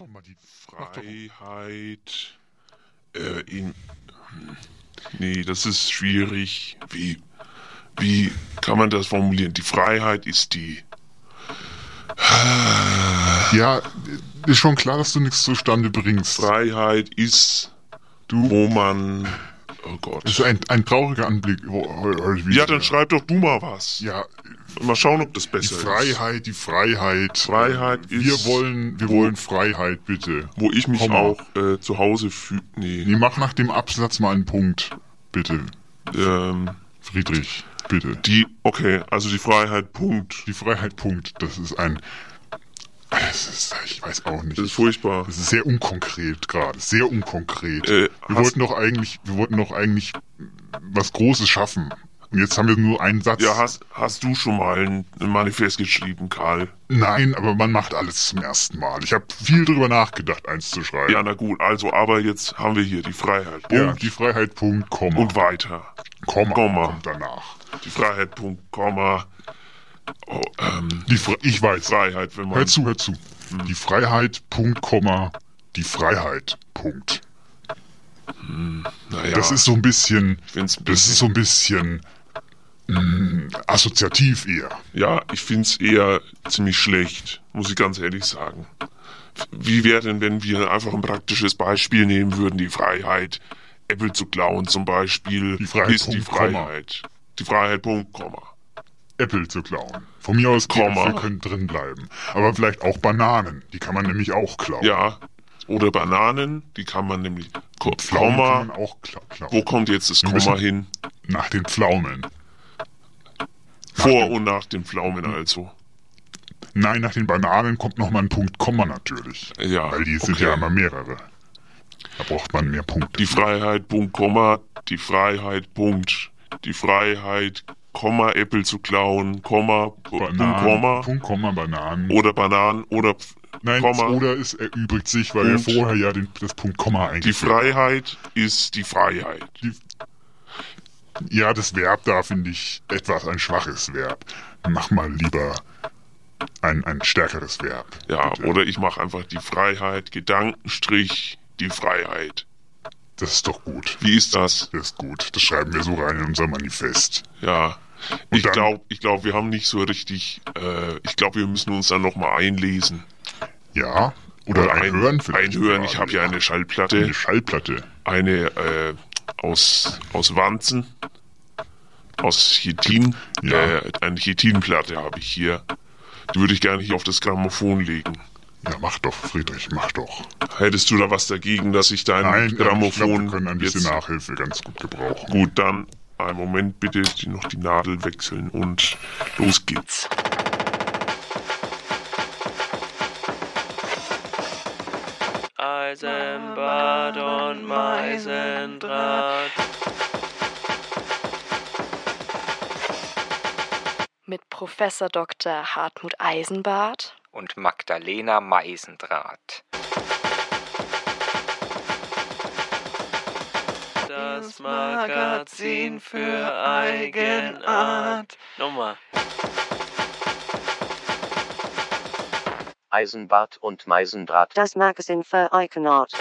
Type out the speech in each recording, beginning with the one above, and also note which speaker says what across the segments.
Speaker 1: doch mal die
Speaker 2: Freiheit äh, in. Nee, das ist schwierig. Wie, wie kann man das formulieren? Die Freiheit ist die.
Speaker 1: Ja, ist schon klar, dass du nichts zustande bringst.
Speaker 2: Freiheit ist, wo man. Oh Gott.
Speaker 1: Das ist ein, ein trauriger Anblick.
Speaker 2: Ja, dann schreib doch du mal was.
Speaker 1: Ja,
Speaker 2: Mal schauen, ob das
Speaker 1: die
Speaker 2: besser ist.
Speaker 1: Freiheit, die Freiheit.
Speaker 2: Freiheit
Speaker 1: Wir
Speaker 2: ist-
Speaker 1: wollen, wir wollen Freiheit, bitte.
Speaker 2: Wo ich mich
Speaker 1: Komma.
Speaker 2: auch äh, zu Hause fühle. Nee.
Speaker 1: Nee, mach nach dem Absatz mal einen Punkt, bitte.
Speaker 2: Ähm,
Speaker 1: Friedrich, bitte.
Speaker 2: die, okay, also die Freiheit, Punkt.
Speaker 1: Die Freiheit, Punkt. Das ist ein. Das ist, ich weiß auch nicht.
Speaker 2: Das ist furchtbar.
Speaker 1: Das ist sehr unkonkret gerade, sehr unkonkret.
Speaker 2: Äh,
Speaker 1: wir wollten doch eigentlich, wir wollten doch eigentlich was Großes schaffen. Und jetzt haben wir nur einen Satz.
Speaker 2: Ja, hast, hast du schon mal ein, ein Manifest geschrieben, Karl?
Speaker 1: Nein, aber man macht alles zum ersten Mal. Ich habe viel drüber nachgedacht, eins zu schreiben.
Speaker 2: Ja, na gut, also, aber jetzt haben wir hier die Freiheit, Punkt.
Speaker 1: Ja, die Freiheit, Punkt, Komma.
Speaker 2: Und weiter.
Speaker 1: Komma,
Speaker 2: Komma.
Speaker 1: kommt danach.
Speaker 2: Die Freiheit, Punkt, Komma. Oh, ähm,
Speaker 1: Die Fre ich weiß.
Speaker 2: Freiheit, wenn man.
Speaker 1: Hör zu, hör zu.
Speaker 2: Hm.
Speaker 1: Die Freiheit, Punkt, Komma. Die Freiheit, Punkt.
Speaker 2: naja,
Speaker 1: Das ist so ein bisschen,
Speaker 2: ich find's ein
Speaker 1: das
Speaker 2: bisschen
Speaker 1: ist so ein bisschen mh, assoziativ eher.
Speaker 2: Ja, ich find's eher ziemlich schlecht, muss ich ganz ehrlich sagen. Wie wäre denn, wenn wir einfach ein praktisches Beispiel nehmen würden, die Freiheit, Apple zu klauen zum Beispiel,
Speaker 1: Die Freiheit,
Speaker 2: ist die
Speaker 1: Punkt, Komma.
Speaker 2: Freiheit. Die Freiheit, Punkt, Komma.
Speaker 1: Äpfel zu klauen. Von mir aus. Äpfel können drin bleiben. Aber vielleicht auch Bananen. Die kann man nämlich auch klauen.
Speaker 2: Ja, oder Bananen, die kann man nämlich...
Speaker 1: Pflaumen auch kla klauen.
Speaker 2: wo kommt jetzt das Komma hin?
Speaker 1: Nach den Pflaumen.
Speaker 2: Vor und nach den Pflaumen also.
Speaker 1: Nein, nach den Bananen kommt nochmal ein Punkt Komma natürlich.
Speaker 2: Ja,
Speaker 1: Weil die sind
Speaker 2: okay.
Speaker 1: ja immer mehrere. Da braucht man mehr Punkte.
Speaker 2: Die Freiheit, Punkt, Komma, die Freiheit, Punkt. Die Freiheit, Komma, Äpfel zu klauen, Komma, Punkt, Komma.
Speaker 1: Punkt, Komma, Bananen.
Speaker 2: Oder Bananen oder
Speaker 1: Nein, das
Speaker 2: Komma.
Speaker 1: Oder es erübrigt sich, weil wir vorher ja den, das Punkt Komma
Speaker 2: Die
Speaker 1: eigentlich.
Speaker 2: Freiheit ist die Freiheit.
Speaker 1: Die, ja, das Verb da finde ich etwas ein schwaches Verb. Mach mal lieber ein, ein stärkeres Verb.
Speaker 2: Ja,
Speaker 1: bitte.
Speaker 2: oder ich mache einfach die Freiheit, Gedankenstrich, die Freiheit.
Speaker 1: Das ist doch gut.
Speaker 2: Wie ist das?
Speaker 1: Das ist gut. Das schreiben wir so rein in unser Manifest.
Speaker 2: Ja. Ich
Speaker 1: dann-
Speaker 2: glaube, ich glaub, wir haben nicht so richtig, äh, ich glaube, wir müssen uns dann nochmal einlesen.
Speaker 1: Ja. Oder, ein, Hören vielleicht.
Speaker 2: Einhören. Ich habe ja eine
Speaker 1: Eine
Speaker 2: Schallplatte,
Speaker 1: Schallplatte.
Speaker 2: eine äh, aus, aus Wanzen, aus Chitin.
Speaker 1: Ja.
Speaker 2: Äh, eine Chitinplatte habe ich hier. Die würde ich gerne hier auf das Grammophon legen.
Speaker 1: Ja, mach doch, Friedrich, mach doch.
Speaker 2: Hättest du da was dagegen, dass ich dein
Speaker 1: Nein,
Speaker 2: Grammophon
Speaker 1: wir können ein bisschen
Speaker 2: jetzt...
Speaker 1: Nachhilfe ganz gut gebrauchen.
Speaker 2: Gut, dann einen Moment bitte die, noch die Nadel wechseln und los geht's.
Speaker 3: Eisenbad und Meisendraht.
Speaker 4: Mit Professor Dr. Hartmut Eisenbart
Speaker 5: und Magdalena Meisendraht.
Speaker 3: Das Magazin für Eigenart. Nochmal.
Speaker 6: Eisenbart und Meisendraht.
Speaker 7: Das Magazin für Eigenart.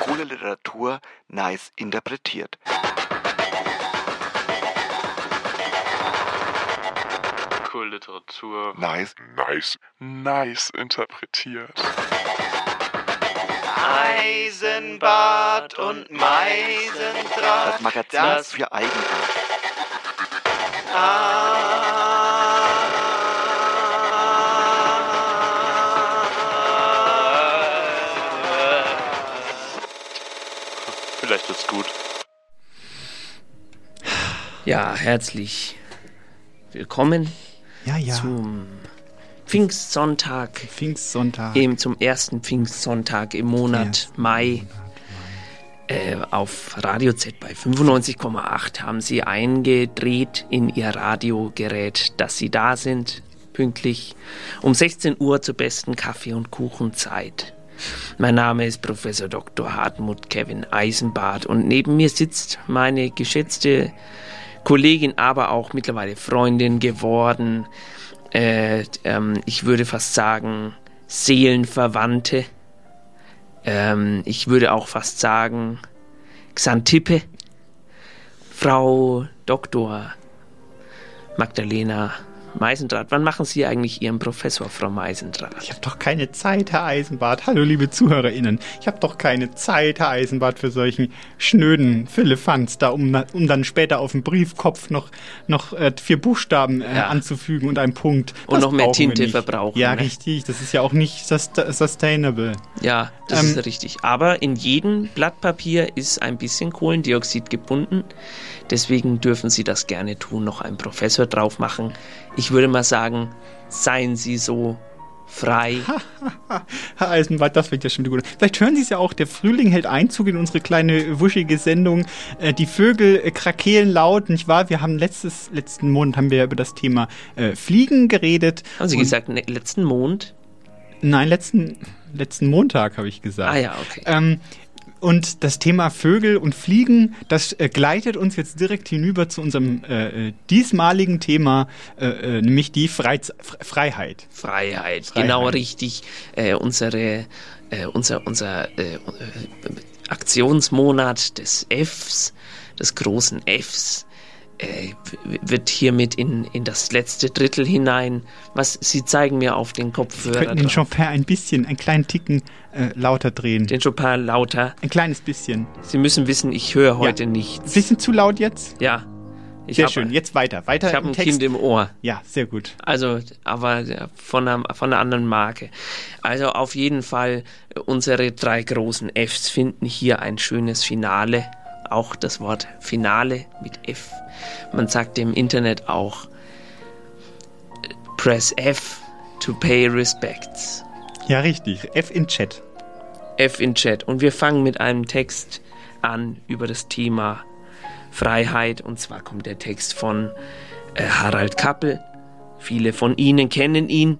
Speaker 8: Coole Literatur, nice interpretiert.
Speaker 3: Literatur.
Speaker 8: Nice,
Speaker 2: Nice.
Speaker 8: nice interpretiert.
Speaker 3: Eisenbad und Meisendraht.
Speaker 8: Das Magazin
Speaker 3: Das
Speaker 8: für Eigenart.
Speaker 3: Vielleicht wird's gut.
Speaker 9: Ja, herzlich willkommen
Speaker 10: Ja, ja.
Speaker 9: zum Pfingstsonntag,
Speaker 10: Pfingstsonntag.
Speaker 9: eben zum ersten Pfingstsonntag im Monat Mai. Äh, auf Radio Z bei 95,8 haben sie eingedreht in ihr Radiogerät, dass sie da sind, pünktlich um 16 Uhr zur besten Kaffee- und Kuchenzeit. Mein Name ist Professor Dr. Hartmut Kevin Eisenbart und neben mir sitzt meine geschätzte Kollegin, aber auch mittlerweile Freundin geworden, äh, ähm, ich würde fast sagen, Seelenverwandte. Ähm, ich würde auch fast sagen, Xantippe. Frau Dr. Magdalena Meisendrath, wann machen Sie eigentlich Ihren Professor, Frau Meisendrath?
Speaker 10: Ich habe doch keine Zeit, Herr Eisenbart. Hallo, liebe ZuhörerInnen. Ich habe doch keine Zeit, Herr Eisenbart, für solchen schnöden Philippans da, um, um dann später auf dem Briefkopf noch, noch äh, vier Buchstaben äh,
Speaker 9: Ja.
Speaker 10: anzufügen und einen Punkt.
Speaker 9: Und noch mehr Tinte verbrauchen,
Speaker 10: Ja,
Speaker 9: ne?
Speaker 10: richtig. Das ist ja auch nicht sust sustainable.
Speaker 9: Ja, das
Speaker 10: Ähm,
Speaker 9: ist richtig. Aber in jedem Blatt Papier ist ein bisschen Kohlendioxid gebunden. Deswegen dürfen Sie das gerne tun, noch einen Professor drauf machen. Ich würde mal sagen, seien Sie so frei.
Speaker 10: Herr Eisenbart, das fängt ja schon gut. Vielleicht hören Sie es ja auch, der Frühling hält Einzug in unsere kleine wuschige Sendung. Äh, die Vögel äh, krakeelen laut, nicht wahr? Wir haben letztes, letzten Monat haben wir ja über das Thema äh, Fliegen geredet.
Speaker 9: Haben Sie gesagt, ne, letzten Mond?
Speaker 10: Nein, letzten, letzten Montag habe ich gesagt.
Speaker 9: Ah ja, okay.
Speaker 10: Ähm, und das Thema Vögel und Fliegen, das äh, gleitet uns jetzt direkt hinüber zu unserem äh, äh, diesmaligen Thema, äh, äh, nämlich die Freiz Fre- Freiheit.
Speaker 9: Freiheit,
Speaker 10: Freiheit.
Speaker 9: genau richtig. Äh, unsere, unser unser Aktionsmonat des Fs, des großen Fs, äh, wird hiermit in, in das letzte Drittel hinein. Was Sie zeigen mir auf den
Speaker 10: Wir
Speaker 9: Kopfhörer.
Speaker 10: könnten den. Chopin ein bisschen, einen kleinen Ticken äh, lauter drehen.
Speaker 9: Den Chopin lauter.
Speaker 10: Ein kleines bisschen.
Speaker 9: Sie müssen wissen, ich höre heute nichts.
Speaker 10: Bisschen zu laut jetzt?
Speaker 9: Ja. Ich
Speaker 10: Sehr
Speaker 9: hab-
Speaker 10: schön. Jetzt weiter. Weiter
Speaker 9: Ich habe ein
Speaker 10: Text.
Speaker 9: Kind im Ohr.
Speaker 10: Ja, sehr gut.
Speaker 9: Also, aber ja, von einer, von einer anderen Marke. Also auf jeden Fall, äh, unsere drei großen Fs finden hier ein schönes Finale. Auch das Wort Finale mit F. Man sagt im Internet auch Press F to pay respects.
Speaker 10: Ja, richtig. F in Chat.
Speaker 9: F in Chat. Und wir fangen mit einem Text an über das Thema Freiheit. Und zwar kommt der Text von äh, Harald Kappel. Viele von Ihnen kennen ihn.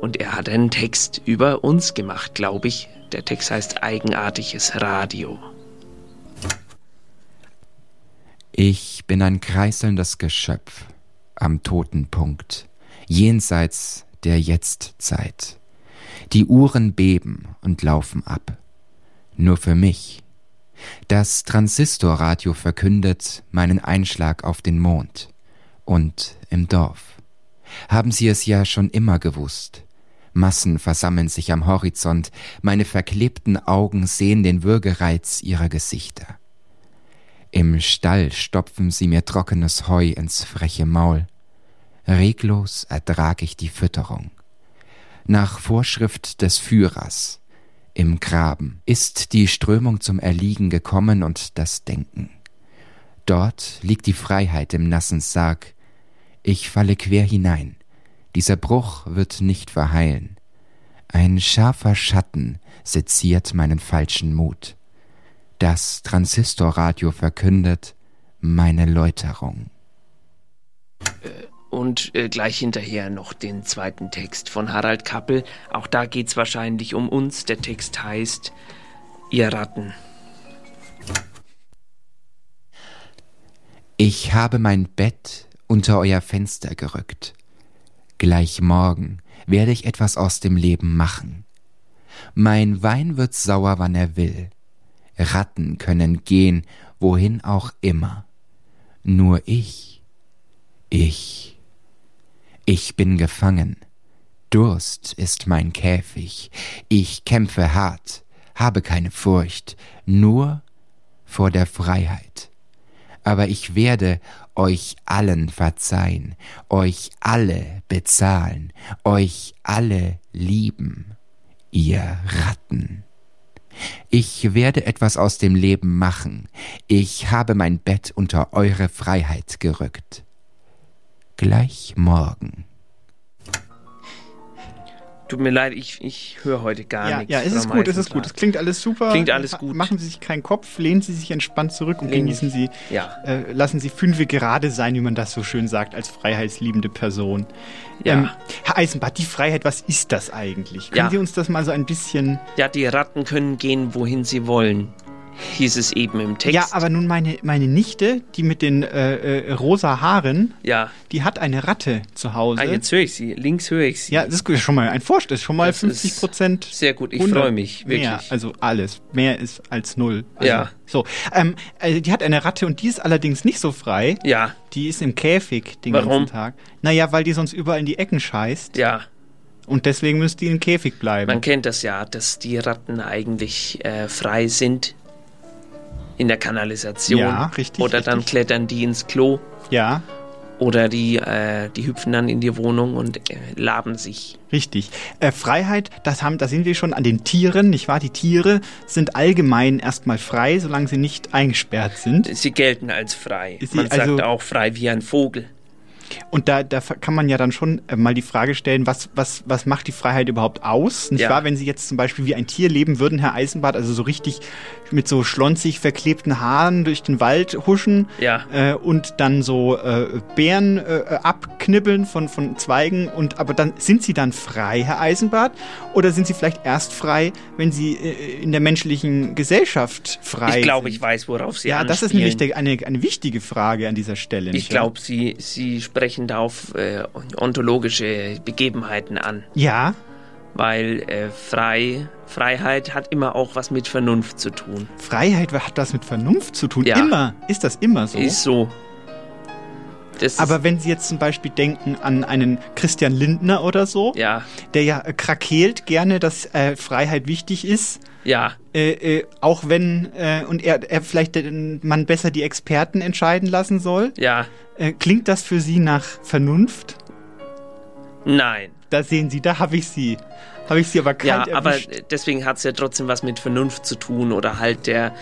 Speaker 9: Und er hat einen Text über uns gemacht, glaube ich. Der Text heißt Eigenartiges Radio.
Speaker 11: Ich bin ein kreiselndes Geschöpf am toten Punkt, jenseits der Jetztzeit. Die Uhren beben und laufen ab. Nur für mich. Das Transistorradio verkündet meinen Einschlag auf den Mond. Und im Dorf. Haben Sie es ja schon immer gewusst. Massen versammeln sich am Horizont, meine verklebten Augen sehen den Würgereiz ihrer Gesichter. Im Stall stopfen sie mir trockenes Heu ins freche Maul. Reglos ertrag ich die Fütterung. Nach Vorschrift des Führers im Graben ist die Strömung zum Erliegen gekommen und das Denken. Dort liegt die Freiheit im nassen Sarg. Ich falle quer hinein. Dieser Bruch wird nicht verheilen. Ein scharfer Schatten seziert meinen falschen Mut. Das Transistorradio verkündet meine Läuterung.
Speaker 9: Und äh, gleich hinterher noch den zweiten Text von Harald Kappel. Auch da geht's wahrscheinlich um uns. Der Text heißt Ihr Ratten.
Speaker 11: Ich habe mein Bett unter euer Fenster gerückt. Gleich morgen werde ich etwas aus dem Leben machen. Mein Wein wird sauer, wann er will. Ratten können gehen, wohin auch immer. Nur ich, ich, ich bin gefangen. Durst ist mein Käfig. Ich kämpfe hart, habe keine Furcht, nur vor der Freiheit. Aber ich werde euch allen verzeihen, euch alle bezahlen, euch alle lieben, ihr Ratten. Ich werde etwas aus dem Leben machen. Ich habe mein Bett unter eure Freiheit gerückt. Gleich morgen.
Speaker 9: Tut mir leid, ich, ich höre heute gar
Speaker 10: Ja,
Speaker 9: nichts.
Speaker 10: ja, es ist gut, es ist gut. Es klingt alles super.
Speaker 9: Klingt alles gut.
Speaker 10: Machen Sie sich keinen Kopf, lehnen Sie sich entspannt zurück und
Speaker 9: Lehnen-
Speaker 10: genießen Sie,
Speaker 9: Ja.
Speaker 10: äh, lassen Sie fünfe gerade sein, wie man das so schön sagt, als freiheitsliebende Person. Ähm,
Speaker 9: Ja.
Speaker 10: Herr Eisenbart, die Freiheit, was ist das eigentlich? Können
Speaker 9: Ja.
Speaker 10: Sie uns das mal so ein bisschen...
Speaker 9: Ja, die Ratten können gehen, wohin sie wollen. Hieß es eben im Text.
Speaker 10: Ja, aber nun meine, meine Nichte, die mit den äh, äh, rosa Haaren,
Speaker 9: Ja.
Speaker 10: die hat eine Ratte zu Hause.
Speaker 9: Ah, jetzt höre ich sie. Links höre ich sie.
Speaker 10: ja, das ist schon mal ein Vorschlag, das ist schon mal
Speaker 9: Das
Speaker 10: 50
Speaker 9: ist
Speaker 10: Prozent.
Speaker 9: sehr gut, ich freue mich, wirklich.
Speaker 10: Mehr, also alles. Mehr ist als null. Also,
Speaker 9: Ja.
Speaker 10: So, ähm, also die hat eine Ratte und die ist allerdings nicht so frei.
Speaker 9: Ja,
Speaker 10: Die ist im Käfig den
Speaker 9: Warum?
Speaker 10: ganzen Tag. Naja, weil die sonst überall in die Ecken scheißt.
Speaker 9: ja.
Speaker 10: Und deswegen müsste die im Käfig bleiben.
Speaker 9: Man kennt das ja, dass die Ratten eigentlich äh, frei sind in der Kanalisation.
Speaker 10: Ja, richtig,
Speaker 9: Oder dann
Speaker 10: richtig.
Speaker 9: klettern die ins Klo.
Speaker 10: ja,
Speaker 9: Oder die, äh, die hüpfen dann in die Wohnung und äh, laben sich.
Speaker 10: richtig. Äh, Freiheit, das haben, da sind wir schon an den Tieren, nicht wahr? Die Tiere sind allgemein erstmal frei, solange sie nicht eingesperrt sind.
Speaker 9: Sie gelten als frei.
Speaker 10: Sie-
Speaker 9: Man sagt
Speaker 10: also-
Speaker 9: auch frei wie ein Vogel.
Speaker 10: Und da, da kann man ja dann schon äh, mal die Frage stellen, was, was, was macht die Freiheit überhaupt aus? Nicht
Speaker 9: Ja.
Speaker 10: wahr? Wenn Sie jetzt zum Beispiel wie ein Tier leben würden, Herr Eisenbart, also so richtig mit so schlonzig verklebten Haaren durch den Wald huschen
Speaker 9: Ja.
Speaker 10: äh, und dann so äh, Beeren äh, abknibbeln von, von Zweigen und aber dann sind Sie dann frei, Herr Eisenbart? Oder sind Sie vielleicht erst frei, wenn Sie äh, in der menschlichen Gesellschaft frei
Speaker 9: ich glaube, ich weiß, worauf Sie
Speaker 10: ja, das ist
Speaker 9: anspielen.
Speaker 10: nämlich der, eine, eine wichtige Frage an dieser Stelle.
Speaker 9: Ich glaube, Sie, Sie sprechen da auf äh, ontologische Begebenheiten an.
Speaker 10: Ja,
Speaker 9: Weil äh, frei, Freiheit hat immer auch was mit Vernunft zu tun.
Speaker 10: Freiheit hat das mit Vernunft zu tun.
Speaker 9: Ja.
Speaker 10: Immer. Ist das immer so?
Speaker 9: Ist so. Das
Speaker 10: Aber wenn Sie jetzt zum Beispiel denken an einen Christian Lindner oder so,
Speaker 9: ja,
Speaker 10: der ja äh, krakeelt gerne, dass äh, Freiheit wichtig ist,
Speaker 9: ja,
Speaker 10: äh, äh, auch wenn äh, und er, er vielleicht äh, man besser die Experten entscheiden lassen soll.
Speaker 9: ja,
Speaker 10: klingt das für Sie nach Vernunft?
Speaker 9: nein.
Speaker 10: Da sehen Sie, da habe ich Sie. Habe ich Sie aber
Speaker 9: Ja,
Speaker 10: kalt
Speaker 9: aber
Speaker 10: erwischt.
Speaker 9: deswegen hat es ja trotzdem was mit Vernunft zu tun oder halt der,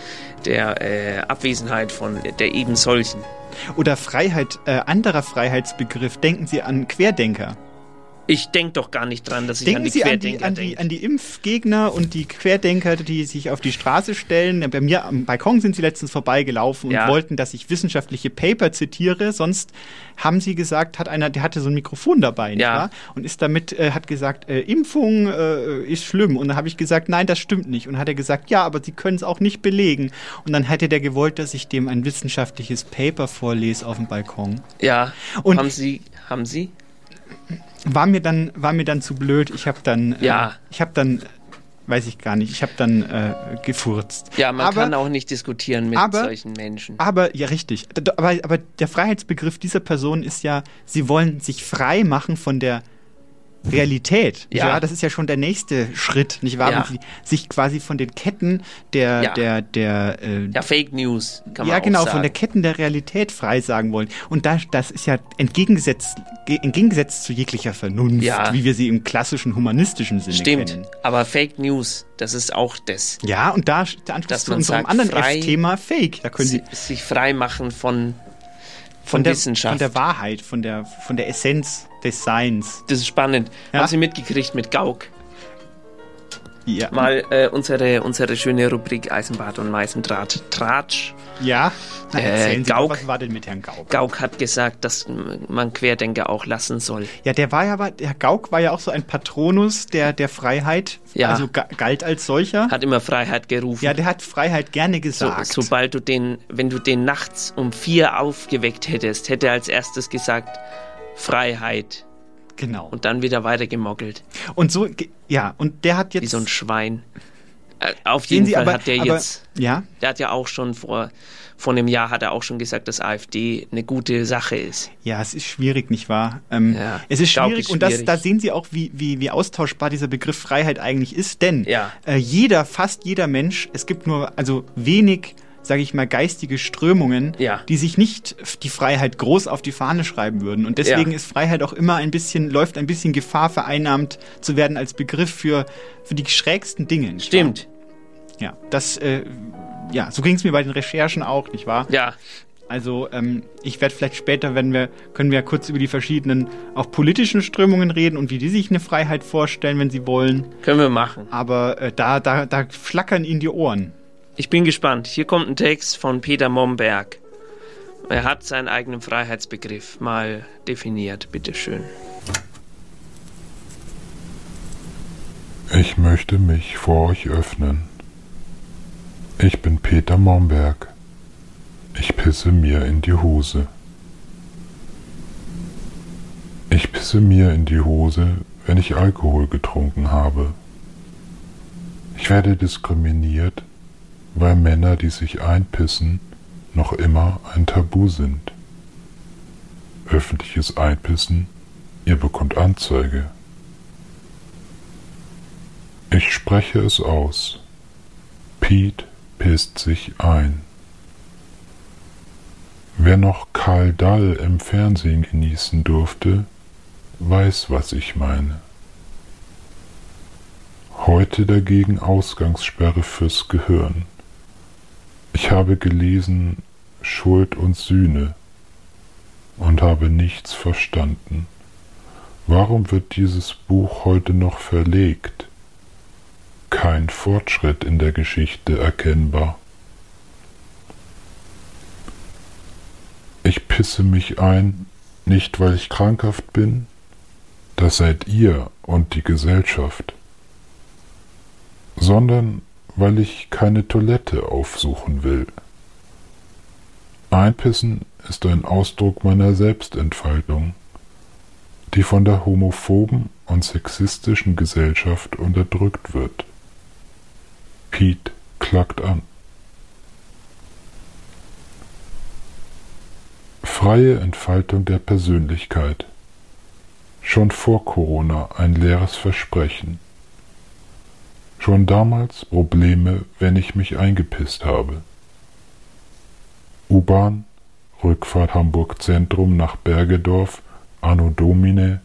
Speaker 9: der äh, Abwesenheit von der eben solchen.
Speaker 10: Oder Freiheit, äh, anderer Freiheitsbegriff. Denken Sie an Querdenker.
Speaker 9: Ich denke doch gar nicht dran, dass ich an
Speaker 10: Denken
Speaker 9: die
Speaker 10: Sie an die,
Speaker 9: Querdenker
Speaker 10: an, die, an die Impfgegner und die Querdenker, die sich auf die Straße stellen. Bei mir am Balkon sind sie letztens vorbeigelaufen und
Speaker 9: Ja.
Speaker 10: wollten, dass ich wissenschaftliche Paper zitiere. Sonst haben sie gesagt, hat einer, der hatte so ein Mikrofon dabei,
Speaker 9: Ja.
Speaker 10: wahr? Und ist damit, äh, hat gesagt, äh, Impfung äh, ist schlimm. Und dann habe ich gesagt, nein, das stimmt nicht. Und hat er gesagt, ja, aber sie können es auch nicht belegen. Und dann hätte der gewollt, dass ich dem ein wissenschaftliches Paper vorlese auf dem Balkon.
Speaker 9: Ja,
Speaker 10: Und-
Speaker 9: haben Sie, haben Sie?
Speaker 10: War mir dann war mir dann zu blöd. Ich habe dann
Speaker 9: Ja.
Speaker 10: äh, ich habe dann weiß ich gar nicht. Ich habe dann äh, gefurzt.
Speaker 9: Ja, man
Speaker 10: aber,
Speaker 9: kann auch nicht diskutieren mit
Speaker 10: aber-
Speaker 9: solchen Menschen.
Speaker 10: aber ja richtig. Aber aber der Freiheitsbegriff dieser Person ist ja, sie wollen sich frei machen von der Realität.
Speaker 9: Ja.
Speaker 10: wahr? das ist ja schon der nächste Schritt, nicht wahr?
Speaker 9: Ja.
Speaker 10: Wenn sie sich quasi von den Ketten der
Speaker 9: Ja.
Speaker 10: der der äh,
Speaker 9: Ja, Fake News kann man
Speaker 10: ja, genau,
Speaker 9: sagen.
Speaker 10: von der Ketten der Realität frei sagen wollen. Und da, das ist ja entgegengesetzt, ge- entgegengesetzt zu jeglicher Vernunft,
Speaker 9: Ja.
Speaker 10: wie wir sie im klassischen humanistischen Sinne
Speaker 9: Stimmt,
Speaker 10: kennen.
Speaker 9: aber Fake News, das ist auch das.
Speaker 10: Ja, und da der Anschluss zu unserem
Speaker 9: sagt,
Speaker 10: anderen F-Thema Fake. Da können
Speaker 9: Si
Speaker 10: Sie
Speaker 9: sich frei machen von, von,
Speaker 10: von der,
Speaker 9: Wissenschaft.
Speaker 10: von der Wahrheit, von der, von der Essenz des Seins.
Speaker 9: das ist spannend.
Speaker 10: Ja?
Speaker 9: Haben Sie mitgekriegt mit Gauck?
Speaker 10: Ja.
Speaker 9: Mal äh, unsere, unsere schöne Rubrik Eisenbad und Meißendraht. Tratsch.
Speaker 10: Ja? Na,
Speaker 9: Äh, Gauck-
Speaker 10: mal, was war denn mit Herrn Gauck?
Speaker 9: Gauck hat gesagt, dass man Querdenker auch lassen soll.
Speaker 10: Ja, der war ja, Herr Gauck war ja auch so ein Patronus der, der Freiheit.
Speaker 9: Ja.
Speaker 10: Also ga, galt als solcher.
Speaker 9: Hat immer Freiheit gerufen.
Speaker 10: ja, der hat Freiheit gerne
Speaker 9: so,
Speaker 10: gesagt.
Speaker 9: sobald du den, wenn du den nachts um vier aufgeweckt hättest, hätte er als erstes gesagt, Freiheit.
Speaker 10: genau.
Speaker 9: Und dann wieder weitergemoggelt.
Speaker 10: Und so, ja, und der hat jetzt.
Speaker 9: Wie so ein Schwein. Äh, auf jeden Fall
Speaker 10: aber-
Speaker 9: hat der
Speaker 10: aber-
Speaker 9: jetzt,
Speaker 10: Ja,
Speaker 9: der hat ja auch schon vor, vor einem Jahr hat er auch schon gesagt, dass AfD eine gute Sache ist.
Speaker 10: ja, es ist schwierig, nicht wahr? Ähm,
Speaker 9: Ja,
Speaker 10: es ist schwierig
Speaker 9: ist
Speaker 10: und das,
Speaker 9: schwierig.
Speaker 10: da sehen Sie auch, wie, wie, wie austauschbar dieser Begriff Freiheit eigentlich ist. Denn
Speaker 9: Ja.
Speaker 10: äh, jeder, fast jeder Mensch, es gibt nur also wenig, sage ich mal, geistige Strömungen,
Speaker 9: Ja.
Speaker 10: die sich nicht die Freiheit groß auf die Fahne schreiben würden. Und deswegen
Speaker 9: Ja.
Speaker 10: ist Freiheit auch immer ein bisschen, läuft ein bisschen Gefahr, vereinnahmt zu werden als Begriff für, für die schrägsten Dinge.
Speaker 9: Stimmt.
Speaker 10: Ja, das, äh, ja, so ging es mir bei den Recherchen auch, nicht wahr?
Speaker 9: Ja,
Speaker 10: Also ähm, ich werde vielleicht später, wenn wir, können wir kurz über die verschiedenen auch politischen Strömungen reden und wie die sich eine Freiheit vorstellen, wenn sie wollen.
Speaker 9: können wir machen.
Speaker 10: Aber äh, da, da, da flackern ihnen die Ohren.
Speaker 9: Ich bin gespannt. Hier kommt ein Text von Peter Momberg. Er hat seinen eigenen Freiheitsbegriff mal definiert. Bitteschön.
Speaker 12: Ich möchte mich vor euch öffnen. Ich bin Peter Momberg. Ich pisse mir in die Hose. Ich pisse mir in die Hose, wenn ich Alkohol getrunken habe. Ich werde diskriminiert, weil Männer, die sich einpissen, noch immer ein Tabu sind. Öffentliches Einpissen, ihr bekommt Anzeige. Ich spreche es aus. Pete pisst sich ein. Wer noch Karl Dall im Fernsehen genießen durfte, weiß, was ich meine. Heute dagegen Ausgangssperre fürs Gehirn. Ich habe gelesen Schuld und Sühne und habe nichts verstanden. Warum wird dieses Buch heute noch verlegt? Kein Fortschritt in der Geschichte erkennbar. Ich pisse mich ein, nicht weil ich krankhaft bin, das seid ihr und die Gesellschaft, sondern weil ich keine Toilette aufsuchen will. Einpissen ist ein Ausdruck meiner Selbstentfaltung, die von der homophoben und sexistischen Gesellschaft unterdrückt wird. Pete klagt an. Freie Entfaltung der Persönlichkeit. Schon vor Corona ein leeres Versprechen. Schon damals Probleme, wenn ich mich eingepisst habe. U-Bahn, Rückfahrt Hamburg Zentrum nach Bergedorf, Anno Domine,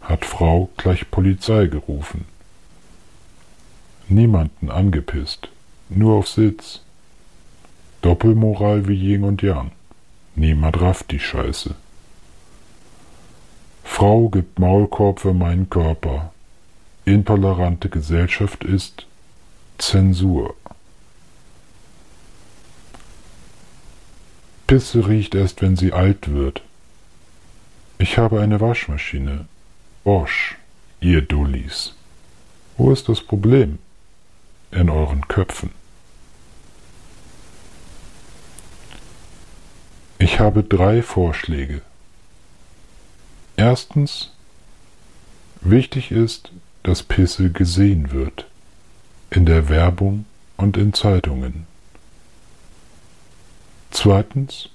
Speaker 12: hat Frau gleich Polizei gerufen. Niemanden angepisst, nur auf Sitz. Doppelmoral wie Yin und Yang. Niemand rafft die Scheiße. Frau gibt Maulkorb für meinen Körper. Intolerante Gesellschaft ist Zensur. Pisse riecht erst, wenn sie alt wird. Ich habe eine Waschmaschine. Bosch, ihr Dullis. Wo ist das Problem? In euren Köpfen. Ich habe drei Vorschläge. Erstens, wichtig ist, dass Pisse gesehen wird, in der Werbung und in Zeitungen. Zweitens,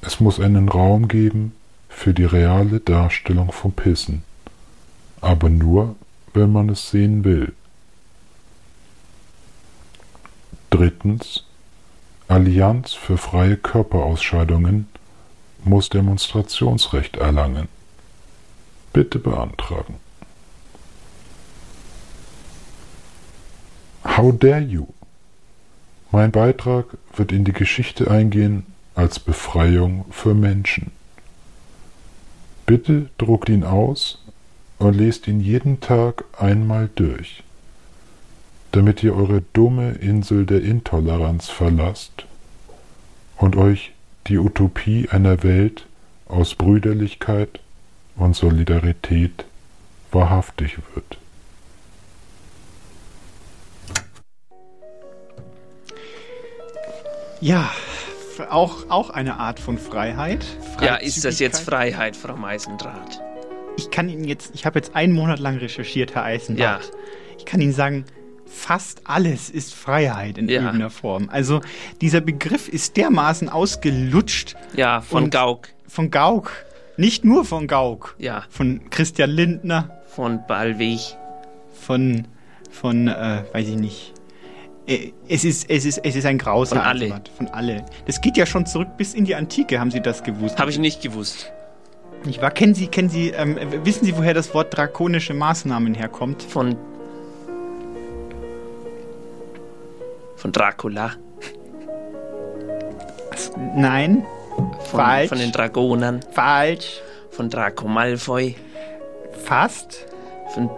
Speaker 12: es muss einen Raum geben für die reale Darstellung von Pissen, aber nur, wenn man es sehen will. Drittens, Allianz für freie Körperausscheidungen muss Demonstrationsrecht erlangen. Bitte beantragen. How dare you? Mein Beitrag wird in die Geschichte eingehen als Befreiung für Menschen. Bitte druckt ihn aus und lest ihn jeden Tag einmal durch, damit ihr eure dumme Insel der Intoleranz verlasst und euch die Utopie einer Welt aus Brüderlichkeit und Solidarität wahrhaftig wird.
Speaker 10: Ja, auch, auch eine Art von Freiheit.
Speaker 9: Ja, ist das jetzt Freiheit, Frau Meisendraht?
Speaker 10: Ich kann Ihnen jetzt, ich habe jetzt einen Monat lang recherchiert, Herr Eisenbart.
Speaker 9: Ja.
Speaker 10: Ich kann Ihnen sagen, fast alles ist Freiheit in
Speaker 9: Ja.
Speaker 10: irgendeiner Form. Also dieser Begriff ist dermaßen ausgelutscht.
Speaker 9: Ja, von Gauck.
Speaker 10: Von Gauck. Nicht nur von Gauck.
Speaker 9: Ja.
Speaker 10: Von Christian Lindner.
Speaker 9: Von Ballweg.
Speaker 10: Von, von, äh, weiß ich nicht. Äh, Es ist, es ist, es ist ein Graus.
Speaker 9: Von alle.
Speaker 10: Eisenbart. Von alle. Das geht ja schon zurück bis in die Antike, haben Sie das gewusst?
Speaker 9: Habe ich nicht gewusst.
Speaker 10: Nicht wahr? Kennen Sie, kennen Sie, ähm, wissen Sie, woher das Wort drakonische Maßnahmen herkommt?
Speaker 9: Von. Von Dracula.
Speaker 10: Nein.
Speaker 9: Von,
Speaker 10: Falsch.
Speaker 9: Von den Dragonern.
Speaker 10: Falsch.
Speaker 9: Von Draco Malfoy.
Speaker 10: Fast.
Speaker 9: Von.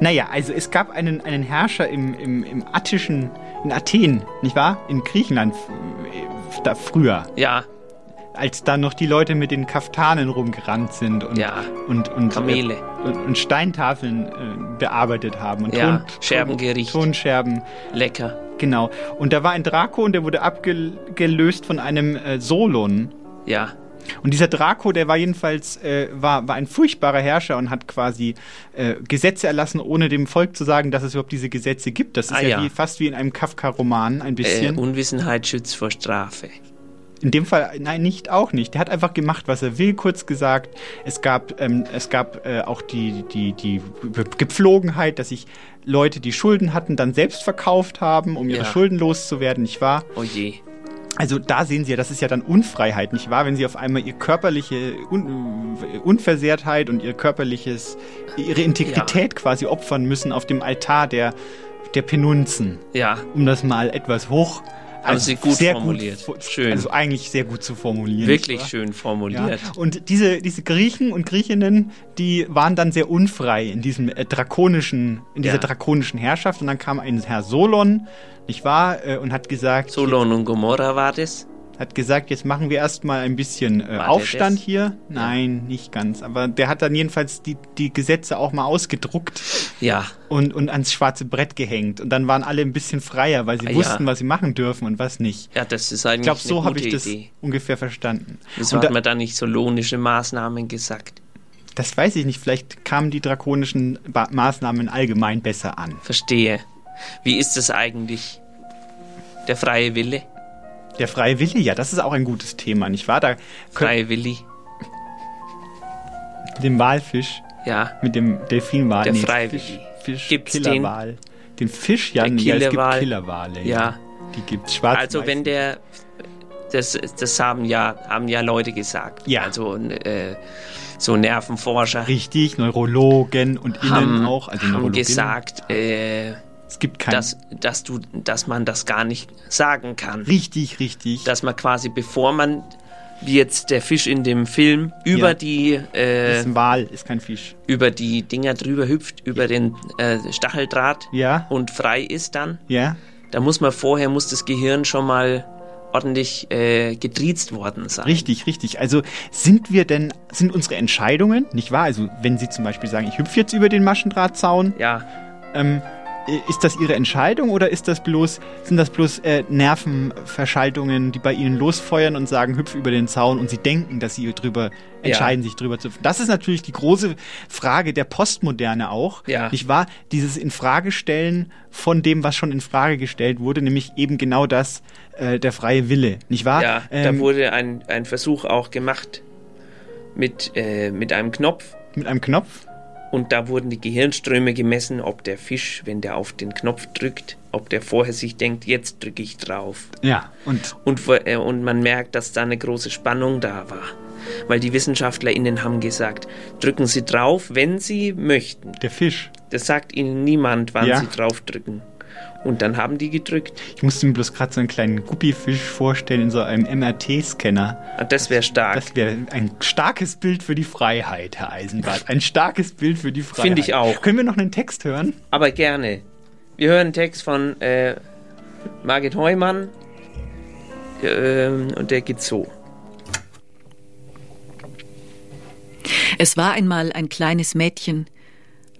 Speaker 10: Naja, also es gab einen, einen Herrscher im, im, im attischen, in Athen, nicht wahr? In Griechenland, äh, da früher.
Speaker 9: Ja.
Speaker 10: als da noch die Leute mit den Kaftanen rumgerannt sind und,
Speaker 9: Ja.
Speaker 10: und, und,
Speaker 9: Kamele.
Speaker 10: äh, und, und Steintafeln äh, bearbeitet haben. Und
Speaker 9: Ja,
Speaker 10: Ton,
Speaker 9: Scherbengericht.
Speaker 10: Tonscherben.
Speaker 9: Lecker.
Speaker 10: Genau. Und da war ein Draco und der wurde abgelöst von einem äh, Solon.
Speaker 9: Ja.
Speaker 10: Und dieser Draco, der war jedenfalls äh, war, war ein furchtbarer Herrscher und hat quasi äh, Gesetze erlassen, ohne dem Volk zu sagen, dass es überhaupt diese Gesetze gibt. Das ist
Speaker 9: Ah,
Speaker 10: ja,
Speaker 9: ja.
Speaker 10: Wie, fast wie in einem Kafka-Roman ein
Speaker 9: Äh,
Speaker 10: bisschen.
Speaker 9: Unwissenheit schützt vor Strafe.
Speaker 10: In dem Fall, nein, nicht auch nicht. Der hat einfach gemacht, was er will, kurz gesagt. Es gab, ähm, es gab äh, auch die, die, die Gepflogenheit, dass sich Leute, die Schulden hatten, dann selbst verkauft haben, um ihre
Speaker 9: Ja.
Speaker 10: Schulden loszuwerden, nicht wahr?
Speaker 9: Oh je.
Speaker 10: Also da sehen Sie ja, das ist ja dann Unfreiheit, nicht wahr? Wenn Sie auf einmal Ihr körperliche Un Unversehrtheit und Ihr körperliches, Ihre Integrität quasi opfern müssen auf dem Altar der, der Penunzen.
Speaker 9: Ja.
Speaker 10: Um das mal etwas hoch...
Speaker 9: Haben Sie gut
Speaker 10: sehr
Speaker 9: formuliert.
Speaker 10: Gut,
Speaker 9: Schön.
Speaker 10: Also eigentlich sehr gut zu formulieren.
Speaker 9: Wirklich schön
Speaker 10: Ja.
Speaker 9: formuliert.
Speaker 10: Und diese, diese Griechen und Griechinnen, die waren dann sehr unfrei in diesem äh, drakonischen, in dieser
Speaker 9: Ja.
Speaker 10: drakonischen Herrschaft. Und dann kam ein Herr Solon, nicht wahr, äh, und hat gesagt.
Speaker 9: Solon und Gomorra war das?
Speaker 10: Hat gesagt, jetzt machen wir erstmal ein bisschen äh, Aufstand
Speaker 9: das?
Speaker 10: hier. Nein, nicht ganz. Aber der hat dann jedenfalls die, die Gesetze auch mal ausgedruckt
Speaker 9: Ja.
Speaker 10: und, und ans schwarze Brett gehängt. Und dann waren alle ein bisschen freier, weil sie
Speaker 9: Ah, ja.
Speaker 10: wussten, was sie machen dürfen und was nicht.
Speaker 9: Ja, das ist
Speaker 10: Ich
Speaker 9: eigentlich
Speaker 10: glaube,
Speaker 9: eine
Speaker 10: so habe ich das
Speaker 9: Idee.
Speaker 10: ungefähr verstanden.
Speaker 9: Wieso hat
Speaker 10: da-
Speaker 9: man da nicht solonische Maßnahmen gesagt?
Speaker 10: Das weiß ich nicht. Vielleicht kamen die drakonischen ba Maßnahmen allgemein besser an.
Speaker 9: Verstehe. Wie ist es eigentlich? Der freie Wille?
Speaker 10: Der freie Wille, ja, das ist auch ein gutes Thema, nicht wahr? Da
Speaker 9: Freie Willi?
Speaker 10: mit dem Walfisch,
Speaker 9: Ja.
Speaker 10: mit dem Delfinwal.
Speaker 9: Der
Speaker 10: nee,
Speaker 9: freie
Speaker 10: Fisch,
Speaker 9: Willi.
Speaker 10: Fisch
Speaker 9: Gibt's den?
Speaker 10: Killerwal. Den Fisch, ja,
Speaker 9: Der
Speaker 10: nee, ja, es gibt
Speaker 9: Killerwal.
Speaker 10: Killerwale.
Speaker 9: Ja.
Speaker 10: Die gibt's schwarz.
Speaker 9: Also wenn der, das, das haben ja, haben ja Leute gesagt.
Speaker 10: Ja.
Speaker 9: Also äh, so Nervenforscher
Speaker 10: Richtig, Neurologen und Innen
Speaker 9: haben,
Speaker 10: auch. Also
Speaker 9: haben gesagt, äh,
Speaker 10: es gibt kein.
Speaker 9: dass, dass du, dass man das gar nicht sagen kann.
Speaker 10: Richtig, richtig.
Speaker 9: Dass man quasi, bevor man, wie jetzt der Fisch in dem Film, über
Speaker 10: Ja.
Speaker 9: die
Speaker 10: das
Speaker 9: äh,
Speaker 10: ist ein Wal, ist kein Fisch.
Speaker 9: über die Dinger drüber hüpft, über den äh, Stacheldraht
Speaker 10: Ja,
Speaker 9: und frei ist dann,
Speaker 10: ja.
Speaker 9: da muss man vorher, muss das Gehirn schon mal ordentlich äh, getriezt worden sein.
Speaker 10: Richtig, richtig. Also sind wir denn, sind unsere Entscheidungen, nicht wahr? Also wenn Sie zum Beispiel sagen, ich hüpfe jetzt über den Maschendrahtzaun,
Speaker 9: Ja,
Speaker 10: ähm, ist das Ihre Entscheidung oder ist das bloß, sind das bloß äh, Nervenverschaltungen, die bei Ihnen losfeuern und sagen, hüpf über den Zaun und Sie denken, dass Sie drüber entscheiden, sich drüber zu. Das ist natürlich die große Frage der Postmoderne auch,
Speaker 9: Ja.
Speaker 10: nicht wahr? Dieses Infragestellen von dem, was schon in Frage gestellt wurde, nämlich eben genau das, äh, der freie Wille, nicht wahr?
Speaker 9: ja da
Speaker 10: Ähm,
Speaker 9: wurde ein, ein Versuch auch gemacht mit, äh, mit einem Knopf
Speaker 10: mit einem Knopf.
Speaker 9: Und da wurden die Gehirnströme gemessen, ob der Fisch, wenn der auf den Knopf drückt, ob der vorher sich denkt, jetzt drücke ich drauf.
Speaker 10: Ja, und
Speaker 9: Und, äh, und man merkt, dass da eine große Spannung da war. Weil die WissenschaftlerInnen haben gesagt, drücken Sie drauf, wenn Sie möchten.
Speaker 10: der Fisch.
Speaker 9: Das sagt Ihnen niemand, wann
Speaker 10: Ja.
Speaker 9: Sie drauf drücken. Und dann haben die gedrückt.
Speaker 10: Ich musste mir bloß gerade so einen kleinen Guppifisch vorstellen in so einem MRT-Scanner.
Speaker 9: Ah, Das wäre stark.
Speaker 10: Das wäre ein starkes Bild für die Freiheit, Herr Eisenbart. Ein starkes Bild für die Freiheit.
Speaker 9: Finde ich auch.
Speaker 10: Können wir noch einen Text hören?
Speaker 9: Aber gerne. Wir hören einen Text von äh, Margit Heumann. Ähm, und der geht so.
Speaker 13: Es war einmal ein kleines Mädchen,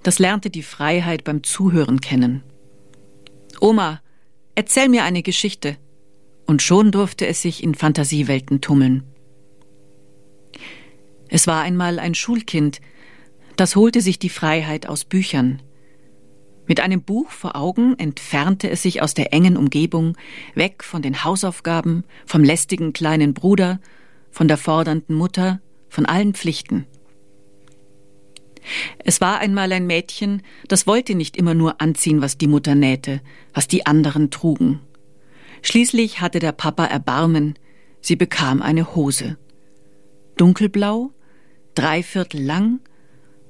Speaker 13: das lernte die Freiheit beim Zuhören kennen. Oma, erzähl mir eine Geschichte. Und schon durfte es sich in Fantasiewelten tummeln. Es war einmal ein Schulkind, das holte sich die Freiheit aus Büchern. Mit einem Buch vor Augen entfernte es sich aus der engen Umgebung, weg von den Hausaufgaben, vom lästigen kleinen Bruder, von der fordernden Mutter, von allen Pflichten. Es war einmal ein Mädchen, das wollte nicht immer nur anziehen, was die Mutter nähte, was die anderen trugen. Schließlich hatte der Papa Erbarmen, sie bekam eine Hose. Dunkelblau, dreiviertel lang,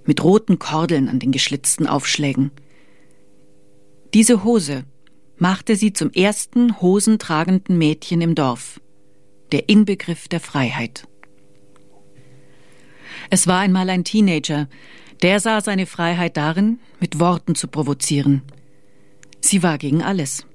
Speaker 13: mit roten Kordeln an den geschlitzten Aufschlägen. Diese Hose machte sie zum ersten hosentragenden Mädchen im Dorf, der Inbegriff der Freiheit. Es war einmal ein Teenager, der sah seine Freiheit darin, mit Worten zu provozieren. Sie war gegen alles.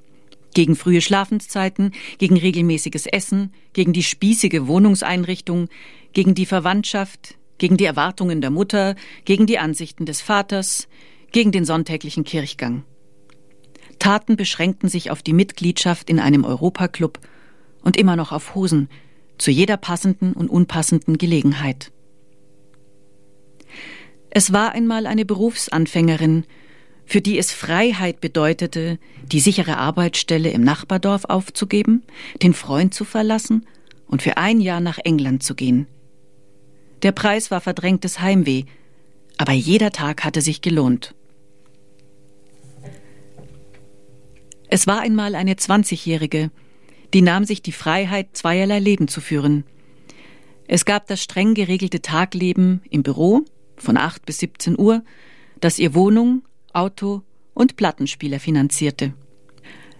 Speaker 13: Gegen frühe Schlafenszeiten, gegen regelmäßiges Essen, gegen die spießige Wohnungseinrichtung, gegen die Verwandtschaft, gegen die Erwartungen der Mutter, gegen die Ansichten des Vaters, gegen den sonntäglichen Kirchgang. Taten beschränkten sich auf die Mitgliedschaft in einem Europaclub und immer noch auf Hosen, zu jeder passenden und unpassenden Gelegenheit. Es war einmal eine Berufsanfängerin, für die es Freiheit bedeutete, die sichere Arbeitsstelle im Nachbardorf aufzugeben, den Freund zu verlassen und für ein Jahr nach England zu gehen. Der Preis war verdrängtes Heimweh, aber jeder Tag hatte sich gelohnt. Es war einmal eine Zwanzigjährige, die nahm sich die Freiheit, zweierlei Leben zu führen. Es gab das streng geregelte Tagleben im Büro von 8 bis 17 Uhr, das ihr Wohnung, Auto und Plattenspieler finanzierte.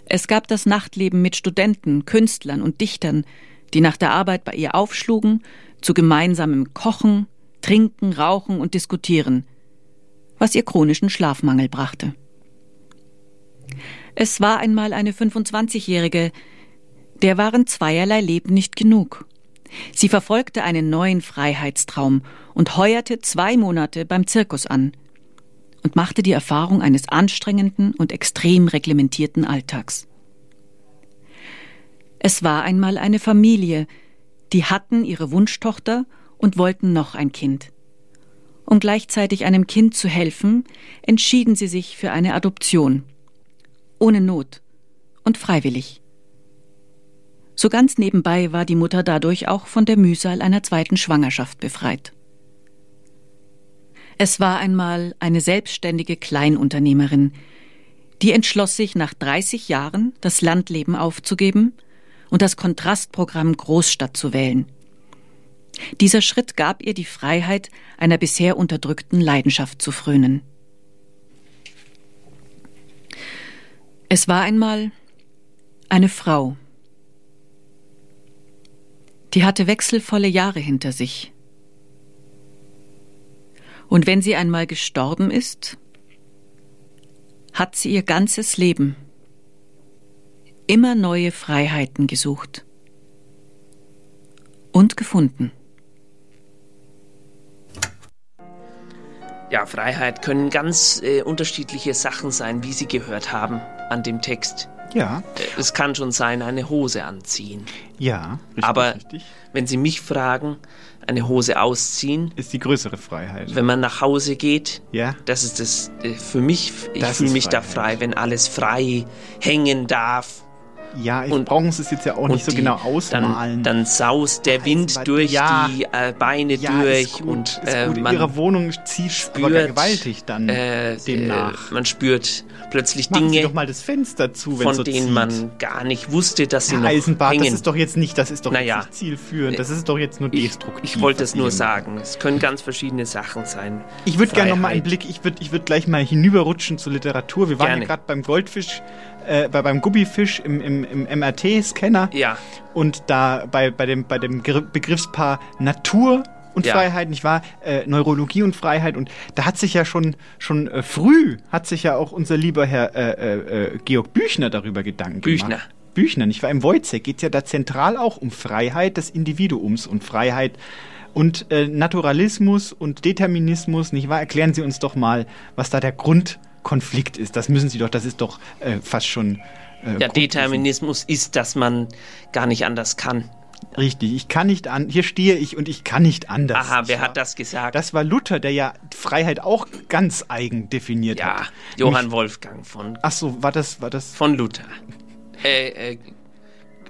Speaker 13: Es gab das Nachtleben mit Studenten, Künstlern und Dichtern, die nach der Arbeit bei ihr aufschlugen, zu gemeinsamem Kochen, Trinken, Rauchen und Diskutieren, was ihr chronischen Schlafmangel brachte. Es war einmal eine 25-Jährige, der waren zweierlei Leben nicht genug. Sie verfolgte einen neuen Freiheitstraum und heuerte zwei Monate beim Zirkus an und machte die Erfahrung eines anstrengenden und extrem reglementierten Alltags. Es war einmal eine Familie, die hatten ihre Wunschtochter und wollten noch ein Kind. Um gleichzeitig einem Kind zu helfen, entschieden sie sich für eine Adoption ohne Not und freiwillig. So ganz nebenbei war die Mutter dadurch auch von der Mühsal einer zweiten Schwangerschaft befreit. Es war einmal eine selbstständige Kleinunternehmerin, die entschloss sich nach 30 Jahren das Landleben aufzugeben und das Kontrastprogramm Großstadt zu wählen. Dieser Schritt gab ihr die Freiheit, einer bisher unterdrückten Leidenschaft zu frönen. Es war einmal eine Frau. Die hatte wechselvolle Jahre hinter sich. Und wenn sie einmal gestorben ist, hat sie ihr ganzes Leben immer neue Freiheiten gesucht und gefunden.
Speaker 9: Ja, Freiheit können ganz äh, unterschiedliche Sachen sein, wie Sie gehört haben an dem Text.
Speaker 10: Ja.
Speaker 9: Äh, Es kann schon sein, eine Hose anziehen.
Speaker 10: Ja, richtig,
Speaker 9: Aber
Speaker 10: richtig.
Speaker 9: wenn Sie mich fragen, eine Hose ausziehen.
Speaker 10: Ist die größere Freiheit.
Speaker 9: Wenn man nach Hause geht,
Speaker 10: Ja.
Speaker 9: das ist das äh, für mich, ich fühle mich da frei, wenn alles frei hängen darf.
Speaker 10: Ja, ich brauchen Sie es jetzt ja auch nicht so
Speaker 9: die-
Speaker 10: genau ausmalen.
Speaker 9: Dann, dann saust der Wind
Speaker 10: Eisenbahn-
Speaker 9: durch
Speaker 10: Ja.
Speaker 9: die äh, Beine
Speaker 10: Ja,
Speaker 9: durch
Speaker 10: gut,
Speaker 9: und äh,
Speaker 10: gut. In
Speaker 9: man
Speaker 10: ihrer Wohnung zieht aber
Speaker 9: spürt,
Speaker 10: gewaltig dann
Speaker 9: äh,
Speaker 10: demnach.
Speaker 9: Äh, man spürt plötzlich
Speaker 10: Machen Sie
Speaker 9: Dinge,
Speaker 10: doch mal das Fenster zu, wenn
Speaker 9: von
Speaker 10: so
Speaker 9: denen
Speaker 10: zieht.
Speaker 9: man gar nicht wusste, dass sie
Speaker 10: Herr
Speaker 9: noch
Speaker 10: Eisenbart,
Speaker 9: hängen.
Speaker 10: das ist doch jetzt nicht, das ist doch
Speaker 9: Naja.
Speaker 10: nicht zielführend, das ist doch jetzt nur destruktiv.
Speaker 9: Ich wollte es nur
Speaker 10: Sie
Speaker 9: sagen. Es können ganz verschiedene Sachen sein.
Speaker 10: Ich würde gerne noch mal einen. Blick, ich würde ich würd gleich mal hinüberrutschen zur Literatur. Wir waren
Speaker 9: Gerne.
Speaker 10: ja gerade beim Goldfisch, äh, bei, beim Guppifisch im, im, im MRT-Scanner.
Speaker 9: Ja.
Speaker 10: Und da bei, bei dem, bei dem Gr- Begriffspaar Natur und
Speaker 9: Ja.
Speaker 10: Freiheit, nicht wahr? Äh, Neurologie und Freiheit. Und da hat sich ja schon, schon äh, früh, hat sich ja auch unser lieber Herr äh, äh, äh, Georg Büchner darüber Gedanken
Speaker 9: Büchner.
Speaker 10: gemacht. Büchner, nicht wahr? Im Wojciech geht es ja da zentral auch um Freiheit des Individuums und Freiheit und äh, Naturalismus und Determinismus, nicht wahr? Erklären Sie uns doch mal, was da der Grundkonflikt ist. Das müssen Sie doch, das ist doch äh, fast schon. Äh,
Speaker 9: Der
Speaker 10: Grundwissen.
Speaker 9: Determinismus ist, dass man gar nicht anders kann.
Speaker 10: Richtig, ich kann nicht an, hier stehe ich und ich kann nicht anders.
Speaker 9: Aha, wer
Speaker 10: wahr?
Speaker 9: hat das gesagt?
Speaker 10: Das war Luther, der ja Freiheit auch ganz eigen definiert
Speaker 9: ja,
Speaker 10: hat.
Speaker 9: Johann
Speaker 10: Nämlich-
Speaker 9: Wolfgang von,
Speaker 10: Ach so, war das, war das?
Speaker 9: von Luther. Äh, äh,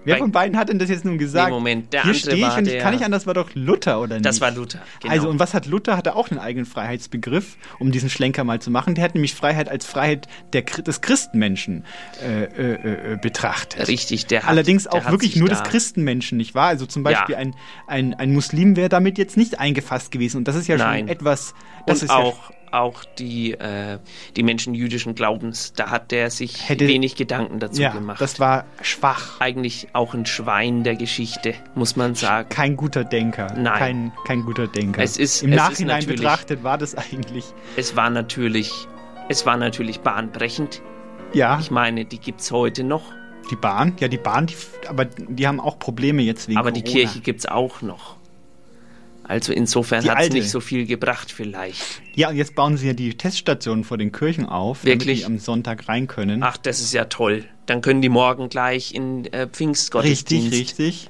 Speaker 10: Wer von beiden hat denn das jetzt nun gesagt?
Speaker 9: Nee, Moment, der
Speaker 10: Hier stehe ich und ich kann nicht anders, war doch Luther, oder nicht?
Speaker 9: Das war Luther, genau.
Speaker 10: Also, und was hat Luther? Hat er auch einen eigenen Freiheitsbegriff, um diesen Schlenker mal zu machen? Der hat nämlich Freiheit als Freiheit der, des Christenmenschen äh, äh, äh, betrachtet.
Speaker 9: Richtig, der hat-
Speaker 10: Allerdings auch wirklich nur
Speaker 9: da-
Speaker 10: des Christenmenschen, nicht wahr? Also zum Beispiel
Speaker 9: Ja.
Speaker 10: ein, ein, ein Muslim wäre damit jetzt nicht eingefasst gewesen. Und das ist ja
Speaker 9: Nein.
Speaker 10: schon etwas. Das
Speaker 9: und
Speaker 10: ist
Speaker 9: auch, auch die, äh, die Menschen jüdischen Glaubens, da hat der sich
Speaker 10: Hätte-
Speaker 9: wenig Gedanken dazu
Speaker 10: ja,
Speaker 9: gemacht.
Speaker 10: das war schwach.
Speaker 9: Eigentlich auch ein Schwein der Geschichte, muss man sagen.
Speaker 10: Kein guter Denker.
Speaker 9: Nein.
Speaker 10: Kein, kein guter Denker.
Speaker 9: Es ist-
Speaker 10: Im
Speaker 9: es ist
Speaker 10: Nachhinein
Speaker 9: natürlich-
Speaker 10: betrachtet war das eigentlich.
Speaker 9: Es war natürlich, es war natürlich bahnbrechend.
Speaker 10: Ja.
Speaker 9: Ich meine, die gibt's heute noch.
Speaker 10: Die Bahn? Ja, die Bahn, die, aber die haben auch Probleme jetzt wegen
Speaker 9: Aber die
Speaker 10: Corona.
Speaker 9: Kirche gibt's auch noch. Also insofern hat es nicht so viel gebracht vielleicht.
Speaker 10: Ja, und jetzt bauen sie ja die Teststationen vor den Kirchen auf,
Speaker 9: Wirklich?
Speaker 10: damit die am Sonntag rein können.
Speaker 9: Ach, das ist ja toll. Dann können die morgen gleich in äh,
Speaker 10: richtig,
Speaker 9: Pfingstgottesdienst.
Speaker 10: richtig.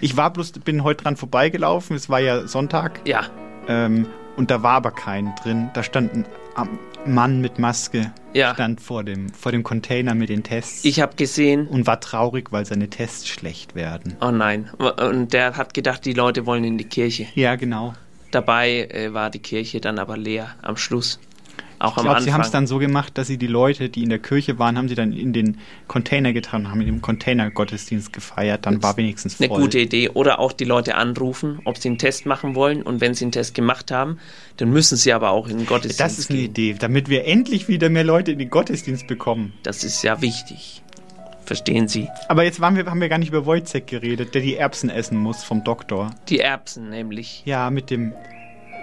Speaker 10: Ich war bloß, bin heute dran vorbeigelaufen, es war ja Sonntag.
Speaker 9: Ja.
Speaker 10: Ähm, und da war aber kein drin. Da stand ein am- Mann mit Maske,
Speaker 9: Ja.
Speaker 10: stand vor dem, vor dem Container mit den Tests.
Speaker 9: Ich habe gesehen.
Speaker 10: Und war traurig, weil seine Tests schlecht werden.
Speaker 9: Oh nein. Und der hat gedacht, die Leute wollen in die Kirche.
Speaker 10: Ja, genau.
Speaker 9: Dabei äh, war die Kirche dann aber leer am Schluss. Auch
Speaker 10: Ich
Speaker 9: am
Speaker 10: glaube, sie haben es dann so gemacht, dass sie die Leute, die in der Kirche waren, haben sie dann in den Container getan, haben in dem Container Gottesdienst gefeiert. Dann war wenigstens voll.
Speaker 9: Eine gute Idee. Oder auch die Leute anrufen, ob sie einen Test machen wollen. Und wenn sie einen Test gemacht haben, dann müssen sie aber auch in den Gottesdienst
Speaker 10: Das ist eine
Speaker 9: gehen.
Speaker 10: Idee, damit wir endlich wieder mehr Leute in den Gottesdienst bekommen.
Speaker 9: Das ist ja wichtig. Verstehen Sie?
Speaker 10: Aber jetzt waren wir, haben wir gar nicht über Wojciech geredet, der die Erbsen essen muss vom Doktor.
Speaker 9: Die Erbsen nämlich.
Speaker 10: Ja, mit dem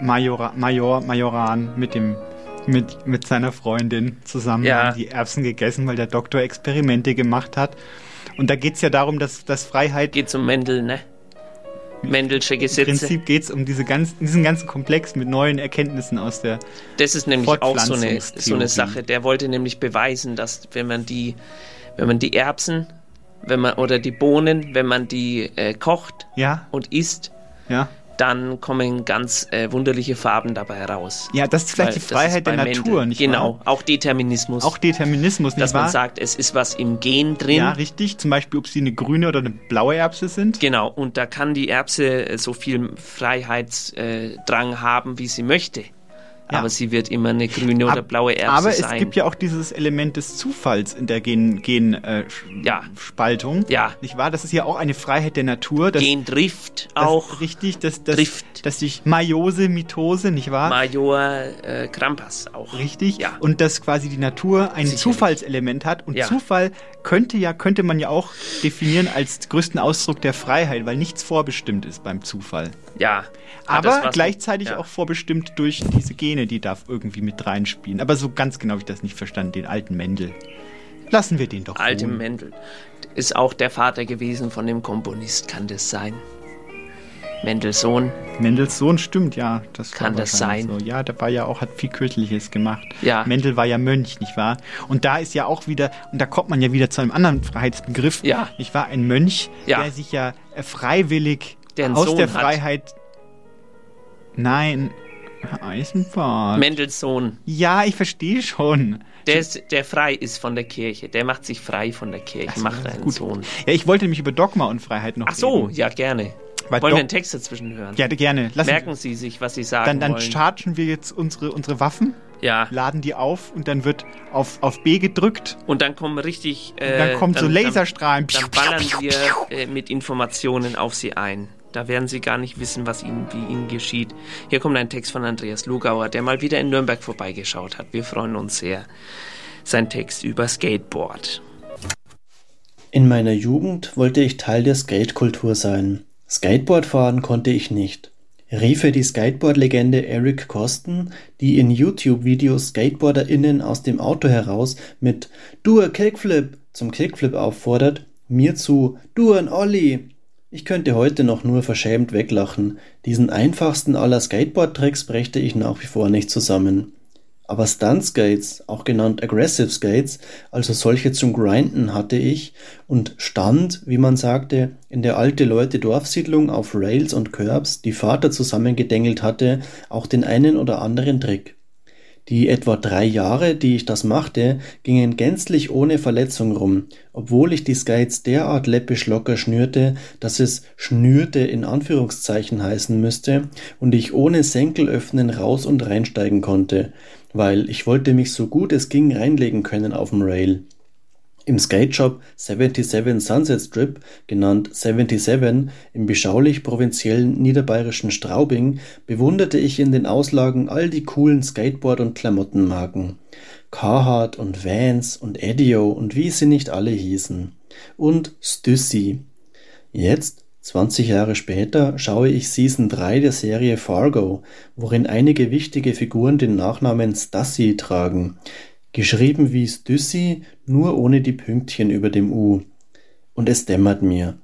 Speaker 10: Major, Major, Majoran, mit dem mit, mit seiner Freundin zusammen
Speaker 9: Ja.
Speaker 10: die Erbsen gegessen, weil der Doktor Experimente gemacht hat. Und da geht es ja darum, dass, dass Freiheit.
Speaker 9: Geht um Mendel, ne? Mendelsche
Speaker 10: Im
Speaker 9: Gesetze.
Speaker 10: Prinzip geht es um diese ganzen, diesen ganzen Komplex mit neuen Erkenntnissen aus der.
Speaker 9: Das ist nämlich auch so eine, so eine. Sache. Der wollte nämlich beweisen, dass wenn man die, wenn man die Erbsen, wenn man oder die Bohnen, wenn man die äh, kocht
Speaker 10: Ja.
Speaker 9: und isst,
Speaker 10: Ja.
Speaker 9: Dann kommen ganz äh, wunderliche Farben dabei raus.
Speaker 10: Ja, das ist vielleicht
Speaker 9: Weil
Speaker 10: die Freiheit der Natur,
Speaker 9: Mendel.
Speaker 10: nicht
Speaker 9: Genau,
Speaker 10: wahr?
Speaker 9: auch Determinismus.
Speaker 10: Auch Determinismus, nicht
Speaker 9: dass man
Speaker 10: wahr?
Speaker 9: sagt, es ist was im Gen drin.
Speaker 10: Ja, richtig. Zum Beispiel, ob sie eine grüne oder eine blaue Erbse sind.
Speaker 9: Genau, und da kann die Erbse äh, so viel Freiheitsdrang haben, wie sie möchte.
Speaker 10: Ja.
Speaker 9: Aber sie wird immer eine grüne oder blaue Erbse
Speaker 10: Aber
Speaker 9: sein.
Speaker 10: es gibt ja auch dieses Element des Zufalls in der Gen, Gen, äh,
Speaker 9: Ja.
Speaker 10: Spaltung.
Speaker 9: Ja.
Speaker 10: Nicht wahr? Das ist ja auch eine Freiheit der Natur. Dass,
Speaker 9: Gendrift auch.
Speaker 10: Richtig, dass, dass,
Speaker 9: Drift.
Speaker 10: dass sich Meiose, Mitose, nicht wahr?
Speaker 9: Major äh, Krampas auch.
Speaker 10: Richtig.
Speaker 9: Ja.
Speaker 10: Und dass quasi die Natur ein
Speaker 9: Sicherlich.
Speaker 10: Zufallselement hat. Und
Speaker 9: Ja.
Speaker 10: Zufall könnte ja, könnte man ja auch definieren als größten Ausdruck der Freiheit, weil nichts vorbestimmt ist beim Zufall.
Speaker 9: Ja. Das
Speaker 10: Aber gleichzeitig auch vorbestimmt durch diese Gene, die da irgendwie mit reinspielen. Aber so ganz genau habe ich das nicht verstanden, den alten Mendel. Lassen wir den doch
Speaker 9: Alte
Speaker 10: ruhen.
Speaker 9: Mendel. Ist auch der Vater gewesen von dem Komponist, kann das sein? Mendels Sohn.
Speaker 10: Mendels Sohn stimmt, ja. Das
Speaker 9: Kann das sein?
Speaker 10: So. Ja, der war ja auch, hat viel Kirchliches gemacht.
Speaker 9: Ja.
Speaker 10: Mendel war ja Mönch, nicht wahr? Und da ist ja auch wieder, und da kommt man ja wieder zu einem anderen Freiheitsbegriff.
Speaker 9: Ja.
Speaker 10: Ich war ein Mönch,
Speaker 9: Ja.
Speaker 10: der sich ja freiwillig
Speaker 9: Der
Speaker 10: aus
Speaker 9: Sohn
Speaker 10: der
Speaker 9: hat.
Speaker 10: Freiheit. Nein, Herr Eisenbahn.
Speaker 9: Mendels Sohn.
Speaker 10: ja, ich verstehe schon.
Speaker 9: Der, ist, der frei ist von der Kirche. Der macht sich frei von der Kirche.
Speaker 10: so,
Speaker 9: macht einen
Speaker 10: gut.
Speaker 9: Sohn.
Speaker 10: Ja, ich wollte nämlich über Dogma und Freiheit noch
Speaker 9: Ach so,
Speaker 10: reden.
Speaker 9: ja, gerne.
Speaker 10: Weil
Speaker 9: Wollen wir einen Text dazwischen hören?
Speaker 10: Ja, gerne. Lassen
Speaker 9: Merken Sie sich, was Sie sagen
Speaker 10: dann, dann
Speaker 9: wollen.
Speaker 10: chargen wir jetzt unsere, unsere Waffen,
Speaker 9: Ja.
Speaker 10: laden die auf und dann wird auf, auf B gedrückt.
Speaker 9: Und dann kommen richtig. Äh,
Speaker 10: dann kommt so Laserstrahlen.
Speaker 9: Dann, dann ballern wir äh, mit Informationen auf Sie ein. Da werden Sie gar nicht wissen, was Ihnen, wie Ihnen geschieht. Hier kommt ein Text von Andreas Lugauer, der mal wieder in Nürnberg vorbeigeschaut hat. Wir freuen uns sehr. Sein Text über Skateboard.
Speaker 14: In meiner Jugend wollte ich Teil der Skatekultur sein. Skateboard fahren konnte ich nicht. Riefe die Skateboard-Legende Eric Kosten, die in YouTube-Videos SkateboarderInnen aus dem Auto heraus mit Du a Kickflip zum Kickflip auffordert, mir zu Du ein Ollie. Ich könnte heute noch nur verschämt weglachen. Diesen einfachsten aller Skateboard-Tricks brächte ich nach wie vor nicht zusammen. Aber Stunt Skates, auch genannt Aggressive Skates, also solche zum Grinden hatte ich und stand, wie man sagte, in der alte Leute Dorfsiedlung auf Rails und Curbs, die Vater zusammengedengelt hatte, auch den einen oder anderen Trick. Die etwa drei Jahre, die ich das machte, gingen gänzlich ohne Verletzung rum, obwohl ich die Skates derart läppisch locker schnürte, dass es schnürte in Anführungszeichen heißen müsste und ich ohne Senkel öffnen raus und reinsteigen konnte, weil ich wollte mich so gut es ging reinlegen können auf dem Rail. Im Skateshop 77 Sunset Strip, genannt 77, im beschaulich provinziellen niederbayerischen Straubing, bewunderte ich in den Auslagen all die coolen Skateboard- und Klamottenmarken. Carhartt und Vans und Edio und wie sie nicht alle hießen. Und Stussy. Jetzt, 20 Jahre später, schaue ich Season 3 der Serie Fargo, worin einige wichtige Figuren den Nachnamen Stassi tragen. Geschrieben wie Stussy, nur ohne die Pünktchen über dem U. Und es dämmert mir.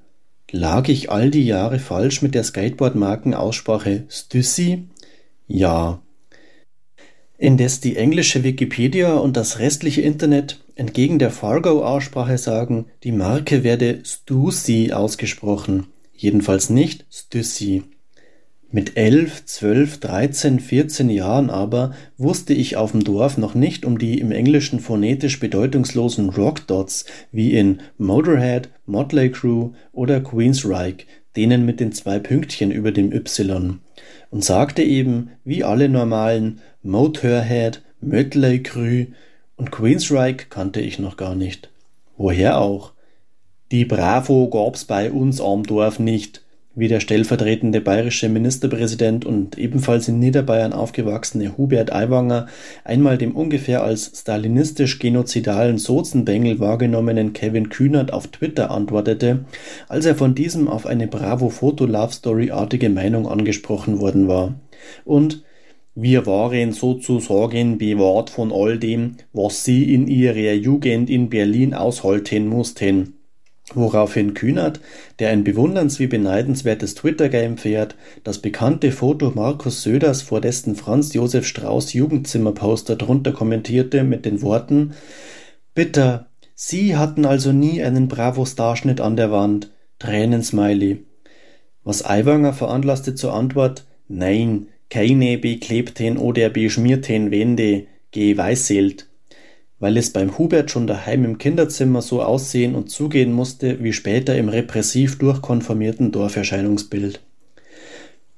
Speaker 14: Lag ich all die Jahre falsch mit der Skateboard-Markenaussprache Stüssi? Ja. Indes die englische Wikipedia und das restliche Internet entgegen der Fargo-Aussprache sagen, die Marke werde Stussy ausgesprochen, jedenfalls nicht Stüssi. Mit elf, zwölf, dreizehn, vierzehn Jahren aber wusste ich auf dem Dorf noch nicht um die im Englischen phonetisch bedeutungslosen Rockdots wie in Motorhead, Motley Crue oder Queensryche, denen mit den zwei Pünktchen über dem Y, und sagte eben, wie alle normalen, Motorhead, Mötley Crue und Queensryche kannte ich noch gar nicht. Woher auch? Die Bravo gab's bei uns am Dorf nicht, wie der stellvertretende bayerische Ministerpräsident und ebenfalls in Niederbayern aufgewachsene Hubert Aiwanger einmal dem ungefähr als stalinistisch-genozidalen Sozenbengel wahrgenommenen Kevin Kühnert auf Twitter antwortete, als er von diesem auf eine Bravo-Foto-Love-Story-artige Meinung angesprochen worden war. Und wir waren sozusagen bewahrt von all dem, was sie in ihrer Jugend in Berlin aushalten mussten. Woraufhin Kühnert, der ein bewunderns- wie beneidenswertes Twitter-Game fährt, das bekannte Foto Markus Söders vor dessen Franz Josef Strauß Jugendzimmerposter drunter kommentierte mit den Worten Bitter, Sie hatten also nie einen Bravo-Starschnitt an der Wand. Tränensmiley. Was Aiwanger veranlasste zur Antwort Nein, keine beklebten oder beschmierten Wände, geweißelt weil es beim Hubert schon daheim im Kinderzimmer so aussehen und zugehen musste wie später im repressiv durchkonformierten Dorferscheinungsbild.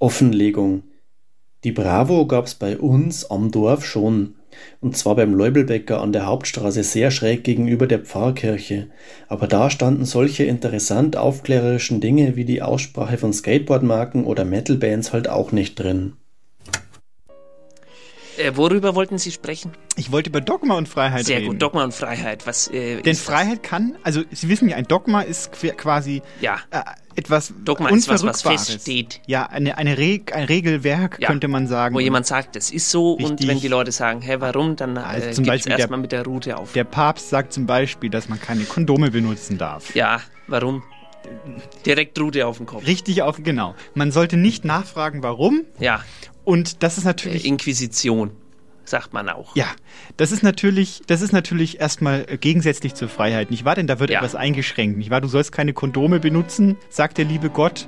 Speaker 14: Offenlegung. Die Bravo gab's bei uns am Dorf schon, und zwar beim Leubelbäcker an der Hauptstraße sehr schräg gegenüber der Pfarrkirche, aber da standen solche interessant aufklärerischen Dinge wie die Aussprache von Skateboardmarken oder Metalbands halt auch nicht drin.
Speaker 9: Äh, worüber wollten Sie sprechen?
Speaker 10: Ich wollte über Dogma und Freiheit
Speaker 9: Sehr
Speaker 10: reden.
Speaker 9: gut, Dogma und Freiheit. Was, äh,
Speaker 10: Denn Freiheit kann, also Sie wissen ja, ein Dogma ist qu- quasi
Speaker 9: Ja.
Speaker 10: äh, etwas
Speaker 9: Dogma ist was, was feststeht.
Speaker 10: Ja, eine, eine Reg ein Regelwerk,
Speaker 9: Ja.
Speaker 10: könnte man sagen.
Speaker 9: Wo jemand sagt, es ist so und
Speaker 10: Richtig.
Speaker 9: wenn die Leute sagen, hä, warum, dann
Speaker 10: Also
Speaker 9: äh,
Speaker 10: zum Beispiel
Speaker 9: erstmal mit der Route auf.
Speaker 10: Der Papst sagt zum Beispiel, dass man keine Kondome benutzen darf.
Speaker 9: ja, warum? Direkt Route auf den Kopf.
Speaker 10: Richtig auf, genau. Man sollte nicht nachfragen, warum.
Speaker 9: Ja,
Speaker 10: Und das ist natürlich.
Speaker 9: äh, Inquisition, sagt man auch.
Speaker 10: Ja, das ist natürlich, das ist natürlich erstmal gegensätzlich zur Freiheit, nicht wahr? Denn da wird
Speaker 9: Ja.
Speaker 10: etwas eingeschränkt, nicht wahr? Du sollst keine Kondome benutzen, sagt der liebe Gott.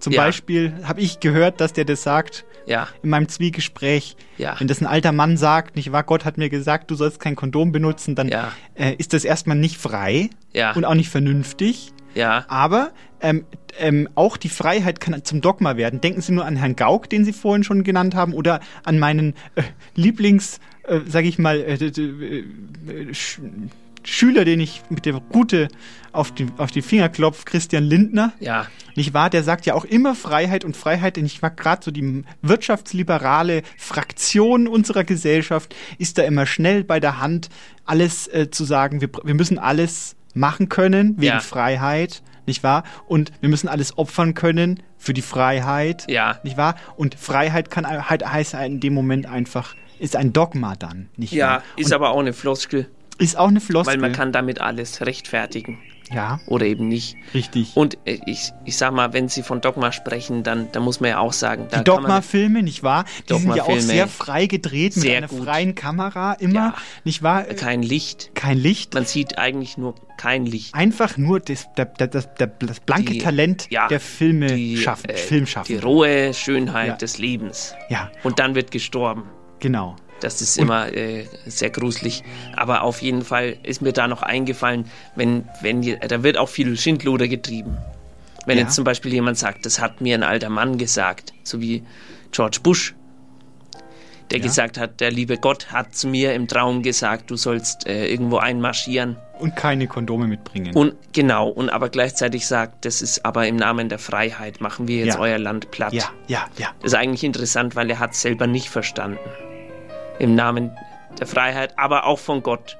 Speaker 10: Zum
Speaker 9: Ja.
Speaker 10: Beispiel habe ich gehört, dass der das sagt
Speaker 9: Ja,
Speaker 10: in meinem Zwiegespräch.
Speaker 9: Ja.
Speaker 10: Wenn das ein alter Mann sagt, nicht wahr? Gott hat mir gesagt, du sollst kein Kondom benutzen, dann äh, ist das erstmal nicht frei und auch nicht vernünftig.
Speaker 9: Ja,
Speaker 10: Aber ähm, ähm, auch die Freiheit kann zum Dogma werden. Denken Sie nur an Herrn Gauck, den Sie vorhin schon genannt haben, oder an meinen äh, Lieblings, äh, sag ich mal, äh, äh, Sch Schüler, den ich mit der Rute auf die, auf die Finger klopf, Christian Lindner.
Speaker 9: ja,
Speaker 10: Nicht wahr? Der sagt ja auch immer Freiheit und Freiheit, denn ich war gerade so die wirtschaftsliberale Fraktion unserer Gesellschaft, ist da immer schnell bei der Hand, alles äh, zu sagen, wir, wir müssen alles machen können wegen
Speaker 9: Ja.
Speaker 10: Freiheit, nicht wahr? Und wir müssen alles opfern können für die Freiheit,
Speaker 9: ja.
Speaker 10: nicht wahr? Und Freiheit kann halt heißt in dem Moment einfach, ist ein Dogma dann, nicht
Speaker 9: Ja,
Speaker 10: wahr?
Speaker 9: ist
Speaker 10: Und
Speaker 9: aber auch eine Floskel,
Speaker 10: ist auch eine Floskel.
Speaker 9: weil man kann damit alles rechtfertigen
Speaker 10: ja,
Speaker 9: oder eben nicht.
Speaker 10: richtig.
Speaker 9: Und äh, ich, ich sag mal, wenn Sie von Dogma sprechen, dann, dann muss man ja auch sagen, da
Speaker 10: Die Dogma-Filme, nicht wahr? Die sind ja auch
Speaker 9: Dogma-Filme.
Speaker 10: sehr frei gedreht, mit
Speaker 9: Sehr
Speaker 10: einer
Speaker 9: gut.
Speaker 10: freien Kamera immer,
Speaker 9: Ja.
Speaker 10: nicht wahr?
Speaker 9: kein Licht.
Speaker 10: Kein Licht.
Speaker 9: Man sieht eigentlich nur kein Licht.
Speaker 10: Einfach nur das, das, der, das blanke
Speaker 9: Die-
Speaker 10: Talent
Speaker 9: ja,
Speaker 10: der Filme
Speaker 9: Die,
Speaker 10: schaffen,
Speaker 9: äh,
Speaker 10: Filmschaffen.
Speaker 9: Die rohe Schönheit
Speaker 10: Ja.
Speaker 9: des Lebens.
Speaker 10: Ja,
Speaker 9: Und dann wird gestorben.
Speaker 10: genau.
Speaker 9: Das ist immer äh, sehr gruselig. Aber auf jeden Fall ist mir da noch eingefallen, wenn, wenn da wird auch viel Schindluder getrieben. Wenn
Speaker 10: Ja.
Speaker 9: jetzt zum Beispiel jemand sagt, das hat mir ein alter Mann gesagt, so wie George Bush, der
Speaker 10: Ja.
Speaker 9: gesagt hat, der liebe Gott hat zu mir im Traum gesagt, du sollst äh, irgendwo einmarschieren.
Speaker 10: Und keine Kondome mitbringen.
Speaker 9: Und genau, und aber gleichzeitig sagt, das ist aber im Namen der Freiheit, machen wir jetzt
Speaker 10: Ja.
Speaker 9: euer Land platt.
Speaker 10: ja, ja, ja.
Speaker 9: Das ist eigentlich interessant, weil er hat es selber nicht verstanden. Im Namen der Freiheit, aber auch von Gott.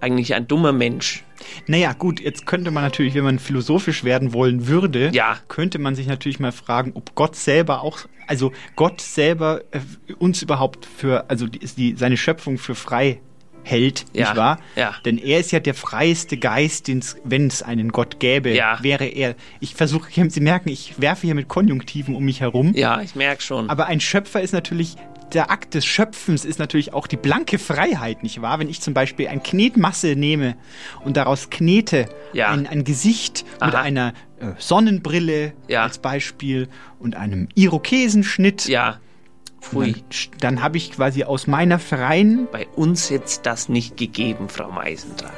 Speaker 9: Eigentlich ein dummer Mensch.
Speaker 10: Naja, gut, jetzt könnte man natürlich, wenn man philosophisch werden wollen würde,
Speaker 9: Ja.
Speaker 10: könnte man sich natürlich mal fragen, ob Gott selber auch, also Gott selber äh, uns überhaupt für, also die, die, seine Schöpfung für frei hält,
Speaker 9: Ja,
Speaker 10: nicht wahr?
Speaker 9: ja.
Speaker 10: Denn er ist ja der freieste Geist, wenn es einen Gott gäbe,
Speaker 9: Ja.
Speaker 10: wäre er. Ich versuche, Sie merken, ich werfe hier mit Konjunktiven um mich herum.
Speaker 9: Ja, ich merke schon.
Speaker 10: Aber ein Schöpfer ist natürlich, der Akt des Schöpfens ist natürlich auch die blanke Freiheit, nicht wahr? Wenn ich zum Beispiel ein Knetmasse nehme und daraus knete
Speaker 9: Ja.
Speaker 10: ein, ein Gesicht mit
Speaker 9: Aha.
Speaker 10: einer äh, Sonnenbrille
Speaker 9: Ja.
Speaker 10: als Beispiel und einem Irokesenschnitt,
Speaker 9: ja. Pfui.
Speaker 10: dann, dann habe ich quasi aus meiner freien.
Speaker 9: Bei uns hätte es das nicht gegeben, Frau Meisendraht.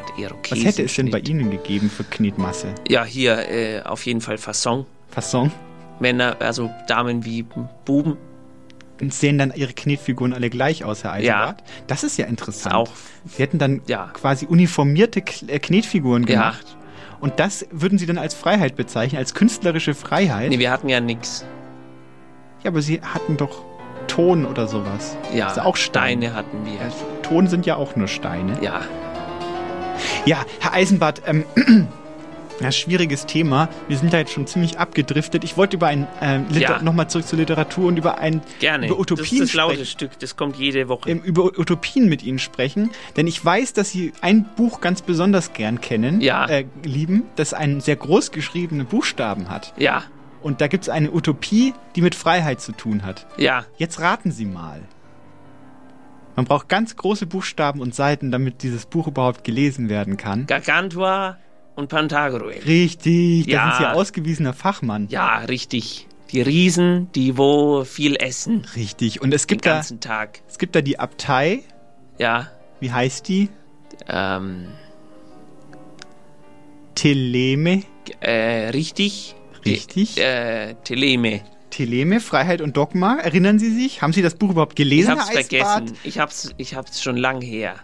Speaker 10: Was hätte es denn bei Ihnen gegeben für Knetmasse?
Speaker 9: Ja, hier äh, auf jeden Fall Fasson.
Speaker 10: Fasson?
Speaker 9: Männer, also Damen wie Buben.
Speaker 10: Und sehen dann ihre Knetfiguren alle gleich aus, Herr Eisenbart? Das ist ja interessant.
Speaker 9: Auch.
Speaker 10: Sie hätten dann quasi uniformierte äh, Knetfiguren
Speaker 9: Ja.
Speaker 10: gemacht. Und das würden Sie dann als Freiheit bezeichnen, als künstlerische Freiheit?
Speaker 9: Nee, wir hatten ja nichts.
Speaker 10: Ja, aber Sie hatten doch Ton oder sowas.
Speaker 9: Ja,
Speaker 10: ja auch Stein.
Speaker 9: Steine hatten wir.
Speaker 10: Ton sind ja auch nur Steine.
Speaker 9: Ja.
Speaker 10: Ja, Herr Eisenbart, ähm, ja, schwieriges Thema. Wir sind da jetzt schon ziemlich abgedriftet. Ich wollte über ein Liter
Speaker 9: Ja.
Speaker 10: nochmal zurück zur Literatur und über ein
Speaker 9: Gerne.
Speaker 10: über
Speaker 9: das
Speaker 10: Utopien
Speaker 9: ist das laute
Speaker 10: sprechen.
Speaker 9: Stück, das kommt jede Woche.
Speaker 10: ähm, über Utopien mit Ihnen sprechen, denn ich weiß, dass Sie ein Buch ganz besonders gern kennen,
Speaker 9: Ja.
Speaker 10: äh, lieben, das einen sehr groß geschriebene Buchstaben hat.
Speaker 9: Ja.
Speaker 10: Und da gibt es eine Utopie, die mit Freiheit zu tun hat.
Speaker 9: Ja.
Speaker 10: Jetzt raten Sie mal. Man braucht ganz große Buchstaben und Seiten, damit dieses Buch überhaupt gelesen werden kann.
Speaker 9: Gargantua und Pantagruel.
Speaker 10: Richtig, da
Speaker 9: Ja.
Speaker 10: sind Sie ausgewiesener Fachmann.
Speaker 9: Ja, richtig. Die Riesen, die wo viel essen.
Speaker 10: Richtig. Und es gibt
Speaker 9: Den
Speaker 10: da,
Speaker 9: ganzen Tag.
Speaker 10: es gibt da die Abtei.
Speaker 9: Ja.
Speaker 10: Wie heißt die?
Speaker 9: Ähm,
Speaker 10: Teleme.
Speaker 9: äh, richtig.
Speaker 10: Richtig.
Speaker 9: Äh, Teleme.
Speaker 10: Teleme, Freiheit und Dogma. Erinnern Sie sich? Haben Sie das Buch überhaupt
Speaker 9: Ich
Speaker 10: gelesen,
Speaker 9: hab's
Speaker 10: Herr
Speaker 9: vergessen. Ich hab's, ich hab's schon lang her.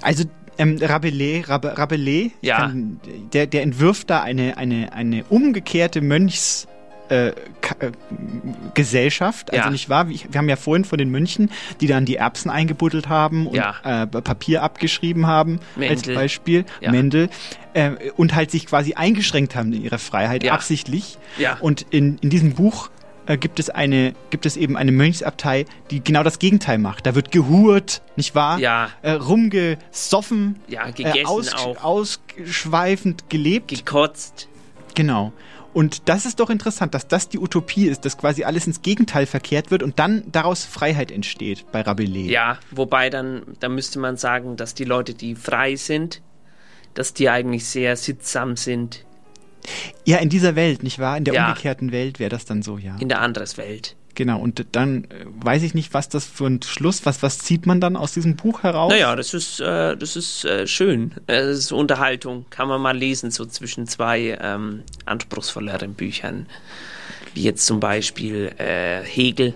Speaker 10: Also ähm, Rabelais, Rab Rabelais
Speaker 9: Ja.
Speaker 10: kann, der, der entwirft da eine, eine, eine umgekehrte Mönchs... Äh, äh, Gesellschaft, also
Speaker 9: Ja.
Speaker 10: nicht wahr? Wir haben ja vorhin von den Mönchen, die dann die Erbsen eingebuddelt haben und
Speaker 9: Ja.
Speaker 10: äh, Papier abgeschrieben haben, als
Speaker 9: Mendel.
Speaker 10: Beispiel,
Speaker 9: Ja.
Speaker 10: Mendel, äh, und halt sich quasi eingeschränkt haben in ihrer Freiheit, absichtlich. Und in, in diesem Buch äh, gibt es eine, gibt es eben eine Mönchsabtei, die genau das Gegenteil macht. Da wird gehurt, nicht wahr?
Speaker 9: Ja.
Speaker 10: Äh, rumgesoffen,
Speaker 9: Ja, gegessen
Speaker 10: äh, aus,
Speaker 9: auch.
Speaker 10: ausschweifend gelebt.
Speaker 9: Gekotzt.
Speaker 10: Genau. Und das ist doch interessant, dass das die Utopie ist, dass quasi alles ins Gegenteil verkehrt wird und dann daraus Freiheit entsteht bei Rabelais.
Speaker 9: Ja, wobei dann, da müsste man sagen, dass die Leute, die frei sind, dass die eigentlich sehr sittsam sind
Speaker 10: Ja, in dieser Welt, nicht wahr? In der
Speaker 9: Ja.
Speaker 10: umgekehrten Welt wäre das dann so, ja.
Speaker 9: in der anderes Welt.
Speaker 10: Genau, und dann äh, weiß ich nicht, was das für ein Schluss, was, was zieht man dann aus diesem Buch heraus?
Speaker 9: Naja, das ist, äh, das ist äh, schön. Das ist Unterhaltung. Kann man mal lesen, so zwischen zwei ähm, anspruchsvolleren Büchern. Wie jetzt zum Beispiel äh, Hegel,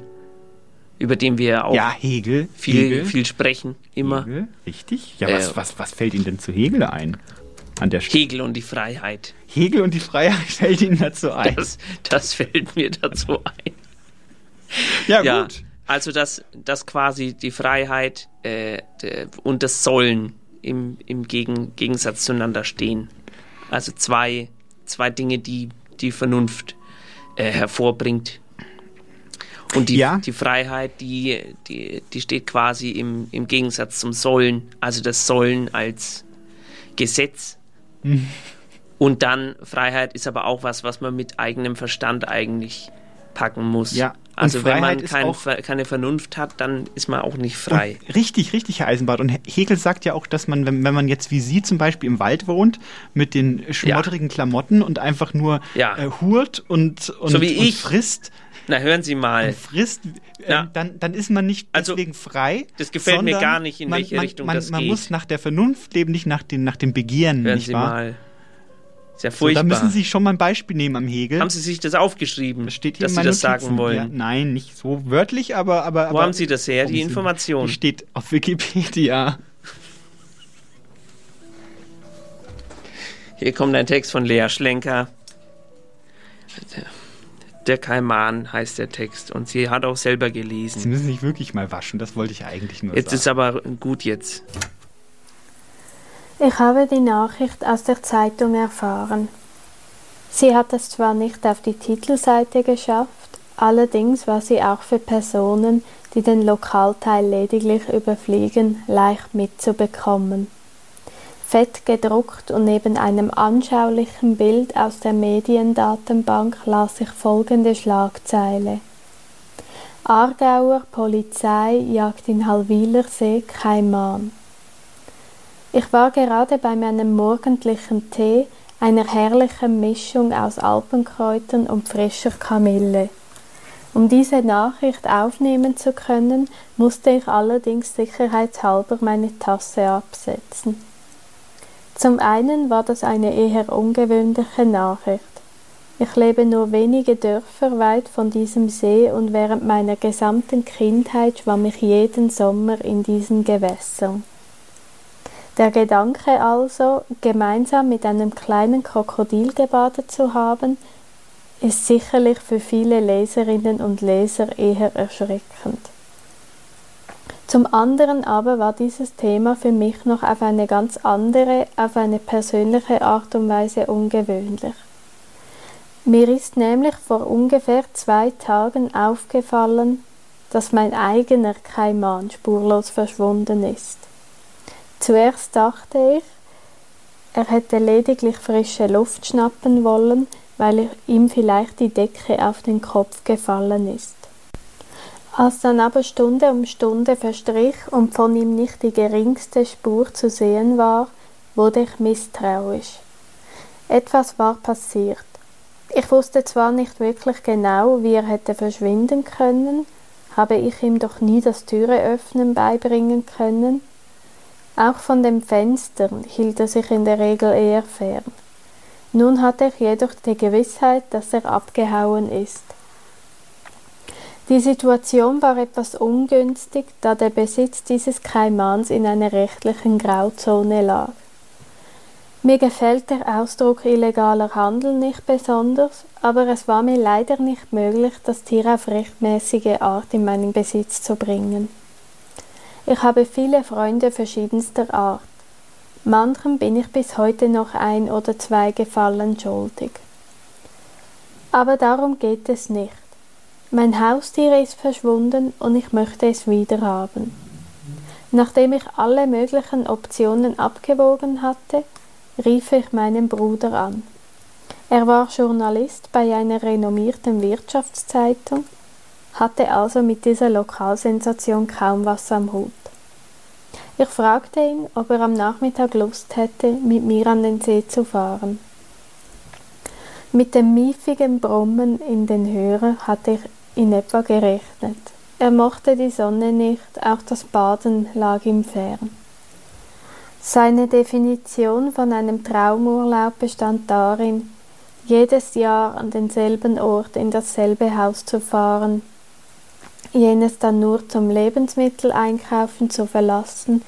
Speaker 9: über den wir auch
Speaker 10: Ja, Hegel.
Speaker 9: viel,
Speaker 10: Hegel.
Speaker 9: viel sprechen, immer.
Speaker 10: Hegel, richtig? Ja, was,
Speaker 9: Äh,
Speaker 10: was, was fällt Ihnen denn zu Hegel ein? An der Stelle.
Speaker 9: Hegel und die Freiheit.
Speaker 10: Hegel und die Freiheit fällt Ihnen dazu ein.
Speaker 9: Das, das fällt mir dazu ein.
Speaker 10: ja,
Speaker 9: Ja,
Speaker 10: gut.
Speaker 9: also dass, dass quasi die Freiheit äh, und das Sollen im, im Gegen, Gegensatz zueinander stehen. Also zwei, zwei Dinge, die die Vernunft äh, hervorbringt. Und die,
Speaker 10: Ja.
Speaker 9: die Freiheit, die, die, die steht quasi im, im Gegensatz zum Sollen. Also das Sollen als Gesetz.
Speaker 10: Mhm.
Speaker 9: Und dann Freiheit ist aber auch was, was man mit eigenem Verstand eigentlich packen muss.
Speaker 10: Ja,
Speaker 9: Also wenn man kein, keine Vernunft hat, dann ist man auch nicht frei.
Speaker 10: Und richtig, richtig, Herr Eisenbart. Und Hegel sagt ja auch, dass man, wenn, wenn man jetzt wie Sie zum Beispiel im Wald wohnt, mit den schmotterigen Klamotten und einfach nur
Speaker 9: Ja.
Speaker 10: äh, hurt und, und,
Speaker 9: So
Speaker 10: und frisst,
Speaker 9: Na, hören Sie mal.
Speaker 10: frisst, äh,
Speaker 9: Ja.
Speaker 10: dann, dann ist man nicht
Speaker 9: Also,
Speaker 10: deswegen frei.
Speaker 9: das gefällt mir gar nicht, in
Speaker 10: man,
Speaker 9: welche
Speaker 10: man,
Speaker 9: Richtung
Speaker 10: man,
Speaker 9: das
Speaker 10: Man
Speaker 9: geht.
Speaker 10: muss nach der Vernunft leben, nicht nach, den, nach dem Begehren,
Speaker 9: Hören
Speaker 10: nicht
Speaker 9: Sie
Speaker 10: wahr?
Speaker 9: mal. Ist ja
Speaker 10: So,
Speaker 9: furchtbar.
Speaker 10: da müssen Sie sich schon mal ein Beispiel nehmen am Hegel.
Speaker 9: haben Sie sich das aufgeschrieben,
Speaker 10: das steht hier
Speaker 9: dass Sie das sagen
Speaker 10: Notizen.
Speaker 9: wollen?
Speaker 10: Ja, nein, nicht so wörtlich, aber... aber
Speaker 9: Wo
Speaker 10: aber,
Speaker 9: haben Sie das her, die Information?
Speaker 10: Die steht auf Wikipedia.
Speaker 9: Hier kommt ein Text von Lea Schlenker. Der Kaiman heißt der Text und sie hat auch selber
Speaker 10: Sie
Speaker 9: gelesen.
Speaker 10: müssen sich wirklich mal waschen, das wollte ich eigentlich nur
Speaker 9: Jetzt
Speaker 10: sagen.
Speaker 9: ist aber gut jetzt.
Speaker 15: Ich habe die Nachricht aus der Zeitung erfahren. Sie hat es zwar nicht auf die Titelseite geschafft, allerdings war sie auch für Personen, die den Lokalteil lediglich überfliegen, leicht mitzubekommen. Fett gedruckt und neben einem anschaulichen Bild aus der Mediendatenbank las ich folgende Schlagzeile. Aargauer Polizei jagt in Halwilersee Kaiman. Ich war gerade bei meinem morgendlichen Tee, einer herrlichen Mischung aus Alpenkräutern und frischer Kamille. Um diese Nachricht aufnehmen zu können, musste ich allerdings sicherheitshalber meine Tasse absetzen. Zum einen war das eine eher ungewöhnliche Nachricht. Ich lebe nur wenige Dörfer weit von diesem See und während meiner gesamten Kindheit schwamm ich jeden Sommer in diesen Gewässern. Der Gedanke also, gemeinsam mit einem kleinen Krokodil gebadet zu haben, ist sicherlich für viele Leserinnen und Leser eher erschreckend. Zum anderen aber war dieses Thema für mich noch auf eine ganz andere, auf eine persönliche Art und Weise ungewöhnlich. Mir ist nämlich vor ungefähr zwei Tagen aufgefallen, dass mein eigener Kaiman spurlos verschwunden ist. Zuerst dachte ich, er hätte lediglich frische Luft schnappen wollen, weil ihm vielleicht die Decke auf den Kopf gefallen ist. Als dann aber Stunde um Stunde verstrich und von ihm nicht die geringste Spur zu sehen war, wurde ich misstrauisch. Etwas war passiert. Ich wusste zwar nicht wirklich genau, wie er hätte verschwinden können, habe ich ihm doch nie das Türeöffnen beibringen können. Auch von den Fenstern hielt er sich in der Regel eher fern. Nun hatte ich jedoch die Gewissheit, dass er abgehauen ist. Die Situation war etwas ungünstig, da der Besitz dieses Kaimans in einer rechtlichen Grauzone lag. Mir gefällt der Ausdruck illegaler Handel nicht besonders, aber es war mir leider nicht möglich, das Tier auf rechtmäßige Art in meinen Besitz zu bringen. Ich habe viele Freunde verschiedenster Art. Manchem bin ich bis heute noch ein oder zwei Gefallen schuldig. Aber darum geht es nicht. Mein Haustier ist verschwunden und ich möchte es wieder haben. Nachdem ich alle möglichen Optionen abgewogen hatte, rief ich meinen Bruder an. Er war Journalist bei einer renommierten Wirtschaftszeitung, hatte also mit dieser Lokalsensation kaum was am Hut. Ich fragte ihn, ob er am Nachmittag Lust hätte, mit mir an den See zu fahren. Mit dem miefigen Brummen in den Hörer hatte ich in etwa gerechnet. Er mochte die Sonne nicht, auch das Baden lag ihm fern. Seine Definition von einem Traumurlaub bestand darin, jedes Jahr an denselben Ort in dasselbe Haus zu fahren, jenes dann nur zum Lebensmitteleinkaufen zu verlassen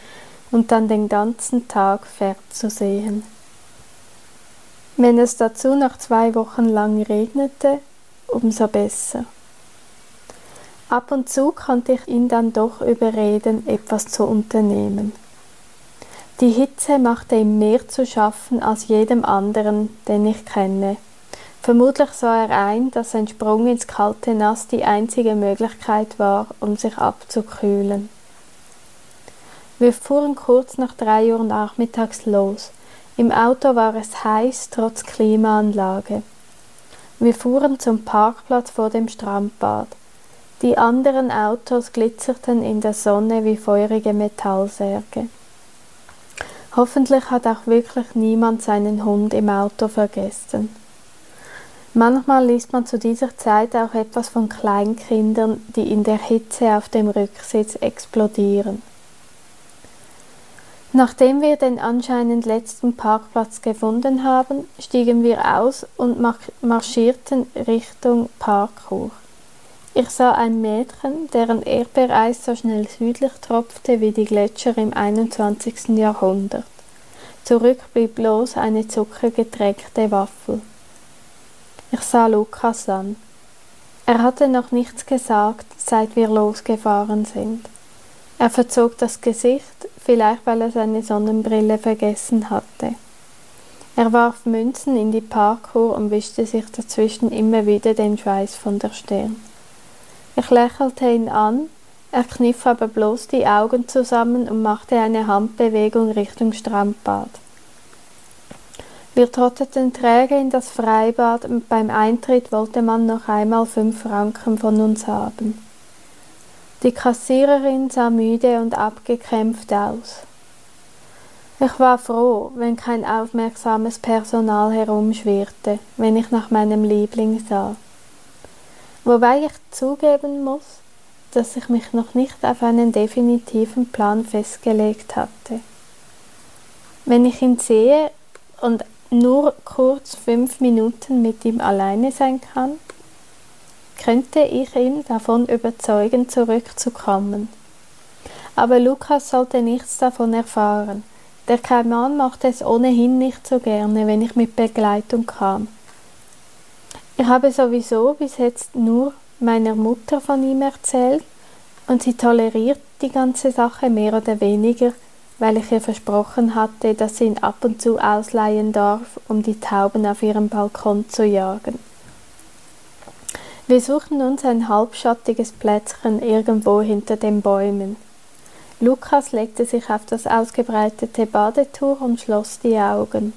Speaker 15: und dann den ganzen Tag fernzusehen. Wenn es dazu noch zwei Wochen lang regnete, umso besser. Ab und zu konnte ich ihn dann doch überreden, etwas zu unternehmen. Die Hitze machte ihm mehr zu schaffen als jedem anderen, den ich kenne. Vermutlich sah er ein, dass ein Sprung ins kalte Nass die einzige Möglichkeit war, um sich abzukühlen. Wir fuhren kurz nach drei Uhr nachmittags los. Im Auto war es heiß, trotz Klimaanlage. Wir fuhren zum Parkplatz vor dem Strandbad. Die anderen Autos glitzerten in der Sonne wie feurige Metallsärge. Hoffentlich hat auch wirklich niemand seinen Hund im Auto vergessen. Manchmal liest man zu dieser Zeit auch etwas von Kleinkindern, die in der Hitze auf dem Rücksitz explodieren. Nachdem wir den anscheinend letzten Parkplatz gefunden haben, stiegen wir aus und marschierten Richtung Parkour. Ich sah ein Mädchen, deren Erdbeereis so schnell südlich tropfte wie die Gletscher im 21. Jahrhundert. Zurück blieb bloß eine zuckergetränkte Waffel. Ich sah Lukas an. Er hatte noch nichts gesagt, seit wir losgefahren sind. Er verzog das Gesicht, vielleicht weil er seine Sonnenbrille vergessen hatte. Er warf Münzen in die Parkour und wischte sich dazwischen immer wieder den Schweiß von der Stirn. Ich lächelte ihn an, Er kniff aber bloß die Augen zusammen und machte eine Handbewegung Richtung Strandbad. Wir trotteten träge in das Freibad und beim Eintritt wollte man noch einmal fünf Franken von uns haben. Die Kassiererin sah müde und abgekämpft aus. Ich war froh, wenn kein aufmerksames Personal herumschwirrte, wenn ich nach meinem Liebling sah. Wobei ich zugeben muss, dass ich mich noch nicht auf einen definitiven Plan festgelegt hatte. Wenn ich ihn sehe und nur kurz fünf Minuten mit ihm alleine sein kann, könnte ich ihn davon überzeugen, zurückzukommen. Aber Lukas sollte nichts davon erfahren. Der Kaiman machte es ohnehin nicht so gerne, wenn ich mit Begleitung kam. Ich habe sowieso bis jetzt nur meiner Mutter von ihm erzählt und sie toleriert die ganze Sache mehr oder weniger, weil ich ihr versprochen hatte, dass sie ihn ab und zu ausleihen darf, um die Tauben auf ihrem Balkon zu jagen. Wir suchten uns ein halbschattiges Plätzchen irgendwo hinter den Bäumen. Lukas legte sich auf das ausgebreitete Badetuch und schloss die Augen.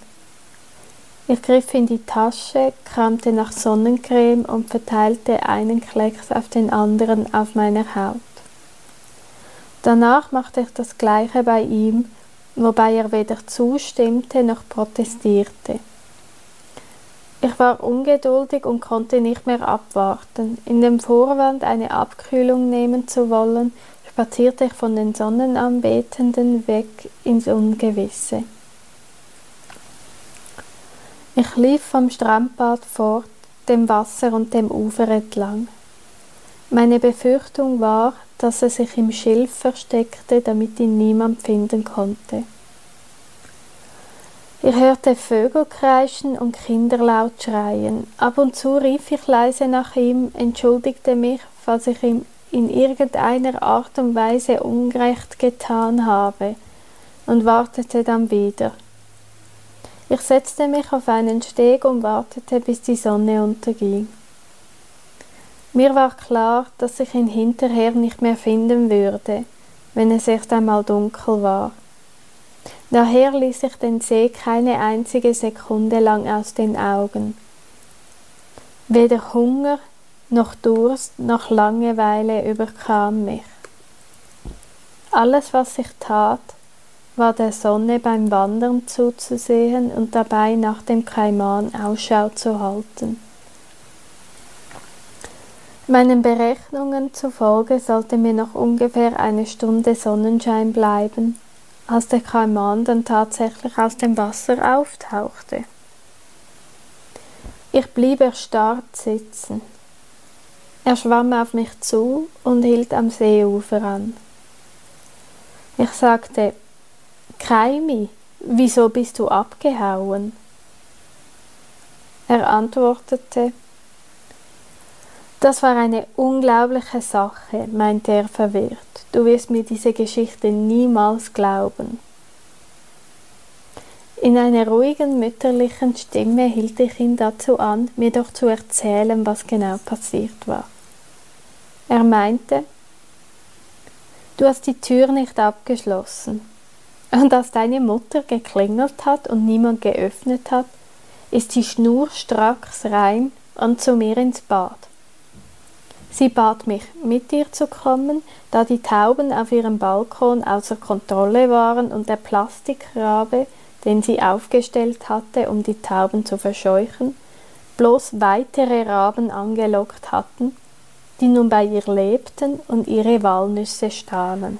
Speaker 15: Ich griff in die Tasche, kramte nach Sonnencreme und verteilte einen Klecks auf den anderen auf meiner Haut. Danach machte ich das gleiche bei ihm, wobei er weder zustimmte noch protestierte. Ich war ungeduldig und konnte nicht mehr abwarten. In dem Vorwand, eine Abkühlung nehmen zu wollen, spazierte ich von den Sonnenanbetenden weg ins Ungewisse. Ich lief vom Strandbad fort, dem Wasser und dem Ufer entlang. Meine Befürchtung war, dass er sich im Schilf versteckte, damit ihn niemand finden konnte. Ich hörte Vögel kreischen und Kinder laut schreien. Ab und zu rief ich leise nach ihm, entschuldigte mich, falls ich ihm in irgendeiner Art und Weise Unrecht getan habe, und wartete dann wieder. Ich setzte mich auf einen Steg und wartete, bis die Sonne unterging. Mir war klar, dass ich ihn hinterher nicht mehr finden würde, wenn es erst einmal dunkel war. Daher ließ ich den See keine einzige Sekunde lang aus den Augen. Weder Hunger noch Durst noch Langeweile überkam mich. Alles, was ich tat, war der Sonne beim Wandern zuzusehen und dabei nach dem Kaiman Ausschau zu halten. Meinen Berechnungen zufolge sollte mir noch ungefähr eine Stunde Sonnenschein bleiben, als der Kaiman dann tatsächlich aus dem Wasser auftauchte. Ich blieb erstarrt sitzen. Er schwamm auf mich zu und hielt am Seeufer an. Ich sagte, Kaimi, wieso bist du abgehauen? Er antwortete, das war eine unglaubliche Sache, meinte er verwirrt. Du wirst mir diese Geschichte niemals glauben. In einer ruhigen mütterlichen Stimme hielt ich ihn dazu an, mir doch zu erzählen, was genau passiert war. Er meinte, du hast die Tür nicht abgeschlossen. Und als deine Mutter geklingelt hat und niemand geöffnet hat, ist sie schnurstracks rein und zu mir ins Bad. Sie bat mich, mit ihr zu kommen, da die Tauben auf ihrem Balkon außer Kontrolle waren und der Plastikrabe, den sie aufgestellt hatte, um die Tauben zu verscheuchen, bloß weitere Raben angelockt hatten, die nun bei ihr lebten und ihre Walnüsse stahlen.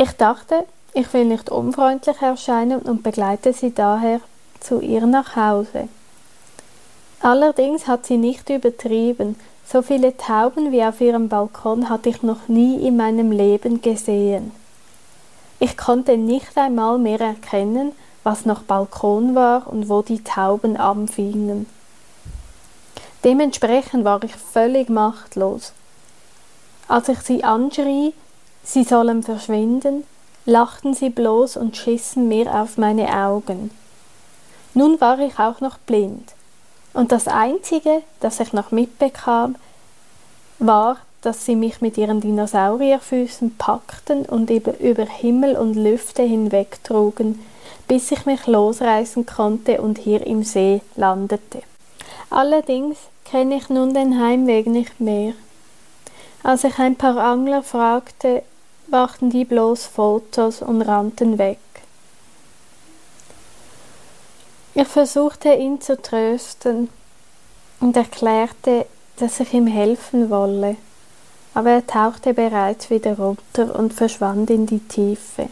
Speaker 15: Ich dachte, ich will nicht unfreundlich erscheinen und begleite sie daher zu ihr nach Hause. Allerdings hat sie nicht übertrieben, so viele Tauben wie auf ihrem Balkon hatte ich noch nie in meinem Leben gesehen. Ich konnte nicht einmal mehr erkennen, was noch Balkon war und wo die Tauben anfingen. Dementsprechend war ich völlig machtlos. Als ich sie anschrie, sie sollen verschwinden, lachten sie bloß und schissen mir auf meine Augen. Nun war ich auch noch blind. Und das Einzige, das ich noch mitbekam, war, dass sie mich mit ihren Dinosaurierfüßen packten und über Himmel und Lüfte hinwegtrugen, bis ich mich losreißen konnte und hier im See landete. Allerdings kenne ich nun den Heimweg nicht mehr. Als ich ein paar Angler fragte, machten die bloß Fotos und rannten weg. Ich versuchte ihn zu trösten und erklärte, dass ich ihm helfen wolle, aber er tauchte bereits wieder runter und verschwand in die Tiefe.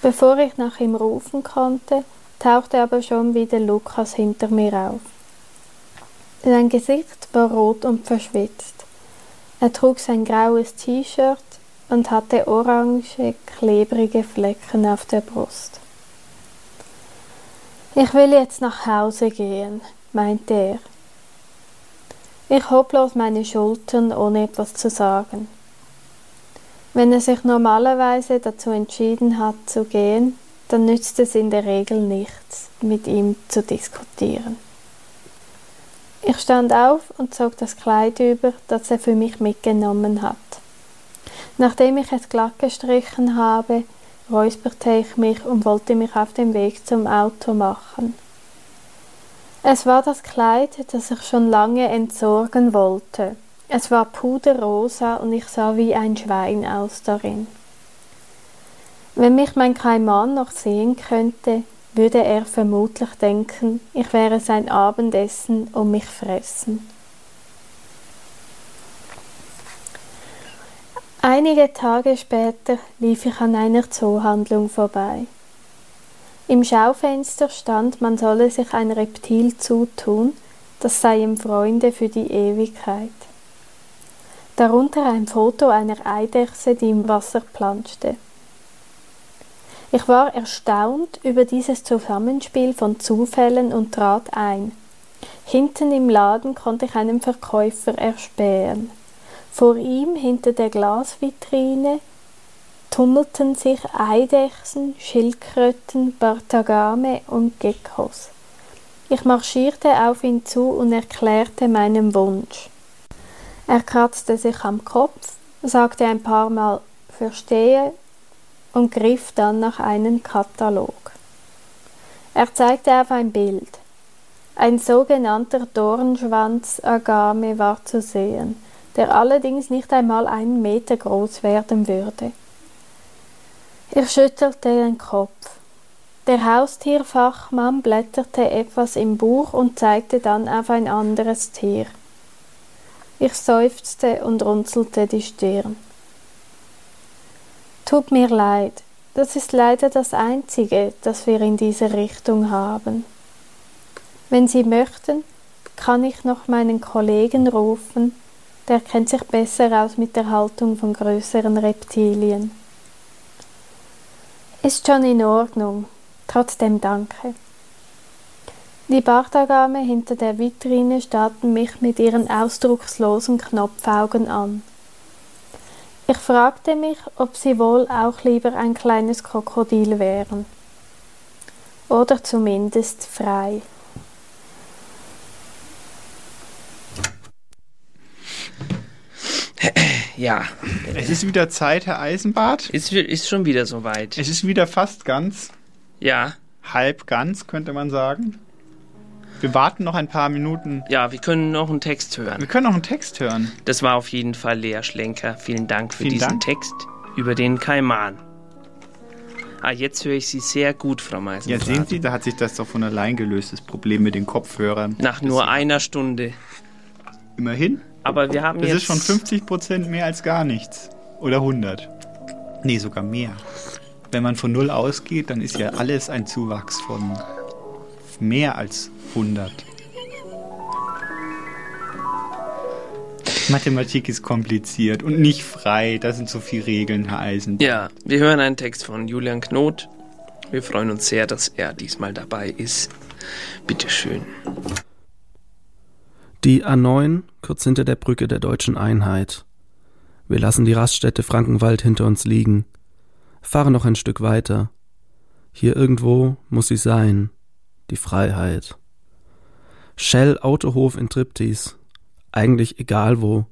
Speaker 15: Bevor ich nach ihm rufen konnte, tauchte aber schon wieder Lukas hinter mir auf. Sein Gesicht war rot und verschwitzt. Er trug sein graues T-Shirt und hatte orange, klebrige Flecken auf der Brust. Ich will jetzt nach Hause gehen, meinte er. Ich hob bloß meine Schultern, ohne etwas zu sagen. Wenn er sich normalerweise dazu entschieden hat zu gehen, dann nützt es in der Regel nichts, mit ihm zu diskutieren. Ich stand auf und zog das Kleid über, das er für mich mitgenommen hat. Nachdem ich es glatt gestrichen habe, räusperte ich mich und wollte mich auf den Weg zum Auto machen. Es war das Kleid, das ich schon lange entsorgen wollte. Es war puderrosa und ich sah wie ein Schwein aus darin. Wenn mich mein Kaiman noch sehen könnte, würde er vermutlich denken, ich wäre sein Abendessen und mich fressen. Einige Tage später lief ich an einer Zoohandlung vorbei. Im Schaufenster stand, man solle sich ein Reptil zutun, das sei ihm Freunde für die Ewigkeit. Darunter ein Foto einer Eidechse, die im Wasser planschte. Ich war erstaunt über dieses Zusammenspiel von Zufällen und trat ein. Hinten im Laden konnte ich einen Verkäufer erspähen. Vor ihm, hinter der Glasvitrine, tummelten sich Eidechsen, Schildkröten, Bartagame und Geckos. Ich marschierte auf ihn zu und erklärte meinen Wunsch. Er kratzte sich am Kopf, sagte ein paar Mal Verstehe und griff dann nach einem Katalog. Er zeigte auf ein Bild. Ein sogenannter Dornschwanz-Agame war zu sehen der allerdings nicht einmal einen Meter groß werden würde. Ich schüttelte den Kopf. Der Haustierfachmann blätterte etwas im Buch und zeigte dann auf ein anderes Tier. Ich seufzte und runzelte die Stirn. Tut mir leid, das ist leider das Einzige, das wir in dieser Richtung haben. Wenn Sie möchten, kann ich noch meinen Kollegen rufen der kennt sich besser aus mit der Haltung von größeren Reptilien. Ist schon in Ordnung. Trotzdem danke. Die Bartagame hinter der Vitrine starrten mich mit ihren ausdruckslosen Knopfaugen an. Ich fragte mich, ob sie wohl auch lieber ein kleines Krokodil wären. Oder zumindest frei.
Speaker 9: Ja.
Speaker 10: Es ist wieder Zeit, Herr Eisenbart.
Speaker 9: Ist, ist schon wieder soweit.
Speaker 10: Es ist wieder fast ganz.
Speaker 9: Ja.
Speaker 10: Halb ganz, könnte man sagen. Wir warten noch ein paar Minuten.
Speaker 9: Ja, wir können noch einen Text hören.
Speaker 10: Wir können noch einen Text hören.
Speaker 9: Das war auf jeden Fall Lea Schlenker. Vielen Dank für
Speaker 10: Vielen
Speaker 9: diesen
Speaker 10: Dank.
Speaker 9: Text über den Kaiman. Ah, jetzt höre ich Sie sehr gut, Frau
Speaker 10: Ja,
Speaker 9: Meisendrath.
Speaker 10: sehen Sie, da hat sich das doch von allein gelöst, das Problem mit den Kopfhörern.
Speaker 9: Nach nur einer Stunde.
Speaker 10: Immerhin.
Speaker 9: Aber wir haben
Speaker 10: Das
Speaker 9: jetzt...
Speaker 10: ist schon 50% mehr als gar nichts. Oder 100. Nee, sogar mehr. Wenn man von Null ausgeht, dann ist ja alles ein Zuwachs von mehr als 100. Mathematik ist kompliziert und nicht frei. Da sind so viele Regeln, Herr Eisen.
Speaker 9: Ja, wir hören einen Text von Julian Knot. Wir freuen uns sehr, dass er diesmal dabei ist. Bitteschön.
Speaker 16: Die A9 kurz hinter der Brücke der deutschen Einheit. Wir lassen die Raststätte Frankenwald hinter uns liegen, fahren noch ein Stück weiter. Hier irgendwo muss sie sein, die Freiheit. Shell Autohof in Triptis, eigentlich egal wo,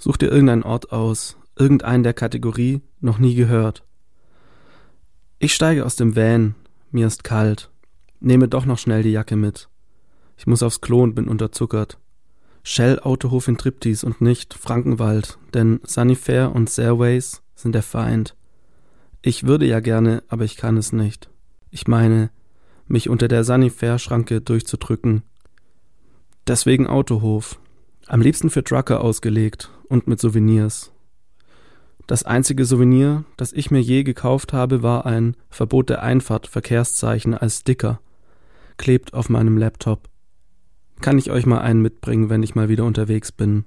Speaker 16: Such dir irgendeinen Ort aus, irgendeinen der Kategorie, noch nie gehört. Ich steige aus dem Van, mir ist kalt, nehme doch noch schnell die Jacke mit. Ich muss aufs Klo und bin unterzuckert. Shell Autohof in Triptis und nicht Frankenwald, denn Sunnyfair und Sairways sind der Feind. Ich würde ja gerne, aber ich kann es nicht. Ich meine, mich unter der Sunnyfair-Schranke durchzudrücken. Deswegen Autohof. Am liebsten für Trucker ausgelegt und mit Souvenirs. Das einzige Souvenir, das ich mir je gekauft habe, war ein Verbot der Einfahrt Verkehrszeichen als Sticker. Klebt auf meinem Laptop. Kann ich euch mal einen mitbringen, wenn ich mal wieder unterwegs bin.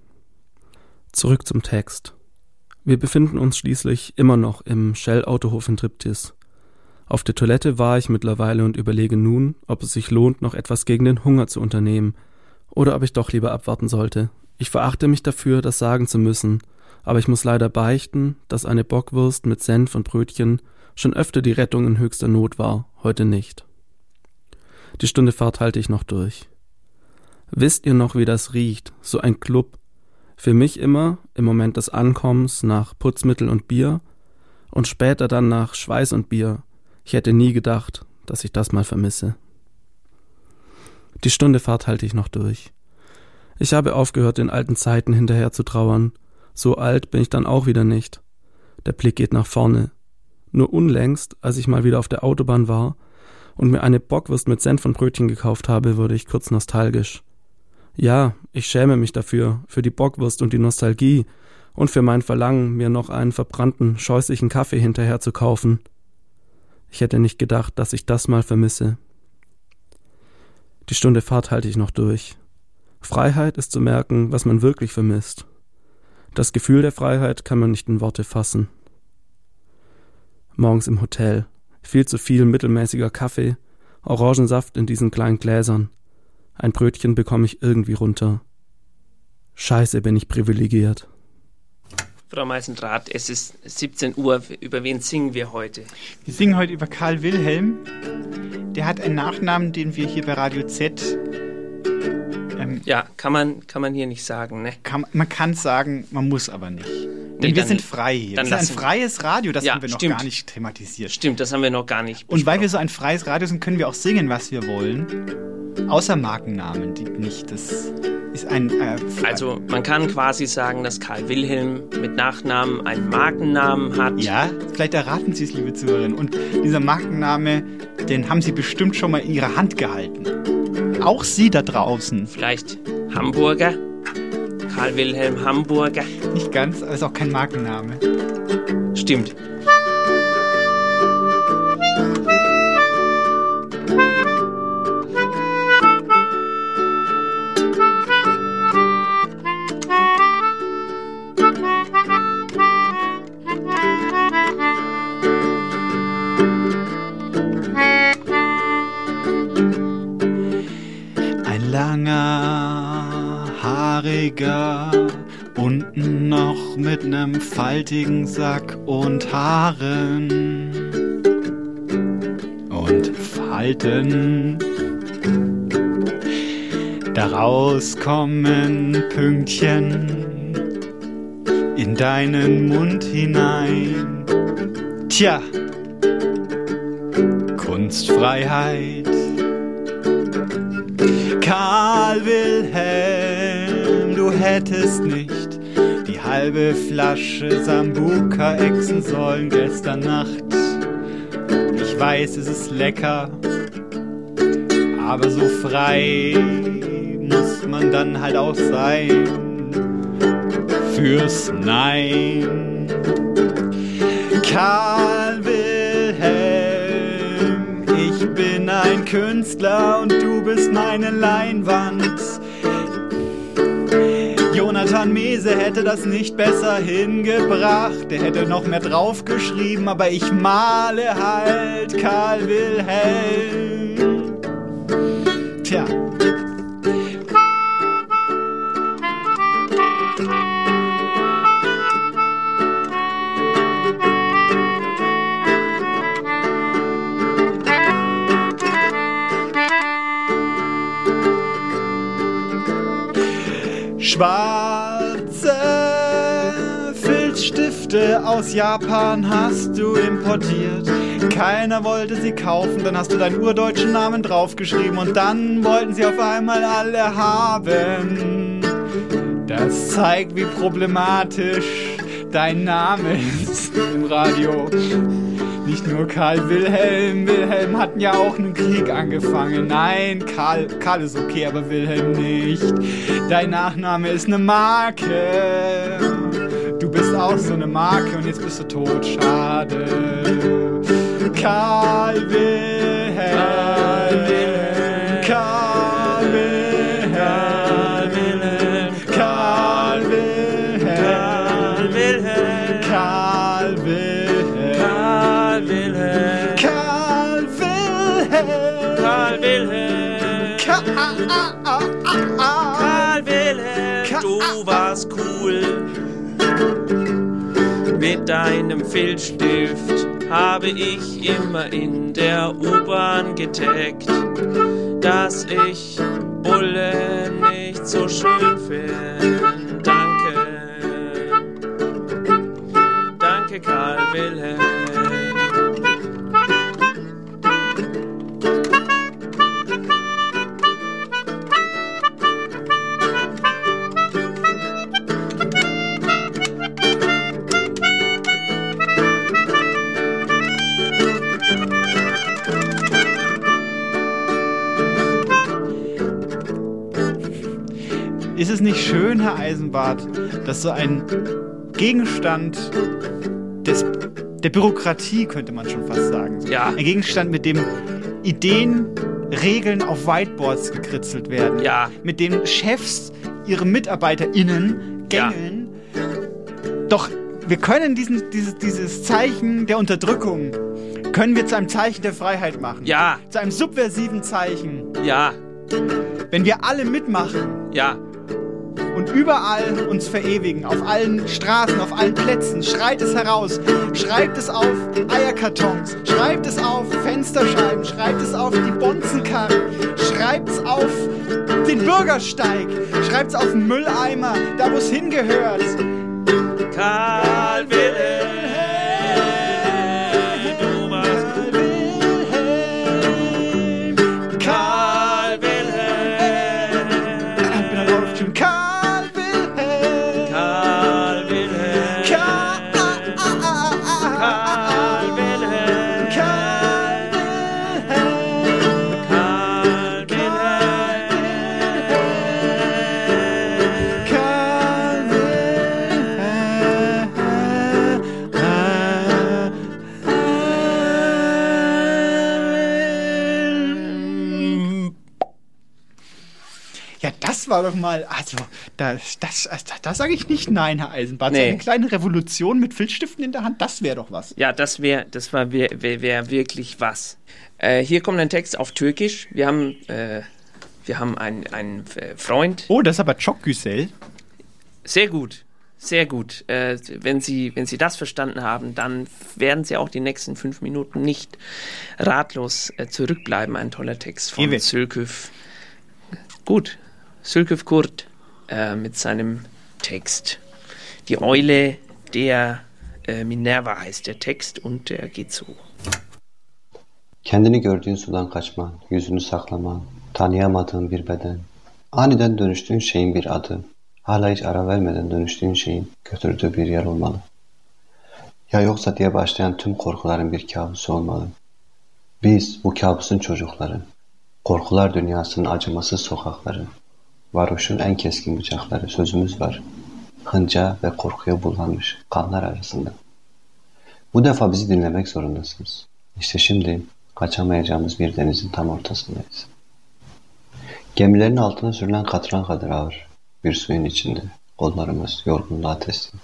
Speaker 16: Zurück zum Text. Wir befinden uns schließlich immer noch im Shell Autohof in Triptis. Auf der Toilette war ich mittlerweile und überlege nun, ob es sich lohnt, noch etwas gegen den Hunger zu unternehmen, oder ob ich doch lieber abwarten sollte. Ich verachte mich dafür, das sagen zu müssen, aber ich muss leider beichten, dass eine Bockwurst mit Senf und Brötchen schon öfter die Rettung in höchster Not war, heute nicht. Die Stunde Fahrt halte ich noch durch. Wisst ihr noch, wie das riecht, so ein Club? Für mich immer, im Moment des Ankommens, nach Putzmittel und Bier und später dann nach Schweiß und Bier. Ich hätte nie gedacht, dass ich das mal vermisse. Die Stunde Fahrt halte ich noch durch. Ich habe aufgehört, den alten Zeiten hinterher zu trauern. So alt bin ich dann auch wieder nicht. Der Blick geht nach vorne. Nur unlängst, als ich mal wieder auf der Autobahn war und mir eine Bockwurst mit Senf und Brötchen gekauft habe, wurde ich kurz nostalgisch. Ja, ich schäme mich dafür, für die Bockwurst und die Nostalgie und für mein Verlangen, mir noch einen verbrannten, scheußlichen Kaffee hinterher zu kaufen. Ich hätte nicht gedacht, dass ich das mal vermisse. Die Stunde Fahrt halte ich noch durch. Freiheit ist zu merken, was man wirklich vermisst. Das Gefühl der Freiheit kann man nicht in Worte fassen. Morgens im Hotel. Viel zu viel mittelmäßiger Kaffee, Orangensaft in diesen kleinen Gläsern. Ein Brötchen bekomme ich irgendwie runter. Scheiße, bin ich privilegiert.
Speaker 9: Frau Meisendrath, es ist 17 Uhr. Über wen singen wir heute?
Speaker 10: Wir singen heute über Karl Wilhelm. Der hat einen Nachnamen, den wir hier bei Radio Z.
Speaker 9: Ähm, ja, kann man, kann man hier nicht sagen, ne?
Speaker 10: Kann, man kann sagen, man muss aber nicht. Denn
Speaker 9: Nee,
Speaker 10: wir
Speaker 9: dann-
Speaker 10: sind frei hier.
Speaker 9: dann
Speaker 10: Das ist ein freies Radio, das
Speaker 9: Ja,
Speaker 10: haben wir noch
Speaker 9: stimmt.
Speaker 10: gar nicht thematisiert.
Speaker 9: Stimmt, das haben wir noch gar nicht.
Speaker 10: Und weil wir so ein freies Radio sind, können wir auch singen, was wir wollen. Außer Markennamen, die nicht. Das ist ein. Äh,
Speaker 9: Also man kann quasi sagen, dass Karl Wilhelm mit Nachnamen einen Markennamen hat.
Speaker 10: Ja, vielleicht erraten Sie es, liebe Zuhörerinnen. Und dieser Markenname, den haben Sie bestimmt schon mal in Ihrer Hand gehalten. Auch Sie da draußen.
Speaker 9: Vielleicht Hamburger. Karl Wilhelm Hamburger.
Speaker 10: Nicht ganz, aber ist auch kein Markenname.
Speaker 9: Stimmt.
Speaker 10: Ein langer, haariger, unten noch mit nem faltigen Sack und Haaren und Falten. Daraus kommen Pünktchen in deinen Mund hinein. Tja, Kunstfreiheit. Karl Wilhelm, hättest nicht die halbe Flasche Sambuka exen sollen gestern Nacht. Ich weiß, es ist lecker, aber so frei muss man dann halt auch sein fürs Nein. Karl Wilhelm, ich bin ein Künstler und du bist meine Leinwand. Jonathan Mese hätte das nicht besser hingebracht. Er hätte noch mehr draufgeschrieben, aber ich male halt Karl Wilhelm. Tja. Schwarze Produkte aus Japan hast du importiert. Keiner wollte sie kaufen, dann hast du deinen urdeutschen Namen draufgeschrieben und dann wollten sie auf einmal alle haben. Das zeigt, wie problematisch dein Name ist im Radio. Nicht nur Karl Wilhelm, Wilhelm hatten ja auch einen Krieg angefangen. Nein, Karl, Karl ist okay, aber Wilhelm nicht. Dein Nachname ist eine Marke. Bist auch so eine Marke und jetzt bist du tot. Schade. Karl Wilhelm.
Speaker 3: Mit deinem Filzstift habe ich immer in der U-Bahn getaggt, dass ich Bulle nicht so schön finde. Danke. Danke, Karl Wilhelm.
Speaker 10: Eisenbart, dass so ein Gegenstand des, der Bürokratie, könnte man schon fast sagen, so
Speaker 9: Ja.
Speaker 10: ein Gegenstand, mit dem Ideen, Regeln auf Whiteboards gekritzelt werden,
Speaker 9: Ja.
Speaker 10: mit dem Chefs ihre MitarbeiterInnen gängeln. Doch wir können diesen, dieses, dieses Zeichen der Unterdrückung, können wir zu einem Zeichen der Freiheit machen.
Speaker 9: Ja.
Speaker 10: Zu einem subversiven Zeichen.
Speaker 9: Ja.
Speaker 10: Wenn wir alle mitmachen,
Speaker 9: Ja.
Speaker 10: Und überall uns verewigen, auf allen Straßen, auf allen Plätzen, schreit es heraus, schreibt es auf Eierkartons, schreibt es auf Fensterscheiben, schreibt es auf die Bonzenkarren, schreibt es auf den Bürgersteig, schreibt es auf den Mülleimer, da wo es hingehört.
Speaker 3: Karl Wilhelm,
Speaker 10: war doch mal, also, das, das, das, das sage ich nicht nein, Herr Eisenbart. So
Speaker 9: Nee.
Speaker 10: eine kleine Revolution mit Filzstiften in der Hand, das wäre doch was.
Speaker 9: Ja, das wäre das war wär, wär, wär wirklich was. Äh, hier kommt ein Text auf Türkisch. Wir haben, äh, wir haben einen, einen äh, Freund.
Speaker 10: Oh, das ist aber çok güzel.
Speaker 9: Sehr gut, sehr gut. Äh, wenn, Sie, wenn Sie das verstanden haben, dann werden Sie auch die nächsten fünf Minuten nicht ratlos äh, zurückbleiben. Ein toller Text von. Sülküf. Gut, Sülküf Kurt äh, mit seinem Text. Die Eule der äh, Minerva heißt der Text und der geht so.
Speaker 17: Kendini gördüğün sudan kaçman, yüzünü saklaman, tanıyamadığın bir beden. Aniden dönüştüğün şeyin bir adı, hala hiç ara vermeden dönüştüğün şeyin götürdüğü bir yer olmalı. Ya yoksa diye başlayan tüm korkuların bir kabusu olmalı. Biz bu kabusun çocukları, korkular dünyasının acımasız sokakları, varoşun en keskin bıçakları sözümüz var. Hınca ve korkuya bulanmış kanlar arasında. Bu defa bizi dinlemek zorundasınız. İşte şimdi kaçamayacağımız bir denizin tam ortasındayız. Gemilerin altına sürülen katran kadar ağır bir suyun içinde kollarımız yorgunluğa teslim.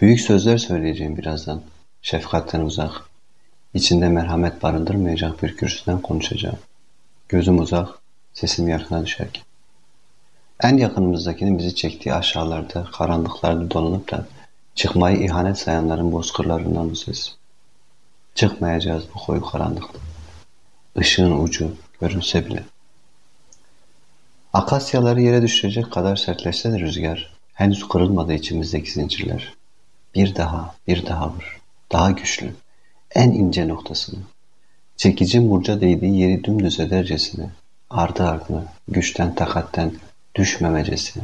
Speaker 17: Büyük sözler söyleyeceğim birazdan. Şefkatten uzak, içinde merhamet barındırmayacak bir kürsüden konuşacağım. Gözüm uzak, sesim yakına düşerken. En yakınımızdakinin bizi çektiği aşağılarda, karanlıklarda dolanıp da çıkmayı ihanet sayanların bozkırlarından ses. Çıkmayacağız bu koyu karanlıkta. Işığın ucu görünse bile. Akasyaları yere düşürecek kadar sertleşse de rüzgar, henüz kırılmadı içimizdeki zincirler. Bir daha, bir daha vur. Daha güçlü. En ince noktasını. Çekicin burca değdiği yeri dümdüz edercesine. Ardı ardına, güçten takatten düşmemecesine.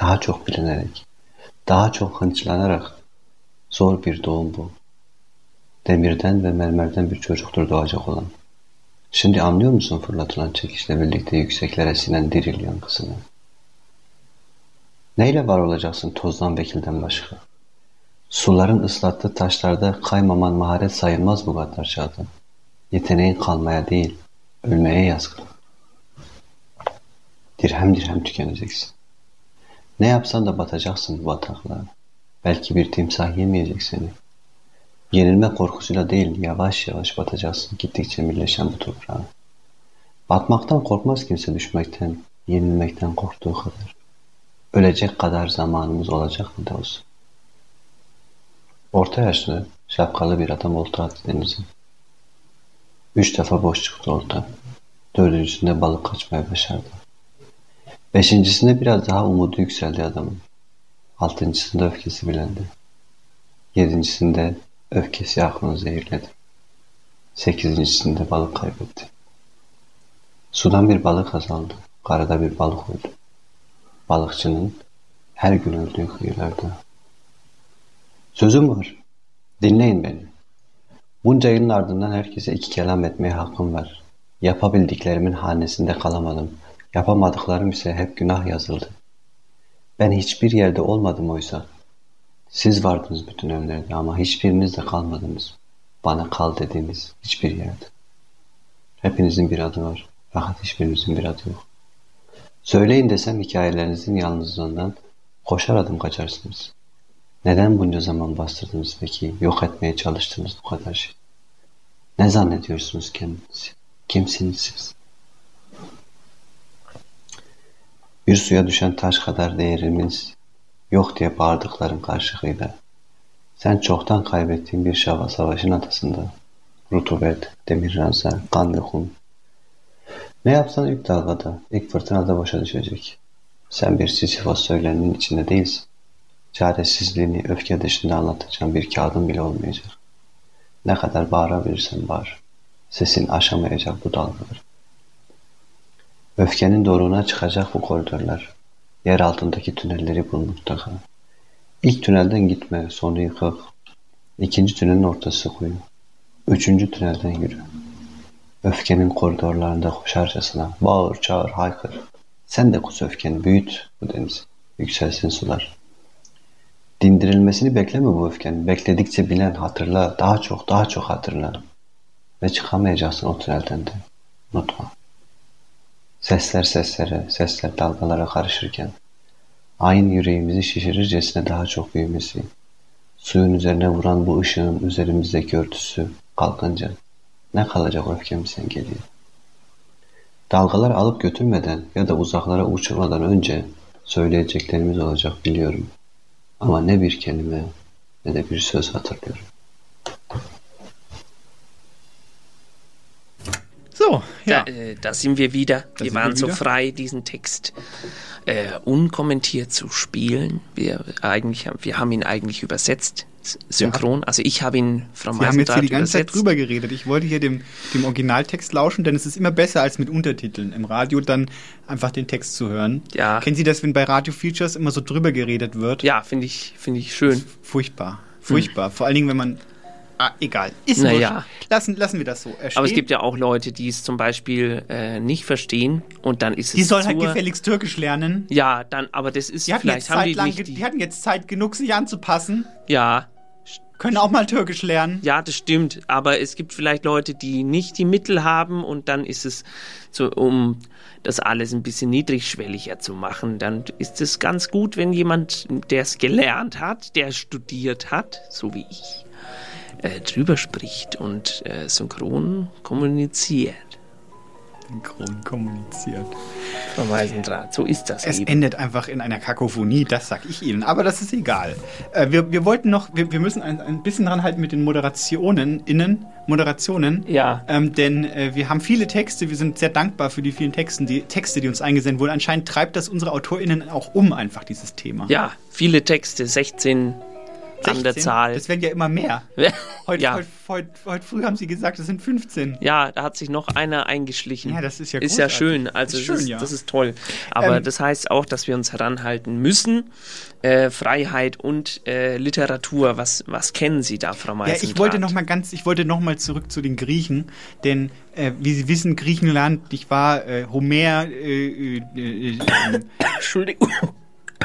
Speaker 17: Daha çok bilinerek, daha çok hınçlanarak zor bir doğum bu. Demirden ve mermerden bir çocuktur doğacak olan. Şimdi anlıyor musun fırlatılan çekişle birlikte yükseklere sinen diril yankısını? Neyle var olacaksın tozdan vekilden başka? Suların ıslattığı taşlarda kaymaman maharet sayılmaz bu kadar çağda. Yeteneğin kalmaya değil, ölmeye yazgın. Dirhem dirhem tükeneceksin. Ne yapsan da batacaksın bataklığa. Belki bir timsah yemeyecek seni. Yenilme korkusuyla değil, yavaş yavaş batacaksın gittikçe birleşen bu toprağa. Batmaktan korkmaz kimse düşmekten, yenilmekten korktuğu kadar. Ölecek kadar zamanımız olacak mı da olsun. Orta yaşlı, şapkalı bir adam olta attı denize. Üç defa boş çıktı olta. Dördüncüsünde balık kaçmaya başardı. Beşincisinde biraz daha umudu yükseldi adamın. Altıncısında öfkesi bilendi. Yedincisinde öfkesi aklını zehirledi. Sekizincisinde balık kaybetti. Sudan bir balık azaldı. Karada bir balık öldü. Balıkçının her gün öldüğü kıyılarda. Sözüm var. Dinleyin beni. Bunca yılın ardından herkese iki kelam etmeye hakkım var. Yapabildiklerimin hanesinde kalamadım. Yapamadıklarım ise hep günah yazıldı. Ben hiçbir yerde olmadım oysa. Siz vardınız bütün evlerde ama hiçbiriniz de kalmadınız. Bana kal dediğiniz hiçbir yerde. Hepinizin bir adı var. Fakat hiçbirinizin bir adı yok. Söyleyin desem hikayelerinizin yalnızlığından koşar adım kaçarsınız. Neden bunca zaman bastırdınız peki? Yok etmeye çalıştınız bu kadar şey. Ne zannediyorsunuz kendinizi? Kimsiniz siz? Bir suya düşen taş kadar değerimiz yok diye bağırdıkların karşılığıyla. Sen çoktan kaybettiğin bir şava savaşın atasında. Rutubet, demir ranza, kan ve kum. Ne yapsan ilk dalgada, ilk fırtınada boşa düşecek. Sen bir Sisyphos söyleninin içinde değilsin. Çaresizliğini öfke dışında anlatacağın bir kağıdın bile olmayacak. Ne kadar bağırabilirsen bağır. Sesin aşamayacak bu dalgaları. Öfkenin doruğuna çıkacak bu koridorlar. Yer altındaki tünelleri bul mutlaka. İlk tünelden gitme, sonra yıkık. İkinci tünelin ortası kuyu. Üçüncü tünelden yürü. Öfkenin koridorlarında koşarcasına bağır, çağır, haykır. Sen de kus öfkeni, büyüt bu deniz. Yükselsin sular. Dindirilmesini bekleme bu öfkenin. Bekledikçe bilen hatırla, daha çok, daha çok hatırla. Ve çıkamayacaksın o tünelden de. Unutma. Sesler seslere, sesler dalgalara karışırken, aynı yüreğimizi şişirircesine daha çok büyümesi, suyun üzerine vuran bu ışığın üzerimizdeki örtüsü kalkınca ne kalacak öfkemizden geliyor. Dalgalar alıp götürmeden ya da uzaklara uçurmadan önce söyleyeceklerimiz olacak biliyorum. Ama ne bir kelime ne de bir söz hatırlıyorum.
Speaker 9: So, ja. Da, äh, da sind wir wieder.
Speaker 10: Da
Speaker 9: wir waren
Speaker 10: wir
Speaker 9: so
Speaker 10: wieder.
Speaker 9: frei, diesen Text äh, unkommentiert zu spielen. Wir, eigentlich, haben- wir haben ihn eigentlich übersetzt, synchron. Also ich habe ihn Frau
Speaker 10: Wir haben jetzt hier die ganze Zeit
Speaker 9: übersetzt.
Speaker 10: drüber geredet. Ich wollte hier dem, dem Originaltext lauschen, denn es ist immer besser als mit Untertiteln. Im Radio dann einfach den Text zu hören.
Speaker 9: Ja.
Speaker 10: Kennen Sie das, wenn bei Radio Features immer so drüber geredet wird?
Speaker 9: Ja, finde ich, finde ich schön.
Speaker 10: Furchtbar. Furchtbar. Vor allen Dingen, wenn man. Ah, egal. Ist
Speaker 9: Naja.
Speaker 10: Lassen, lassen wir das so. Er
Speaker 9: Aber es gibt ja auch Leute, die es zum Beispiel äh, nicht verstehen und dann ist es
Speaker 10: Die sollen halt gefälligst Türkisch lernen.
Speaker 9: Ja, dann, aber das ist
Speaker 10: Die
Speaker 9: vielleicht haben
Speaker 10: Zeit
Speaker 9: die
Speaker 10: lang,
Speaker 9: nicht die,
Speaker 10: die hatten jetzt Zeit genug, sich anzupassen.
Speaker 9: Ja.
Speaker 10: Können auch mal Türkisch lernen.
Speaker 9: Ja, das stimmt. Aber es gibt vielleicht Leute, die nicht die Mittel haben und dann ist es so, um das alles ein bisschen niedrigschwelliger zu machen, dann ist es ganz gut, wenn jemand, der es gelernt hat, der studiert hat, so wie ich, äh, drüber spricht und äh, synchron kommuniziert.
Speaker 10: Synchron kommuniziert.
Speaker 9: Frau Weisendraht, so ist das
Speaker 10: Es
Speaker 9: eben.
Speaker 10: endet einfach in einer Kakophonie, das sag ich Ihnen. Aber das ist egal. Äh, wir, wir wollten noch, wir, wir müssen ein, ein bisschen dran halten mit den Moderationen, innen, Moderationen.
Speaker 9: Ja.
Speaker 10: Ähm, denn äh, wir haben viele Texte, wir sind sehr dankbar für die vielen Texten, die, Texte, die uns eingesendet wurden. Anscheinend treibt das unsere AutorInnen auch um, einfach dieses Thema.
Speaker 9: Ja, viele Texte, 16 an der
Speaker 10: 16?
Speaker 9: Zahl.
Speaker 10: Das werden ja immer mehr. Heute,
Speaker 9: Ja.
Speaker 10: heute, heute, heute früh haben sie gesagt, es sind 15.
Speaker 9: Ja, da hat sich noch einer eingeschlichen.
Speaker 10: Ja, das ist ja
Speaker 9: Ist ja schön. Also
Speaker 10: Ist
Speaker 9: das,
Speaker 10: schön,
Speaker 9: ist,
Speaker 10: ja.
Speaker 9: das ist toll. Aber
Speaker 10: Ähm,
Speaker 9: das heißt auch, dass wir uns heranhalten müssen. Äh, Freiheit und äh, Literatur. Was, was kennen Sie da, Frau
Speaker 10: Ja,
Speaker 9: Meisendrath?
Speaker 10: ich wollte noch mal ganz, ich wollte noch mal zurück zu den Griechen, denn äh, wie Sie wissen, Griechenland, ich war äh, Homer, äh, äh,
Speaker 9: Entschuldigung.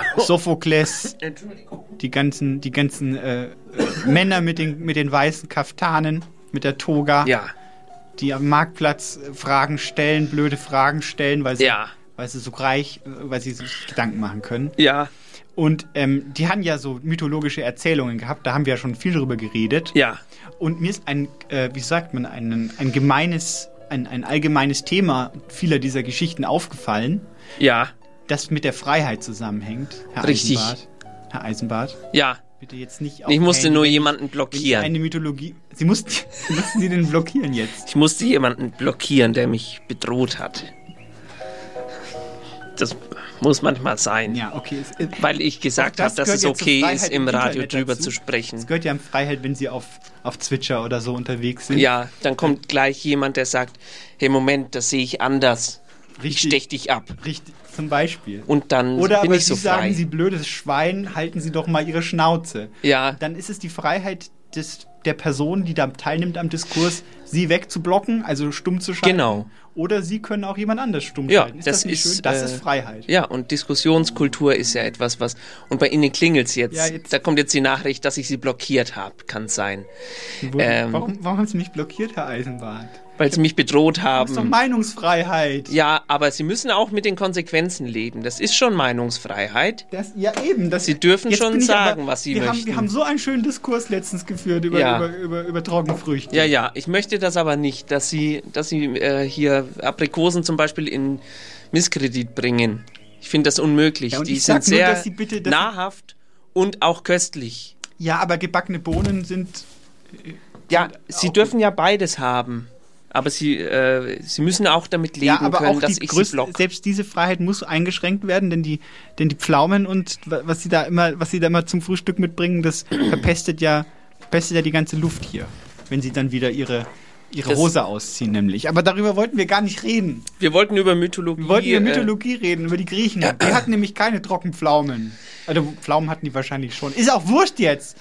Speaker 10: Sophokles, die ganzen, die ganzen äh, äh, Männer mit den mit den weißen Kaftanen, mit der Toga,
Speaker 9: Ja.
Speaker 10: die am Marktplatz äh, Fragen stellen, blöde Fragen stellen, weil sie,
Speaker 9: Ja.
Speaker 10: weil sie so reich, äh, weil sie sich Gedanken machen können.
Speaker 9: Ja.
Speaker 10: Und ähm, die haben ja so mythologische Erzählungen gehabt, da haben wir ja schon viel drüber geredet.
Speaker 9: Ja.
Speaker 10: Und mir ist ein, äh, wie sagt man, ein, ein gemeines, ein, ein allgemeines Thema vieler dieser Geschichten aufgefallen,
Speaker 9: Ja.
Speaker 10: Das mit der Freiheit zusammenhängt, Herr
Speaker 9: Richtig.
Speaker 10: Eisenbart. Herr Eisenbart.
Speaker 9: Ja.
Speaker 10: Bitte jetzt nicht
Speaker 9: Ich musste nur
Speaker 10: ich-
Speaker 9: jemanden
Speaker 10: ich
Speaker 9: blockieren.
Speaker 10: Eine Mythologie. Sie mussten, mussten Sie den blockieren jetzt.
Speaker 9: Ich musste jemanden blockieren, der mich bedroht hat. Das muss manchmal sein.
Speaker 10: Ja, okay. Es, äh,
Speaker 9: Weil ich gesagt habe, dass es okay ist, im
Speaker 10: im
Speaker 9: Radio
Speaker 10: Internet
Speaker 9: drüber
Speaker 10: dazu.
Speaker 9: zu sprechen.
Speaker 10: Es gehört ja in Freiheit, wenn Sie auf, auf Twitcher oder so unterwegs sind.
Speaker 9: Ja, dann kommt gleich jemand, der sagt, hey Moment, das sehe ich anders. Ich
Speaker 10: Richtig.
Speaker 9: stech dich ab.
Speaker 10: Richtig, zum Beispiel.
Speaker 9: Und dann
Speaker 10: Oder
Speaker 9: bin
Speaker 10: aber
Speaker 9: ich
Speaker 10: Sie
Speaker 9: so frei.
Speaker 10: sagen, Sie blödes Schwein, halten Sie doch mal Ihre Schnauze.
Speaker 9: Ja.
Speaker 10: Dann ist es die Freiheit des, der Person, die da teilnimmt am Diskurs, Sie wegzublocken, also stumm zu schalten.
Speaker 9: Genau.
Speaker 10: Oder Sie können auch jemand anders stumm
Speaker 9: Ja,
Speaker 10: schalten. Ist
Speaker 9: das
Speaker 10: das, nicht
Speaker 9: ist,
Speaker 10: schön? Das
Speaker 9: äh,
Speaker 10: ist Freiheit.
Speaker 9: Ja, und Diskussionskultur ist ja etwas, was. Und bei Ihnen klingelt's jetzt.
Speaker 10: Ja, jetzt-
Speaker 9: Da kommt jetzt die Nachricht, dass ich Sie blockiert habe. Kann sein.
Speaker 10: Wurden-
Speaker 9: Ähm,
Speaker 10: warum, warum haben Sie mich blockiert, Herr Eisenbart?
Speaker 9: Weil Sie mich bedroht
Speaker 10: Das ist doch
Speaker 9: haben.
Speaker 10: Meinungsfreiheit.
Speaker 9: Ja, aber Sie müssen auch mit den Konsequenzen leben. Das ist schon Meinungsfreiheit.
Speaker 10: Das, ja, eben. Das,
Speaker 9: Sie dürfen schon sagen,
Speaker 10: aber,
Speaker 9: was Sie
Speaker 10: wir
Speaker 9: möchten.
Speaker 10: Haben, wir haben so einen schönen Diskurs letztens geführt über,
Speaker 9: Ja.
Speaker 10: über, über, über Trockenfrüchte.
Speaker 9: Ja, ja, ich möchte das aber nicht, dass Sie, dass Sie äh, hier Aprikosen zum Beispiel in Misskredit bringen. Ich finde das unmöglich.
Speaker 10: Ja,
Speaker 9: Die sind
Speaker 10: nur,
Speaker 9: sehr
Speaker 10: dass Sie bitte-
Speaker 9: nahrhaft und auch köstlich.
Speaker 10: Ja, aber gebackene Bohnen sind.
Speaker 9: Ja, Sie dürfen ja beides haben. Aber Sie, äh, Sie müssen auch damit leben
Speaker 10: Ja, aber
Speaker 9: können,
Speaker 10: auch
Speaker 9: dass
Speaker 10: die
Speaker 9: ich Sie
Speaker 10: größte,
Speaker 9: block.
Speaker 10: selbst diese Freiheit muss eingeschränkt werden, denn die, denn die Pflaumen und wa- was sie da immer, was sie da immer zum Frühstück mitbringen, das verpestet ja, verpestet ja die ganze Luft hier, wenn sie dann wieder ihre ihre
Speaker 9: Das-
Speaker 10: Hose ausziehen, nämlich. Aber darüber wollten wir gar nicht reden.
Speaker 9: Wir wollten über Mythologie.
Speaker 10: Wir wollten über
Speaker 9: äh,
Speaker 10: Mythologie reden, über die Griechen. Die hatten nämlich keine Trockenpflaumen. Also Pflaumen hatten die wahrscheinlich schon. Ist auch wurscht jetzt.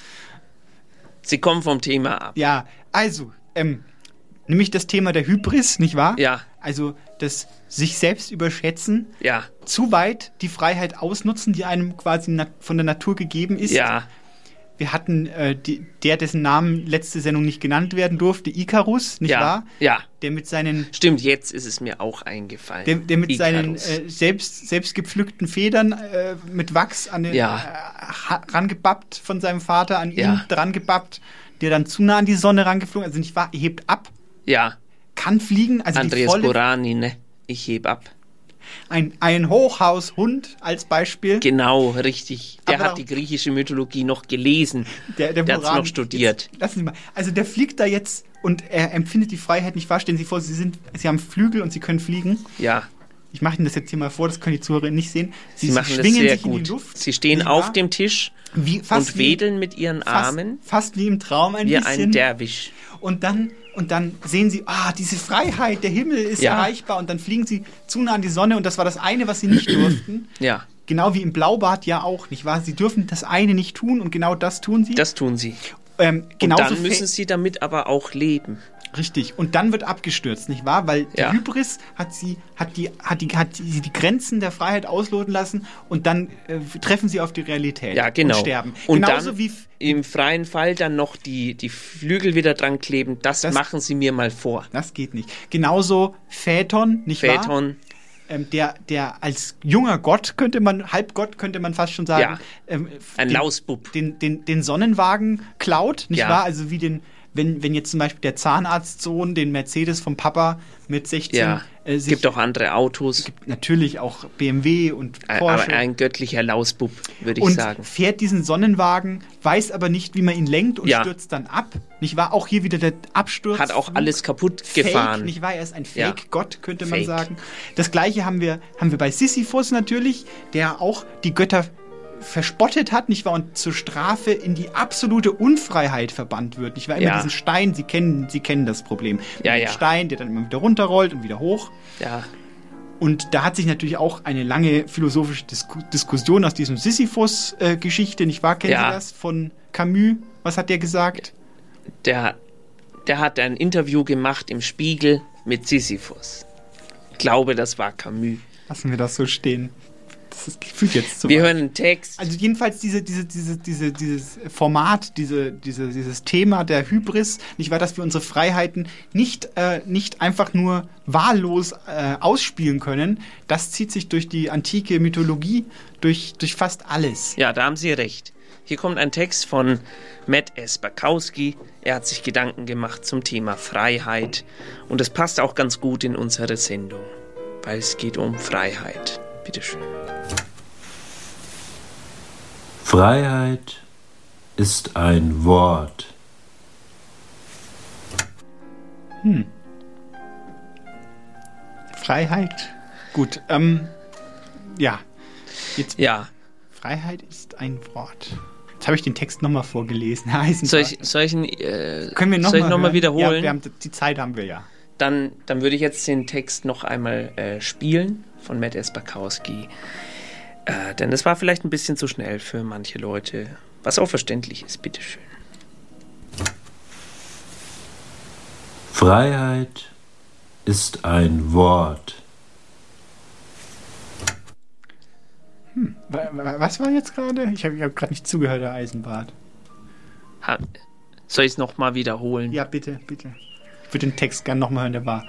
Speaker 9: Sie kommen vom Thema ab.
Speaker 10: Ja, also, ähm, nämlich das Thema der Hybris, nicht wahr?
Speaker 9: Ja.
Speaker 10: Also das sich selbst überschätzen,
Speaker 9: Ja,
Speaker 10: zu weit die Freiheit ausnutzen, die einem quasi von der Natur gegeben ist.
Speaker 9: ja,
Speaker 10: Wir hatten äh, die, der, dessen Namen letzte Sendung nicht genannt werden durfte, Icarus, nicht
Speaker 9: ja,
Speaker 10: wahr?
Speaker 9: ja.
Speaker 10: Der mit seinen
Speaker 9: Stimmt, jetzt ist es mir auch eingefallen.
Speaker 10: der, der mit seinen
Speaker 9: Icarus.
Speaker 10: äh, selbst, selbst gepflückten Federn äh, mit Wachs an den,
Speaker 9: Ja.
Speaker 10: äh, rangebappt von seinem Vater, an ihn dran gebappt, der dann zu nah an die Sonne rangeflogen, also nicht wahr, er hebt ab,
Speaker 9: ja,
Speaker 10: kann fliegen, also
Speaker 9: Andreas
Speaker 10: volle,
Speaker 9: Borani, ne? Ich heb ab.
Speaker 10: ein, ein Hochhaushund als Beispiel.
Speaker 9: Genau, richtig. Der
Speaker 10: Aber
Speaker 9: hat die griechische Mythologie noch gelesen.
Speaker 10: Der, der,
Speaker 9: Der hat's
Speaker 10: Moran-
Speaker 9: noch studiert.
Speaker 10: Jetzt, lassen Sie mal. Also der fliegt da jetzt und er empfindet die Freiheit nicht wahr. Stellen Sie vor, Sie sind, Sie haben Flügel und Sie können fliegen.
Speaker 9: Ja,
Speaker 10: Ich mache Ihnen das jetzt hier mal vor, das können die Zuhörer nicht sehen.
Speaker 9: sie, machen das
Speaker 10: schwingen
Speaker 9: sehr
Speaker 10: sich in
Speaker 9: gut.
Speaker 10: die Luft.
Speaker 9: Sie stehen
Speaker 10: nicht
Speaker 9: auf dem Tisch
Speaker 10: wie,
Speaker 9: und
Speaker 10: wie,
Speaker 9: wedeln mit ihren
Speaker 10: fast,
Speaker 9: Armen
Speaker 10: Fast wie im Traum ein
Speaker 9: wie
Speaker 10: bisschen.
Speaker 9: ein Derwisch.
Speaker 10: und dann und dann sehen sie, ah, diese Freiheit, der Himmel ist
Speaker 9: Ja.
Speaker 10: erreichbar und dann fliegen sie zu nah an die Sonne und das war das eine, was sie nicht durften.
Speaker 9: Ja,
Speaker 10: Genau wie im Blaubad ja auch, nicht wahr? Sie dürfen das eine nicht tun und genau das tun sie.
Speaker 9: das tun sie.
Speaker 10: ähm,
Speaker 9: Und dann müssen sie damit aber auch leben.
Speaker 10: Richtig. Und dann wird abgestürzt, nicht wahr? Weil
Speaker 9: Ja.
Speaker 10: die Hybris hat sie, hat die, hat die, hat sie die Grenzen der Freiheit ausloten lassen und dann äh, treffen sie auf die Realität
Speaker 9: Ja, genau.
Speaker 10: und sterben.
Speaker 9: Und
Speaker 10: Genauso
Speaker 9: dann
Speaker 10: wie
Speaker 9: im freien Fall dann noch die, die Flügel wieder dran kleben. Das,
Speaker 10: Das-
Speaker 9: machen sie mir mal vor.
Speaker 10: das geht nicht. Genauso Phaeton, nicht wahr?
Speaker 9: Phaeton,
Speaker 10: Ähm, der, der als junger Gott könnte man, Halbgott könnte man fast schon sagen,
Speaker 9: Ja.
Speaker 10: ähm,
Speaker 9: ein
Speaker 10: den,
Speaker 9: Lausbub.
Speaker 10: den, den, den Sonnenwagen klaut, nicht
Speaker 9: Ja.
Speaker 10: wahr? Also wie den, wenn, wenn jetzt zum Beispiel der Zahnarztsohn den Mercedes vom Papa mit 16
Speaker 9: Ja,
Speaker 10: äh,
Speaker 9: es
Speaker 10: sich
Speaker 9: gibt auch andere Autos.
Speaker 10: natürlich auch BMW und Porsche.
Speaker 9: Aber ein göttlicher Lausbub, würde ich
Speaker 10: und
Speaker 9: sagen.
Speaker 10: fährt diesen Sonnenwagen, weiß aber nicht, wie man ihn lenkt und
Speaker 9: Ja.
Speaker 10: stürzt dann ab. Nicht wahr? Auch hier wieder der Absturz.
Speaker 9: Hat auch alles kaputt
Speaker 10: Fake,
Speaker 9: gefahren.
Speaker 10: nicht wahr? Er ist ein
Speaker 9: Ja.
Speaker 10: Fake-Gott, könnte man
Speaker 9: Fake.
Speaker 10: sagen. Das gleiche haben wir, haben wir bei Sisyphus natürlich, der auch die Götter verspottet hat, nicht wahr, und zur Strafe in die absolute Unfreiheit verbannt wird. Nicht wahr? Immer
Speaker 9: Ja.
Speaker 10: diesen Stein, Sie kennen, Sie kennen das Problem.
Speaker 9: Ja, ja.
Speaker 10: Stein, der dann immer wieder runterrollt und wieder hoch.
Speaker 9: Ja.
Speaker 10: Und da hat sich natürlich auch eine lange philosophische Disku Diskussion aus diesem Sisyphus-Geschichte, nicht wahr? Kennen
Speaker 9: Ja.
Speaker 10: Sie das von Camus? Was hat der gesagt?
Speaker 9: Der, der hat ein Interview gemacht im Spiegel mit Sisyphus. Ich glaube, das war Camus.
Speaker 10: Lassen wir das so stehen. Das ist, fühlt jetzt zu
Speaker 9: Wir
Speaker 10: weit.
Speaker 9: hören einen Text.
Speaker 10: Also jedenfalls diese, diese, diese, diese, dieses Format, diese, diese, dieses Thema der Hybris, nicht wahr, dass wir unsere Freiheiten nicht, äh, nicht einfach nur wahllos äh, ausspielen können, das zieht sich durch die antike Mythologie, durch, durch fast alles.
Speaker 9: Ja, da haben Sie recht. Hier kommt ein Text von Matt S. Bakowski. Er hat sich Gedanken gemacht zum Thema Freiheit. Und es passt auch ganz gut in unsere Sendung, weil es geht um Freiheit. Bitteschön.
Speaker 18: Freiheit ist ein Wort.
Speaker 10: Hm. Freiheit. Gut, ähm, ja. Jetzt,
Speaker 9: ja.
Speaker 10: Freiheit ist ein Wort. Jetzt habe ich den Text nochmal vorgelesen.
Speaker 9: Soll ich, soll ich, ihn, äh,
Speaker 10: Können wir noch
Speaker 9: soll ich
Speaker 10: mal
Speaker 9: noch mal wiederholen?
Speaker 10: Ja, wir haben, die Zeit haben wir ja.
Speaker 9: Dann, dann würde ich jetzt den Text noch einmal äh, spielen von Matt S. Bakowski. Äh, denn es war vielleicht ein bisschen zu schnell für manche Leute, was auch verständlich ist. Bitteschön.
Speaker 18: Freiheit ist ein Wort.
Speaker 10: Hm. wa- wa- Was war jetzt gerade? Ich habe hab gerade nicht zugehört, Herr Eisenbart.
Speaker 9: Ha soll ich es nochmal wiederholen?
Speaker 10: Ja, bitte, bitte. Ich würde den Text gerne nochmal hören, der war.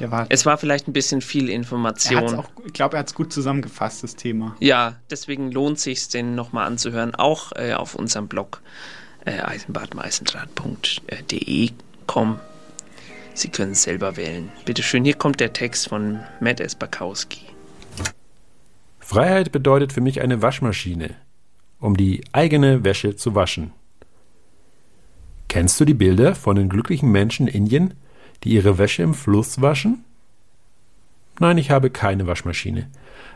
Speaker 10: Der war.
Speaker 9: Es war vielleicht ein bisschen viel Information.
Speaker 10: auch, ich glaube, er hat es gut zusammengefasst, das Thema.
Speaker 9: Ja, deswegen lohnt sich den nochmal anzuhören, auch äh, auf unserem Blog äh, eisenbadmeißendraht.de kommen. Sie können es selber wählen. Bitte schön, hier kommt der Text von Matt S. Bakowski.
Speaker 19: Freiheit bedeutet für mich eine Waschmaschine, um die eigene Wäsche zu waschen. Kennst du die Bilder von den glücklichen Menschen in Indien, die ihre Wäsche im Fluss waschen? Nein, ich habe keine Waschmaschine.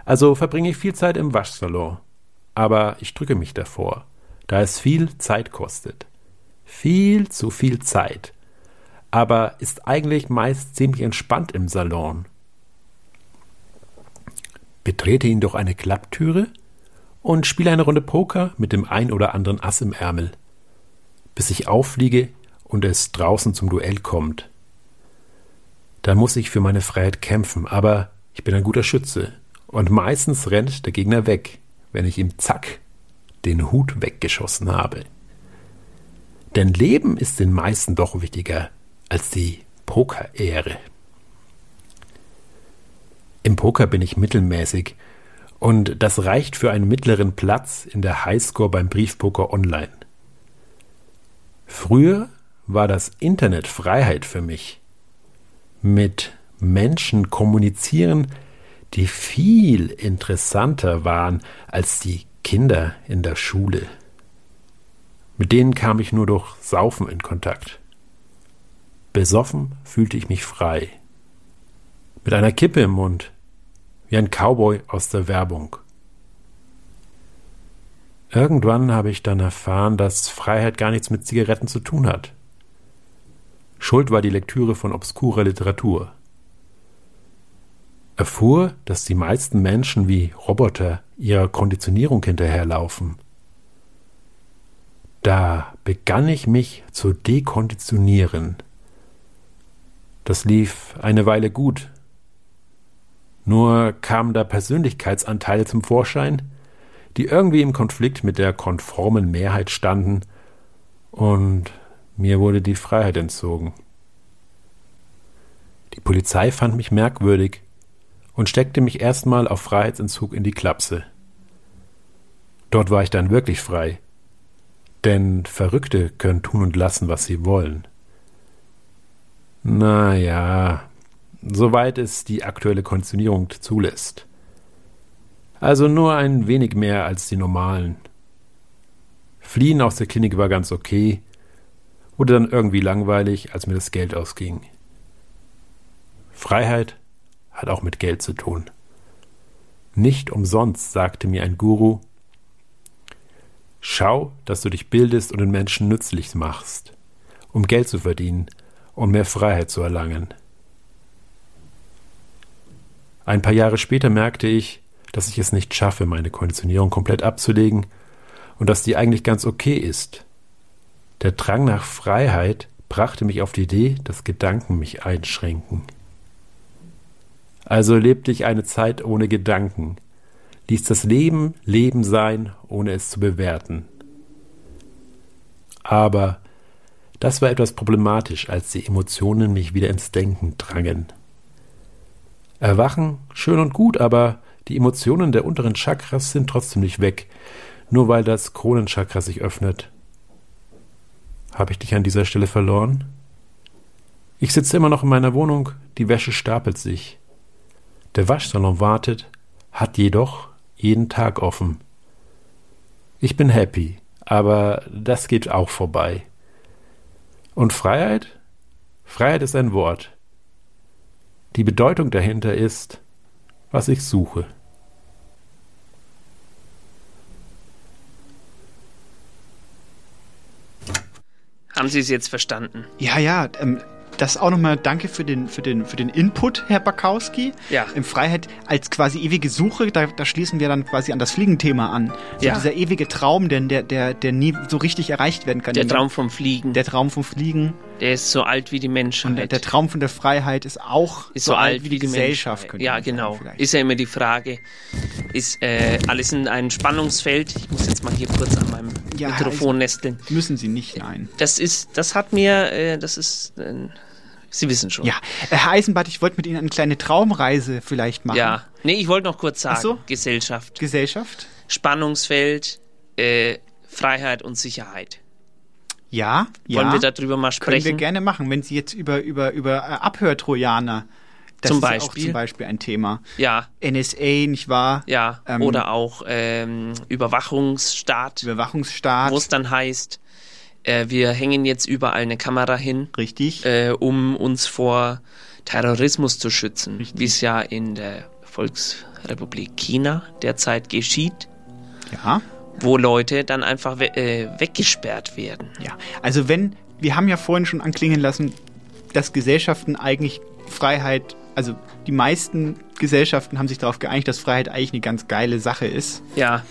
Speaker 19: Also verbringe ich viel Zeit im Waschsalon. Aber ich drücke mich davor, da es viel Zeit kostet. Viel zu viel Zeit. Aber ist eigentlich meist ziemlich entspannt im Salon. Betrete ihn durch eine Klapptüre und spiele eine Runde Poker mit dem ein oder anderen Ass im Ärmel, bis ich auffliege und es draußen zum Duell kommt. Dann muss ich für meine Freiheit kämpfen, aber ich bin ein guter Schütze und meistens rennt der Gegner weg, wenn ich ihm zack den Hut weggeschossen habe. Denn Leben ist den meisten doch wichtiger als die Pokerehre. Im Poker bin ich mittelmäßig und das reicht für einen mittleren Platz in der Highscore beim Briefpoker Online. Früher war das Internet Freiheit für mich. Mit Menschen kommunizieren, die viel interessanter waren als die Kinder in der Schule. Mit denen kam ich nur durch Saufen in Kontakt. Besoffen fühlte ich mich frei. Mit einer Kippe im Mund, wie ein Cowboy aus der Werbung. Irgendwann habe ich dann erfahren, dass Freiheit gar nichts mit Zigaretten zu tun hat. Schuld war die Lektüre von obskurer Literatur. Erfuhr, dass die meisten Menschen wie Roboter ihrer Konditionierung hinterherlaufen. Da begann ich mich zu dekonditionieren. Das lief eine Weile gut. Nur kamen da Persönlichkeitsanteile zum Vorschein, die irgendwie im Konflikt mit der konformen Mehrheit standen, und mir wurde die Freiheit entzogen. Die Polizei fand mich merkwürdig und steckte mich erstmal auf Freiheitsentzug in die Klapse. Dort war ich dann wirklich frei, denn Verrückte können tun und lassen, was sie wollen. Na ja, soweit es die aktuelle Konditionierung zulässt. Also nur ein wenig mehr als die normalen. Fliehen aus der Klinik war ganz okay, wurde dann irgendwie langweilig, als mir das Geld ausging. Freiheit hat auch mit Geld zu tun. Nicht umsonst sagte mir ein Guru, Schau, dass du dich bildest und den Menschen nützlich machst, um Geld zu verdienen und mehr Freiheit zu erlangen. Ein paar Jahre später merkte ich, dass ich es nicht schaffe, meine Konditionierung komplett abzulegen und dass die eigentlich ganz okay ist. Der Drang nach Freiheit brachte mich auf die Idee, dass Gedanken mich einschränken. Also lebte ich eine Zeit ohne Gedanken, ließ das Leben Leben sein, ohne es zu bewerten. Aber das war etwas problematisch, als die Emotionen mich wieder ins Denken drangen. Erwachen, schön und gut, aber die Emotionen der unteren Chakras sind trotzdem nicht weg, nur weil das Kronenchakra sich öffnet. Habe ich dich an dieser Stelle verloren? Ich sitze immer noch in meiner Wohnung, die Wäsche stapelt sich. Der Waschsalon wartet, hat jedoch jeden Tag offen. Ich bin happy, aber das geht auch vorbei. Und Freiheit? Freiheit ist ein Wort. Die Bedeutung dahinter ist, was ich suche.
Speaker 9: Haben Sie es jetzt verstanden?
Speaker 10: Ja, ja, ähm, das auch nochmal danke für den, für, den, für den Input, Herr Bakowski.
Speaker 9: Ja.
Speaker 10: Im Freiheit als quasi ewige Suche, da, da schließen wir dann quasi an das Fliegenthema an. So
Speaker 9: Ja.
Speaker 10: dieser ewige Traum, denn der, der, der nie so richtig erreicht werden kann.
Speaker 9: Der Traum vom Fliegen.
Speaker 10: Der Traum vom Fliegen.
Speaker 9: Der ist so alt wie die Menschheit.
Speaker 10: Und der, der Traum von der Freiheit ist auch
Speaker 9: ist so, alt wie die
Speaker 10: Gesellschaft.
Speaker 9: Menschheit.
Speaker 10: könnte
Speaker 9: Ja,
Speaker 10: sagen,
Speaker 9: genau.
Speaker 10: vielleicht.
Speaker 9: Ist ja immer die Frage, ist äh, alles in einem Spannungsfeld? Ich muss jetzt mal hier kurz an meinem
Speaker 10: Ja,
Speaker 9: Mikrofon nesteln.
Speaker 10: Müssen Sie nicht, nein.
Speaker 9: Das ist, das hat mir, äh, das ist, äh, Sie wissen schon.
Speaker 10: Ja, Herr Eisenbart, ich wollte mit Ihnen eine kleine Traumreise vielleicht machen.
Speaker 9: Ja. Nee, ich wollte noch kurz sagen,
Speaker 10: so?
Speaker 9: Gesellschaft.
Speaker 10: Gesellschaft?
Speaker 9: Spannungsfeld, äh, Freiheit und Sicherheit.
Speaker 10: Ja,
Speaker 9: Wollen
Speaker 10: ja.
Speaker 9: wir darüber mal
Speaker 10: Können wir
Speaker 9: sprechen?
Speaker 10: gerne machen, wenn Sie jetzt über, über, über äh, Abhörtrojaner. Das
Speaker 9: Zum
Speaker 10: ist ja auch
Speaker 9: Beispiel?
Speaker 10: zum Beispiel ein Thema.
Speaker 9: Ja.
Speaker 10: NSA, nicht wahr?
Speaker 9: Ja,
Speaker 10: Ähm,
Speaker 9: oder auch ähm, Überwachungsstaat.
Speaker 10: Überwachungsstaat.
Speaker 9: Wo es dann heißt, äh, wir hängen jetzt überall eine Kamera hin.
Speaker 10: Richtig.
Speaker 9: Äh, um uns vor Terrorismus zu schützen, wie es ja in der Volksrepublik China derzeit geschieht.
Speaker 10: Ja.
Speaker 9: Wo Leute dann einfach we äh, weggesperrt werden.
Speaker 10: Ja, also wenn, wir haben ja vorhin schon anklingen lassen, dass Gesellschaften eigentlich Freiheit, also die meisten Gesellschaften haben sich darauf geeinigt, dass Freiheit eigentlich eine ganz geile Sache ist.
Speaker 9: Ja.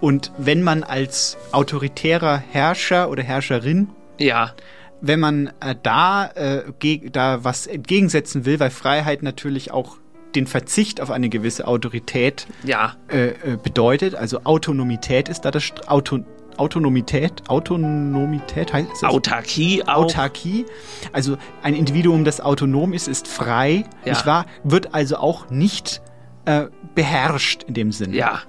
Speaker 10: Und wenn man als autoritärer Herrscher oder Herrscherin,
Speaker 9: ja.
Speaker 10: wenn man äh, da, äh, da was entgegensetzen will, weil Freiheit natürlich auch den Verzicht auf eine gewisse Autorität
Speaker 9: Ja.
Speaker 10: äh, äh, bedeutet, also Autonomität ist da das St- Auto, Autonomität, Autonomität heißt das?
Speaker 9: Autarkie auch.
Speaker 10: Autarkie, also ein Individuum, das autonom ist, ist frei,
Speaker 9: Ja.
Speaker 10: nicht wahr? Wird also auch nicht äh, beherrscht in dem Sinne.
Speaker 9: Ja.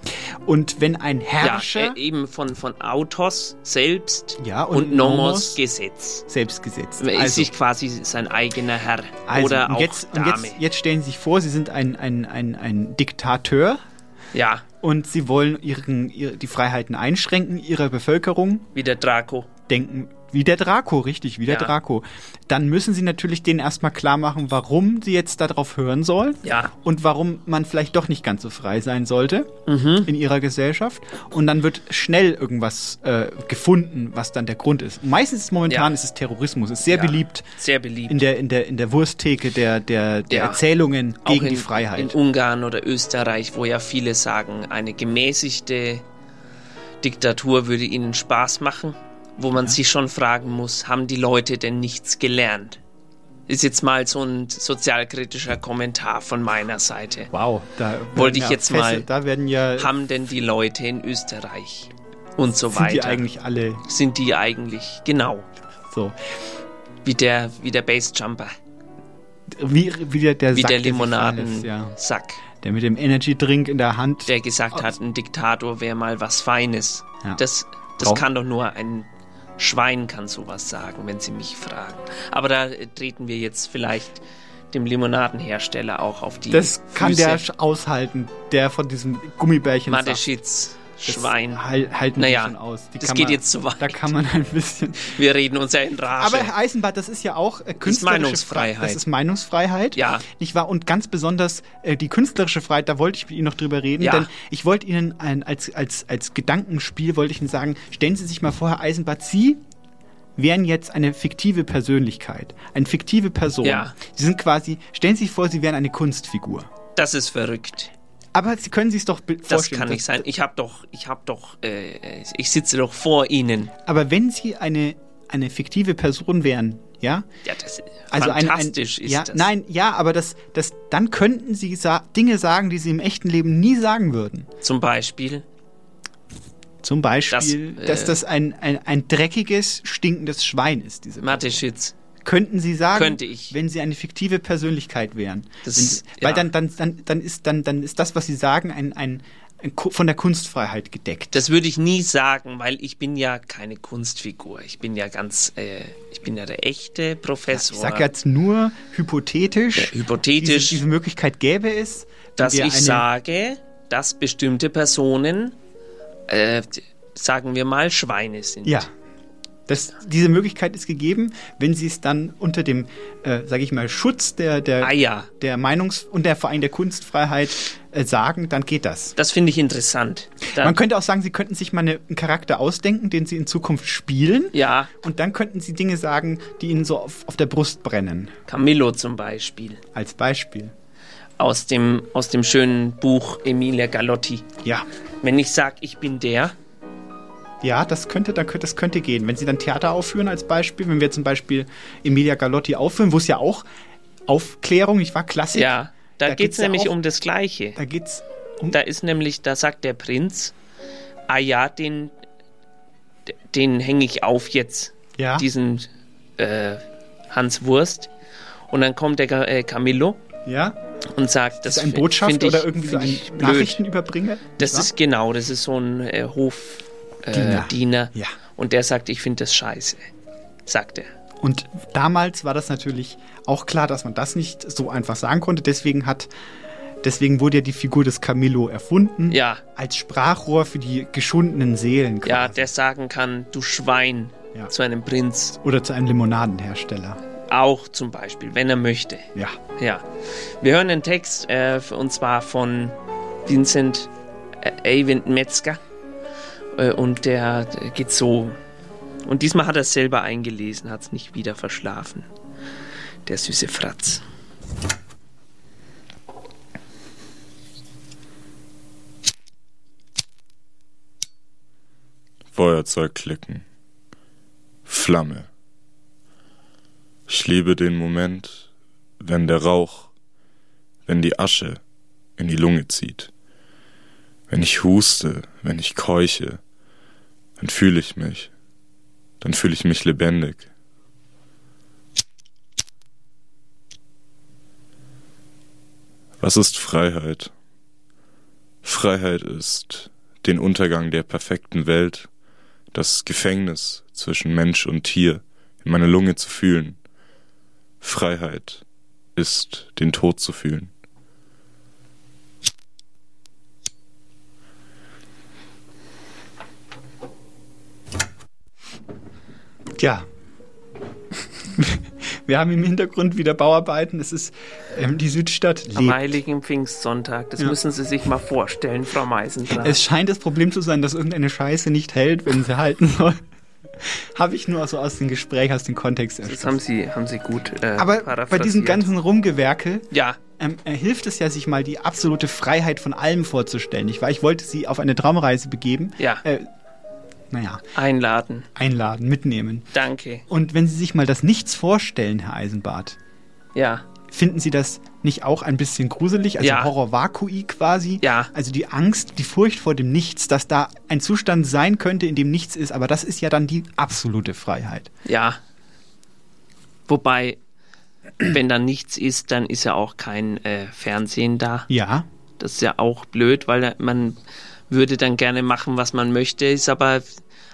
Speaker 10: Und wenn ein Herrscher
Speaker 9: Ja, äh, eben von, von Autos selbst
Speaker 10: Ja, und
Speaker 9: und, Nomos,
Speaker 10: Nomos
Speaker 9: Gesetz.
Speaker 10: selbst gesetzt.
Speaker 9: Er ist
Speaker 10: Also-
Speaker 9: sich quasi sein eigener Herr.
Speaker 10: Also,
Speaker 9: oder
Speaker 10: und
Speaker 9: auch
Speaker 10: jetzt, und
Speaker 9: Dame.
Speaker 10: jetzt, jetzt stellen Sie sich vor, Sie sind ein, ein, ein, ein Diktateur.
Speaker 9: Ja.
Speaker 10: Und Sie wollen ihren, ihre, die Freiheiten einschränken Ihrer Bevölkerung.
Speaker 9: Wie der Draco.
Speaker 10: Denken, wie der Draco, richtig, wie der
Speaker 9: Ja.
Speaker 10: Draco. Dann müssen Sie natürlich denen erstmal klar machen, warum Sie jetzt darauf hören sollen.
Speaker 9: Ja.
Speaker 10: Und warum man vielleicht doch nicht ganz so frei sein sollte
Speaker 9: Mhm.
Speaker 10: in Ihrer Gesellschaft. Und dann wird schnell irgendwas äh, gefunden, was dann der Grund ist. Meistens ist momentan
Speaker 9: Ja.
Speaker 10: ist es Terrorismus. Ist sehr
Speaker 9: Ja,
Speaker 10: beliebt.
Speaker 9: Sehr beliebt.
Speaker 10: In der, in der, in der Wursttheke der, der, der. Erzählungen gegen
Speaker 9: in,
Speaker 10: die Freiheit.
Speaker 9: In Ungarn oder Österreich, wo ja viele sagen, eine gemäßigte Diktatur würde ihnen Spaß machen, wo man sich schon fragen muss, haben die Leute denn nichts gelernt? Ist jetzt mal so ein sozialkritischer Kommentar von meiner Seite.
Speaker 10: Wow, da
Speaker 9: wollte ich
Speaker 10: ja
Speaker 9: jetzt mal.
Speaker 10: Da werden ja
Speaker 9: haben denn die Leute in Österreich und so
Speaker 10: Sind
Speaker 9: weiter?
Speaker 10: die eigentlich alle-
Speaker 9: Sind die eigentlich genau?
Speaker 10: So.
Speaker 9: Wie der wie der Bassjumper,
Speaker 10: wie, wie der, der
Speaker 9: wie
Speaker 10: Sack,
Speaker 9: der Limonadensack.
Speaker 10: ja. Der mit dem Energy Drink in der Hand.
Speaker 9: der gesagt hat, ein Diktator wäre mal was Feines.
Speaker 10: Ja.
Speaker 9: Das, das
Speaker 10: Brauch-
Speaker 9: kann doch nur ein Schwein kann sowas sagen, wenn Sie mich fragen. Aber da äh, treten wir jetzt vielleicht dem Limonadenhersteller auch auf die
Speaker 10: Das kann
Speaker 9: Füße.
Speaker 10: der sch- aushalten, der von diesem Gummibärchen
Speaker 9: Mateschitz. Schwein.
Speaker 10: Halt, halten
Speaker 9: naja,
Speaker 10: schon aus. Die
Speaker 9: das geht
Speaker 10: man-
Speaker 9: jetzt zu weit.
Speaker 10: Da kann man ein bisschen.
Speaker 9: Wir reden uns ja in Rage.
Speaker 10: Aber Herr Eisenbart, das ist ja auch äh, künstlerische
Speaker 9: Meinungsfreiheit.
Speaker 10: Freiheit. Das ist Meinungsfreiheit.
Speaker 9: Ja.
Speaker 10: Nicht wahr? Und ganz besonders äh, die künstlerische Freiheit, da wollte ich mit Ihnen noch drüber reden.
Speaker 9: Ja.
Speaker 10: Denn ich wollte Ihnen ein, als, als, als Gedankenspiel, wollte ich Ihnen sagen, stellen Sie sich mal vor, Herr Eisenbart, Sie wären jetzt eine fiktive Persönlichkeit, eine fiktive Person.
Speaker 9: Ja.
Speaker 10: Sie sind quasi, stellen Sie sich vor, Sie wären eine Kunstfigur.
Speaker 9: Das ist verrückt.
Speaker 10: Aber Sie können sich doch be-
Speaker 9: Das
Speaker 10: vorstellen.
Speaker 9: kann nicht sein. Ich habe doch, ich habe doch, äh, ich sitze doch vor Ihnen.
Speaker 10: Aber wenn Sie eine, eine fiktive Person wären, ja?
Speaker 9: Ja, das
Speaker 10: Also ein, ein,
Speaker 9: fantastisch ist
Speaker 10: ja,
Speaker 9: das.
Speaker 10: Nein, ja, aber das, das, dann könnten Sie sa Dinge sagen, die Sie im echten Leben nie sagen würden.
Speaker 9: Zum Beispiel.
Speaker 10: Zum Beispiel,
Speaker 9: Das, äh,
Speaker 10: dass das ein, ein, ein dreckiges, stinkendes Schwein ist, diese
Speaker 9: Mateschitz.
Speaker 10: Könnten Sie sagen,
Speaker 9: Könnte ich.
Speaker 10: wenn Sie eine fiktive Persönlichkeit wären.
Speaker 9: Das-
Speaker 10: Sie- Weil
Speaker 9: ja.
Speaker 10: dann, dann, dann, dann, ist, dann, dann ist das, was Sie sagen, ein, ein, ein von der Kunstfreiheit gedeckt.
Speaker 9: Das würde ich nie sagen, weil ich bin ja keine Kunstfigur. Ich bin ja ganz, äh, ich bin ja der echte Professor.
Speaker 10: Ich sage jetzt nur hypothetisch,
Speaker 9: hypothetisch.
Speaker 10: Diese, diese Möglichkeit gäbe es,
Speaker 9: dass ich sage, dass bestimmte Personen, äh, sagen wir mal, Schweine sind.
Speaker 10: Ja. Das, diese Möglichkeit ist gegeben, wenn sie es dann unter dem, äh, sage ich mal, Schutz der, der,
Speaker 9: Ah ja.
Speaker 10: der Meinungs- und der Verein der Kunstfreiheit äh, sagen, dann geht das.
Speaker 9: Das finde ich interessant. Dann,
Speaker 10: Man könnte auch sagen, sie könnten sich mal eine, einen Charakter ausdenken, den sie in Zukunft spielen.
Speaker 9: Ja.
Speaker 10: Und dann könnten sie Dinge sagen, die ihnen so auf, auf der Brust brennen.
Speaker 9: Camillo zum Beispiel.
Speaker 10: Als Beispiel.
Speaker 9: Aus dem, aus dem schönen Buch Emilia Galotti.
Speaker 10: Ja.
Speaker 9: Wenn ich sage, ich bin der,
Speaker 10: Ja, das könnte, dann könnte, das könnte gehen. Wenn Sie dann Theater aufführen als Beispiel, wenn wir zum Beispiel Emilia Galotti aufführen, wo es ja auch Aufklärung, nicht wahr? Klassik.
Speaker 9: ja, da,
Speaker 10: Da
Speaker 9: geht es
Speaker 10: geht's ja
Speaker 9: nämlich
Speaker 10: auch-
Speaker 9: um das Gleiche.
Speaker 10: Da geht's
Speaker 9: Da ist nämlich, da sagt der Prinz, ah ja, den, den hänge ich auf jetzt.
Speaker 10: Ja.
Speaker 9: Diesen äh, Hans Wurst. Und dann kommt der äh, Camillo
Speaker 10: Ja.
Speaker 9: und sagt, das
Speaker 10: ist ein
Speaker 9: ich,
Speaker 10: oder irgendwie so ein
Speaker 9: ich.
Speaker 10: Nachrichtenüberbringer?
Speaker 9: Das ist genau, das ist so ein äh, Äh,
Speaker 10: Diener.
Speaker 9: Diener.
Speaker 10: Ja.
Speaker 9: Und der sagt, ich finde das scheiße. Sagt er.
Speaker 10: Und damals war das natürlich auch klar, dass man das nicht so einfach sagen konnte. Deswegen hat, deswegen wurde ja die Figur des Camillo erfunden.
Speaker 9: Ja.
Speaker 10: Als Sprachrohr für die geschundenen Seelen. quasi.
Speaker 9: Ja, der sagen kann, du Schwein
Speaker 10: Ja.
Speaker 9: zu einem Prinz.
Speaker 10: Oder zu einem Limonadenhersteller.
Speaker 9: Auch zum Beispiel, wenn er möchte.
Speaker 10: Ja.
Speaker 9: Ja. Wir hören einen Text, äh, und zwar von Vincent äh, Eyvind Metzger. Äh, und der, geht so. Und diesmal hat er es selber eingelesen, hat es nicht wieder verschlafen. Der süße Fratz.
Speaker 20: Feuerzeug klicken. Flamme. Ich liebe den Moment, wenn der Rauch, wenn die Asche in die Lunge zieht. Wenn ich huste, wenn ich keuche, dann fühle ich mich. Dann fühle ich mich lebendig. Was ist Freiheit? Freiheit ist den Untergang der perfekten Welt, das Gefängnis zwischen Mensch und Tier in meine Lunge zu fühlen. Freiheit ist den Tod zu fühlen.
Speaker 10: Tja. Wir haben im Hintergrund wieder Bauarbeiten. Es ist ähm, die Südstadt
Speaker 9: Am
Speaker 10: lebt.
Speaker 9: Heiligen Pfingstsonntag, das
Speaker 10: Ja.
Speaker 9: müssen Sie sich mal vorstellen, Frau Meisendrath.
Speaker 10: Es scheint das Problem zu sein, dass irgendeine Scheiße nicht hält, wenn sie halten soll. Habe ich nur so aus dem Gespräch, aus dem Kontext
Speaker 9: das haben Sie, haben Sie gut äh,
Speaker 10: Aber bei diesem ganzen Rumgewerkel
Speaker 9: Ja.
Speaker 10: ähm, äh, hilft es ja, sich mal die absolute Freiheit von allem vorzustellen. Ich, war, ich wollte sie auf eine Traumreise begeben.
Speaker 9: Ja.
Speaker 10: Äh, naja,
Speaker 9: Einladen.
Speaker 10: einladen, mitnehmen.
Speaker 9: Danke.
Speaker 10: Und wenn Sie sich mal das Nichts vorstellen, Herr Eisenbart,
Speaker 9: Ja.
Speaker 10: finden Sie das nicht auch ein bisschen gruselig? Also
Speaker 9: Ja.
Speaker 10: Horror-Vakui quasi?
Speaker 9: Ja.
Speaker 10: Also die Angst, die Furcht vor dem Nichts, dass da ein Zustand sein könnte, in dem nichts ist. Aber das ist ja dann die absolute Freiheit.
Speaker 9: Ja. Wobei, wenn da nichts ist, dann ist ja auch kein äh, Fernsehen da.
Speaker 10: Ja.
Speaker 9: Das ist ja auch blöd, weil man würde dann gerne machen, was man möchte, ist aber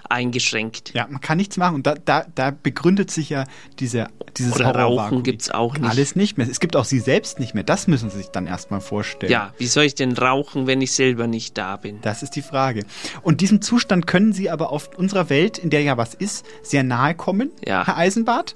Speaker 9: eingeschränkt.
Speaker 10: Ja, man kann nichts machen. Und da, da, da begründet sich ja diese, dieses
Speaker 9: Oder. Rauchen gibt's auch nicht.
Speaker 10: Alles nicht mehr. Es gibt auch sie selbst nicht mehr. Das müssen Sie sich dann erstmal vorstellen.
Speaker 9: Ja, wie soll ich denn rauchen, wenn ich selber nicht da bin?
Speaker 10: Das ist die Frage. Und diesem Zustand können Sie aber auf unserer Welt, in der ja was ist, sehr nahe kommen,
Speaker 9: Ja.
Speaker 10: Herr Eisenbart.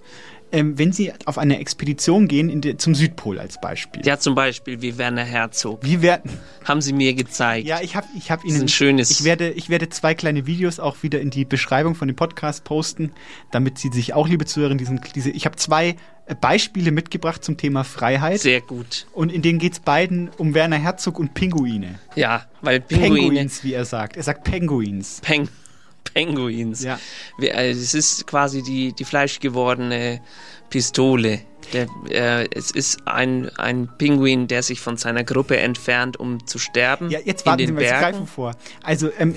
Speaker 10: Ähm, wenn Sie auf eine Expedition gehen, in der, zum Südpol als Beispiel.
Speaker 9: Ja, zum Beispiel wie Werner Herzog.
Speaker 10: Wie werden?
Speaker 9: Haben Sie mir gezeigt.
Speaker 10: Ja, ich habe ich hab
Speaker 9: Das ist
Speaker 10: Ihnen
Speaker 9: ein schönes.
Speaker 10: Ich werde, ich werde zwei kleine Videos auch wieder in die Beschreibung von dem Podcast posten, damit Sie sich auch, liebe Zuhörer, diesen, diese, ich habe zwei äh, Beispiele mitgebracht zum Thema Freiheit.
Speaker 9: Sehr gut.
Speaker 10: Und in denen geht es beiden um Werner Herzog und Pinguine.
Speaker 9: Ja, weil Pinguine.
Speaker 10: Penguins, wie er sagt. Er sagt Penguins.
Speaker 9: Peng Penguins.
Speaker 10: Ja.
Speaker 9: Äh, Es ist quasi die, die fleischgewordene Pistole. Der, äh, es ist ein, ein Pinguin, der sich von seiner Gruppe entfernt, um zu sterben.
Speaker 10: Ja, jetzt warten
Speaker 9: den
Speaker 10: Sie mal,
Speaker 9: Bergen.
Speaker 10: greifen vor. Also, ähm,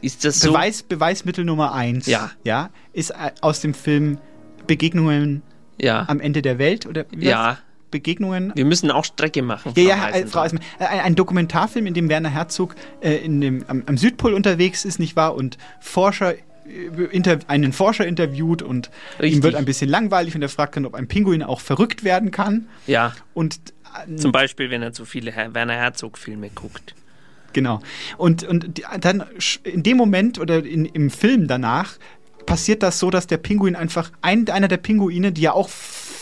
Speaker 9: ist das so?
Speaker 10: Beweis, Beweismittel Nummer eins.
Speaker 9: Ja.
Speaker 10: Ja, ist äh, aus dem Film Begegnungen
Speaker 9: Ja.
Speaker 10: am Ende der Welt oder
Speaker 9: Ja.
Speaker 10: war's? Begegnungen
Speaker 9: Wir müssen auch Strecke machen.
Speaker 10: Ja,
Speaker 9: Frau
Speaker 10: ja, äh,
Speaker 9: Eisenbahn.
Speaker 10: Frau Eisenbahn. Äh, Ein, ein Dokumentarfilm, in dem Werner Herzog äh, in dem, am, am Südpol unterwegs ist, nicht wahr? Und Forscher, äh, einen Forscher interviewt und
Speaker 9: Richtig.
Speaker 10: ihm wird ein bisschen langweilig und er fragt dann, ob ein Pinguin auch verrückt werden kann.
Speaker 9: Ja.
Speaker 10: Und äh,
Speaker 9: Zum Beispiel, wenn er zu viele Herr Werner Herzog-Filme guckt.
Speaker 10: Genau. Und, und dann in dem Moment oder in, im Film danach passiert das so, dass der Pinguin einfach, ein, einer der Pinguine, die ja auch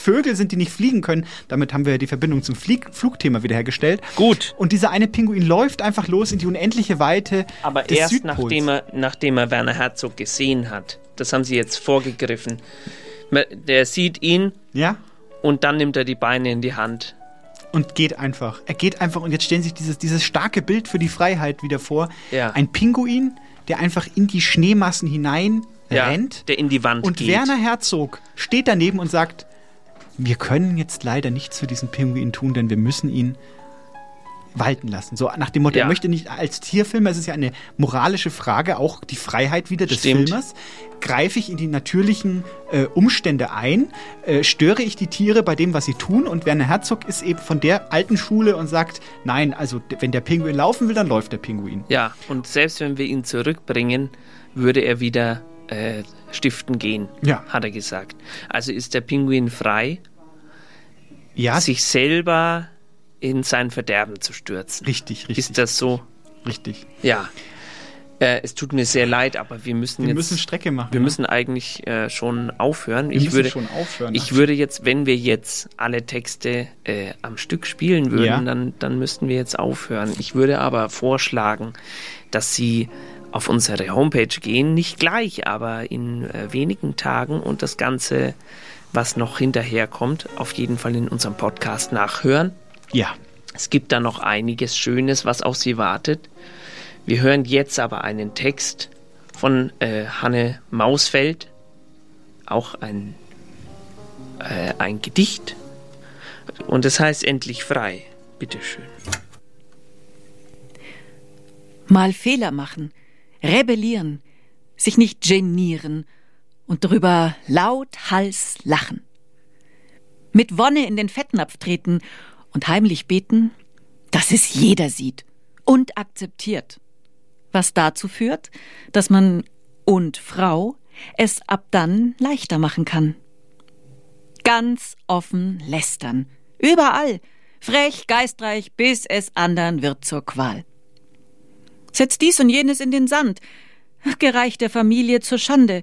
Speaker 10: Vögel sind, die nicht fliegen können, damit haben wir die Verbindung zum Flieg, Flugthema wiederhergestellt.
Speaker 9: Gut.
Speaker 10: Und dieser eine Pinguin läuft einfach los in die unendliche Weite
Speaker 9: Aber
Speaker 10: des
Speaker 9: erst
Speaker 10: Südpols.
Speaker 9: nachdem er, nachdem er Werner Herzog gesehen hat. Das haben sie jetzt vorgegriffen. Der sieht ihn
Speaker 10: ja.
Speaker 9: und dann nimmt er die Beine in die Hand.
Speaker 10: und geht einfach. Er geht einfach und jetzt stellen Sie sich dieses, dieses starke Bild für die Freiheit wieder vor.
Speaker 9: Ja.
Speaker 10: Ein Pinguin, der einfach in die Schneemassen hinein
Speaker 9: Ja,
Speaker 10: rennt.
Speaker 9: der in die Wand
Speaker 10: Und
Speaker 9: geht.
Speaker 10: Werner Herzog steht daneben und sagt, wir können jetzt leider nichts für diesen Pinguin tun, denn wir müssen ihn walten lassen. So nach dem Motto,
Speaker 9: Ja.
Speaker 10: er möchte nicht als Tierfilmer, es ist ja eine moralische Frage, auch die Freiheit wieder des
Speaker 9: Stimmt.
Speaker 10: Filmers. Greife ich in die natürlichen äh, Umstände ein? Äh, störe ich die Tiere bei dem, was sie tun? Und Werner Herzog ist eben von der alten Schule und sagt, nein, also wenn der Pinguin laufen will, dann läuft der Pinguin.
Speaker 9: Ja, und selbst wenn wir ihn zurückbringen, würde er wieder äh, stiften gehen,
Speaker 10: Ja.
Speaker 9: hat er gesagt. Also ist der Pinguin frei,
Speaker 10: Ja.
Speaker 9: sich selber in sein Verderben zu stürzen.
Speaker 10: Richtig, richtig.
Speaker 9: Ist das so?
Speaker 10: Richtig.
Speaker 9: Ja. Äh, es tut mir sehr leid, aber wir müssen
Speaker 10: Wir
Speaker 9: jetzt.
Speaker 10: müssen Strecke machen,
Speaker 9: Wir
Speaker 10: ne?
Speaker 9: müssen eigentlich äh, schon aufhören.
Speaker 10: Wir
Speaker 9: ich
Speaker 10: müssen
Speaker 9: würde,
Speaker 10: schon aufhören.
Speaker 9: Ich würde jetzt, wenn wir jetzt alle Texte äh, am Stück spielen würden,
Speaker 10: Ja.
Speaker 9: dann, dann müssten wir jetzt aufhören. Ich würde aber vorschlagen, dass Sie auf unsere Homepage gehen, nicht gleich, aber in äh, wenigen Tagen und das Ganze, was noch hinterherkommt, auf jeden Fall in unserem Podcast nachhören.
Speaker 10: Ja.
Speaker 9: Es gibt da noch einiges Schönes, was auf Sie wartet. Wir hören jetzt aber einen Text von äh, Hanne Mausfeld, auch ein, äh, ein Gedicht. Und es heißt Endlich frei. Bitteschön.
Speaker 13: Mal Fehler machen, rebellieren, sich nicht genieren und drüber laut Hals lachen. Mit Wonne in den Fettnapf treten und heimlich beten, dass es jeder sieht und akzeptiert. Was dazu führt, dass man und Frau es ab dann leichter machen kann. Ganz offen lästern, überall, frech, geistreich, bis es andern wird zur Qual. Setz dies und jenes in den Sand, gereicht der Familie zur Schande.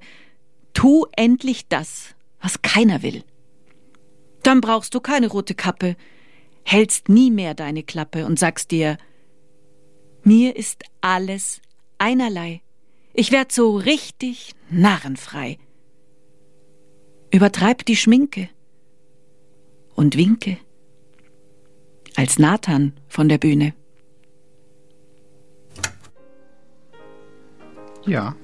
Speaker 13: Tu endlich das, was keiner will. Dann brauchst du keine rote Kappe, hältst nie mehr deine Klappe und sagst dir, mir ist alles einerlei. Ich werd so richtig narrenfrei. Übertreib die Schminke und winke als Nathan von der Bühne.
Speaker 10: Ja.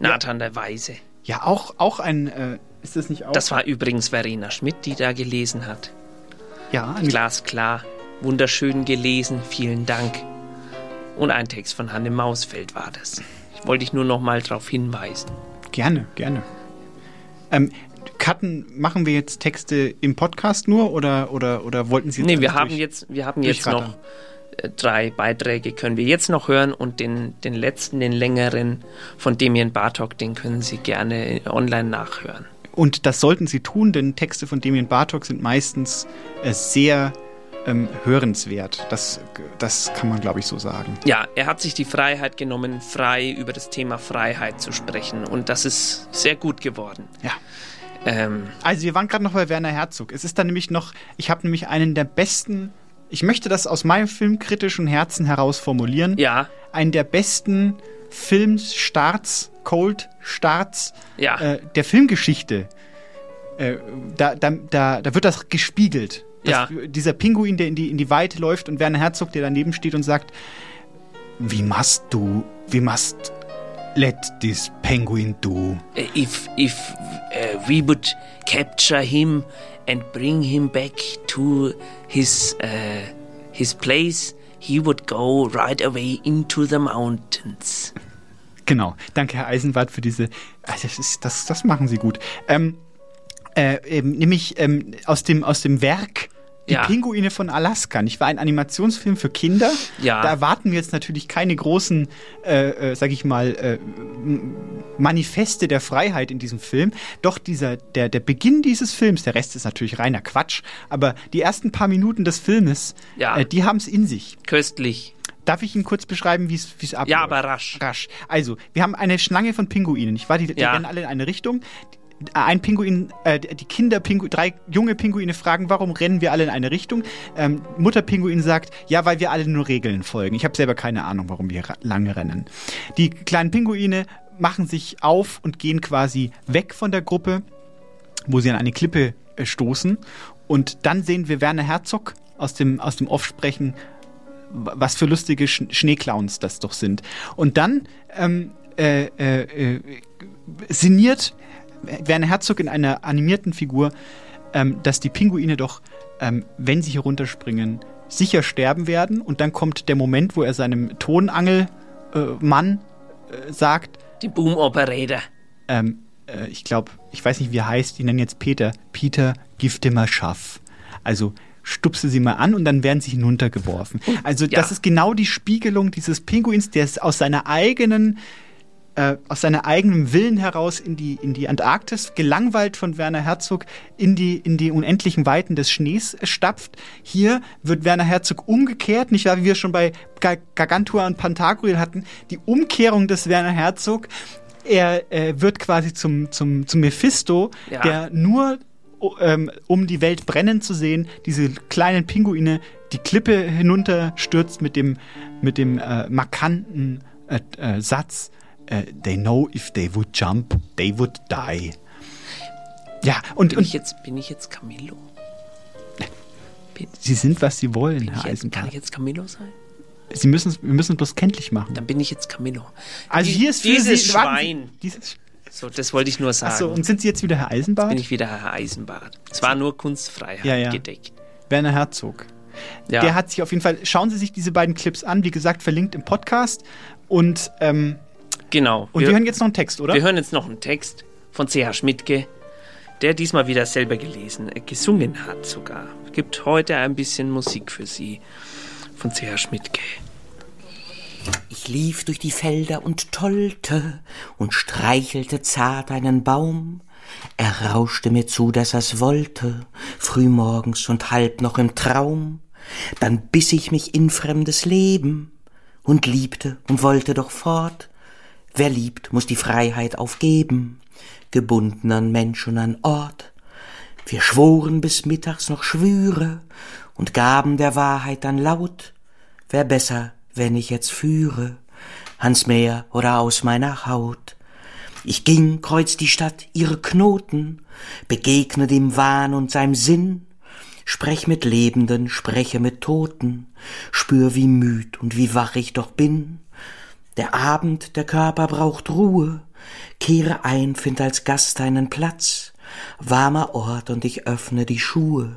Speaker 9: Nathan der Weise.
Speaker 10: Ja, auch, auch ein, äh, ist das nicht auch?
Speaker 9: Das war übrigens Verena Schmidt, die da gelesen hat.
Speaker 10: Ja, ein-
Speaker 9: Glasklar, wunderschön gelesen, vielen Dank. Und ein Text von Hanne Mausfeld war das. Ich wollte dich nur noch mal darauf hinweisen.
Speaker 10: Gerne, gerne. Ähm, Cutten, machen wir jetzt Texte im Podcast nur oder, oder, oder wollten Sie
Speaker 9: Nee, wir haben jetzt, wir haben jetzt noch drei Beiträge können wir jetzt noch hören und den, den letzten, den längeren von Damien Bartok, den können Sie gerne online nachhören.
Speaker 10: Und das sollten Sie tun, denn Texte von Damien Bartok sind meistens äh, sehr ähm, hörenswert. Das, das kann man, glaube ich, so sagen.
Speaker 9: Ja, er hat sich die Freiheit genommen, frei über das Thema Freiheit zu sprechen und das ist sehr gut geworden.
Speaker 10: Ja.
Speaker 9: Ähm,
Speaker 10: Also wir waren gerade noch bei Werner Herzog. Es ist dann nämlich noch, ich habe nämlich einen der besten, ich möchte das aus meinem filmkritischen Herzen heraus formulieren.
Speaker 9: Ja.
Speaker 10: Einen der besten Filmstarts, Cold-Starts
Speaker 9: Ja.
Speaker 10: äh, der Filmgeschichte. Äh, da, da, da, da wird das gespiegelt. Das,
Speaker 9: Ja.
Speaker 10: Dieser Pinguin, der in die, in die Weite läuft und Werner Herzog, der daneben steht und sagt, wie machst du, wie machst let this penguin do?
Speaker 9: if if uh, we would capture him and bring him back to his uh, his place, he would go right away into the mountains.
Speaker 10: Genau. Danke, Herr Eisenbart, für diese. Also das, ist, das, das machen Sie gut. Ähm, äh, nämlich ähm, aus, dem, aus dem Werk Die
Speaker 9: Ja.
Speaker 10: Pinguine von Alaska. Ich war ein Animationsfilm für Kinder.
Speaker 9: Ja.
Speaker 10: Da erwarten wir jetzt natürlich keine großen, äh, äh, sag ich mal, äh, Manifeste der Freiheit in diesem Film. Doch dieser, der, der Beginn dieses Films, der Rest ist natürlich reiner Quatsch, aber die ersten paar Minuten des Filmes,
Speaker 9: Ja.
Speaker 10: äh, die haben es in sich.
Speaker 9: Köstlich.
Speaker 10: Darf ich Ihnen kurz beschreiben, wie es wie es abläuft?
Speaker 9: Ja, aber rasch.
Speaker 10: Rasch. Also, wir haben eine Schlange von Pinguinen. Ich war die, die
Speaker 9: Ja.
Speaker 10: rennen alle in eine Richtung. Ein Pinguin, äh, die Kinder, drei junge Pinguine fragen, warum rennen wir alle in eine Richtung? Ähm, Mutter Pinguin sagt, ja, weil wir alle nur Regeln folgen. Ich habe selber keine Ahnung, warum wir lange rennen. Die kleinen Pinguine machen sich auf und gehen quasi weg von der Gruppe, wo sie an eine Klippe äh, stoßen. Und dann sehen wir Werner Herzog aus dem, aus dem Off was für lustige Sch Schneeclowns das doch sind. Und dann ähm, äh, äh, äh, sinniert Werner Herzog in einer animierten Figur, ähm, dass die Pinguine doch, ähm, wenn sie hier runterspringen, sicher sterben werden. Und dann kommt der Moment, wo er seinem Tonangelmann äh, äh, sagt,
Speaker 9: Die Boom Operator.
Speaker 10: ähm, äh, ich glaube, ich weiß nicht, wie er heißt, die nennen jetzt Peter. Peter, dir mal Schaff. Also stupse sie mal an und dann werden sie hinuntergeworfen. Also das ist genau die Spiegelung dieses Pinguins, der es aus seiner eigenen äh, aus seiner eigenen Willen heraus in die, in die Antarktis, gelangweilt von Werner Herzog, in die, in die unendlichen Weiten des Schnees stapft. Hier wird Werner Herzog umgekehrt, nicht wahr, wie wir schon bei Ga- Gargantua und Pantagruel hatten, die Umkehrung des Werner Herzog. Er äh, wird quasi zum, zum, zum Mephisto,
Speaker 9: Ja.
Speaker 10: der nur ähm, um die Welt brennen zu sehen, diese kleinen Pinguine die Klippe hinunterstürzt mit dem, mit dem äh, markanten äh, äh, Satz, äh, they know if they would jump, they would die. Ja, und,
Speaker 9: Bin
Speaker 10: und
Speaker 9: ich jetzt, bin ich jetzt Camillo?
Speaker 10: sie sind, was sie wollen,
Speaker 9: Bin
Speaker 10: Herr
Speaker 9: jetzt,
Speaker 10: Eisenbart.
Speaker 9: kann ich jetzt Camillo sein?
Speaker 10: Sie müssen, wir müssen es bloß kenntlich machen.
Speaker 9: Dann bin ich jetzt Camillo.
Speaker 10: Also
Speaker 9: Die-
Speaker 10: hier ist für
Speaker 9: dieses
Speaker 10: Sie,
Speaker 9: Schwein.
Speaker 10: Dieses,
Speaker 9: So, das wollte ich nur sagen.
Speaker 10: achso, und sind Sie jetzt wieder Herr Eisenbart?
Speaker 9: bin ich wieder Herr Eisenbart. Es war nur Kunstfreiheit
Speaker 10: Ja, ja.
Speaker 9: gedeckt.
Speaker 10: Werner Herzog.
Speaker 9: Ja.
Speaker 10: Der hat sich auf jeden Fall, schauen Sie sich diese beiden Clips an, wie gesagt, verlinkt im Podcast. Und, ähm,
Speaker 9: Genau.
Speaker 10: und wir, hören jetzt noch einen Text, oder?
Speaker 9: Wir hören jetzt noch einen Text von C.H. Schmidtke, der diesmal wieder selber gelesen, äh, gesungen hat sogar. Gibt heute ein bisschen Musik für Sie von C.H. Schmidtke.
Speaker 21: Ich lief durch die Felder und tollte und streichelte zart einen Baum. Er rauschte mir zu, dass er's wollte, frühmorgens und halb noch im Traum. Dann biss ich mich in fremdes Leben und liebte und wollte doch fort. Wer liebt, muss die Freiheit aufgeben, gebunden an Mensch und an Ort. Wir schworen bis mittags noch Schwüre und gaben der Wahrheit dann laut. Wär besser, wenn ich jetzt führe, ans Meer oder aus meiner Haut. Ich ging kreuz die Stadt, ihre Knoten, begegne dem Wahn und seinem Sinn, sprech mit Lebenden, spreche mit Toten, spür wie müd und wie wach ich doch bin. Der Abend, der Körper braucht Ruhe, kehre ein, find als Gast einen Platz, warmer Ort und ich öffne die Schuhe.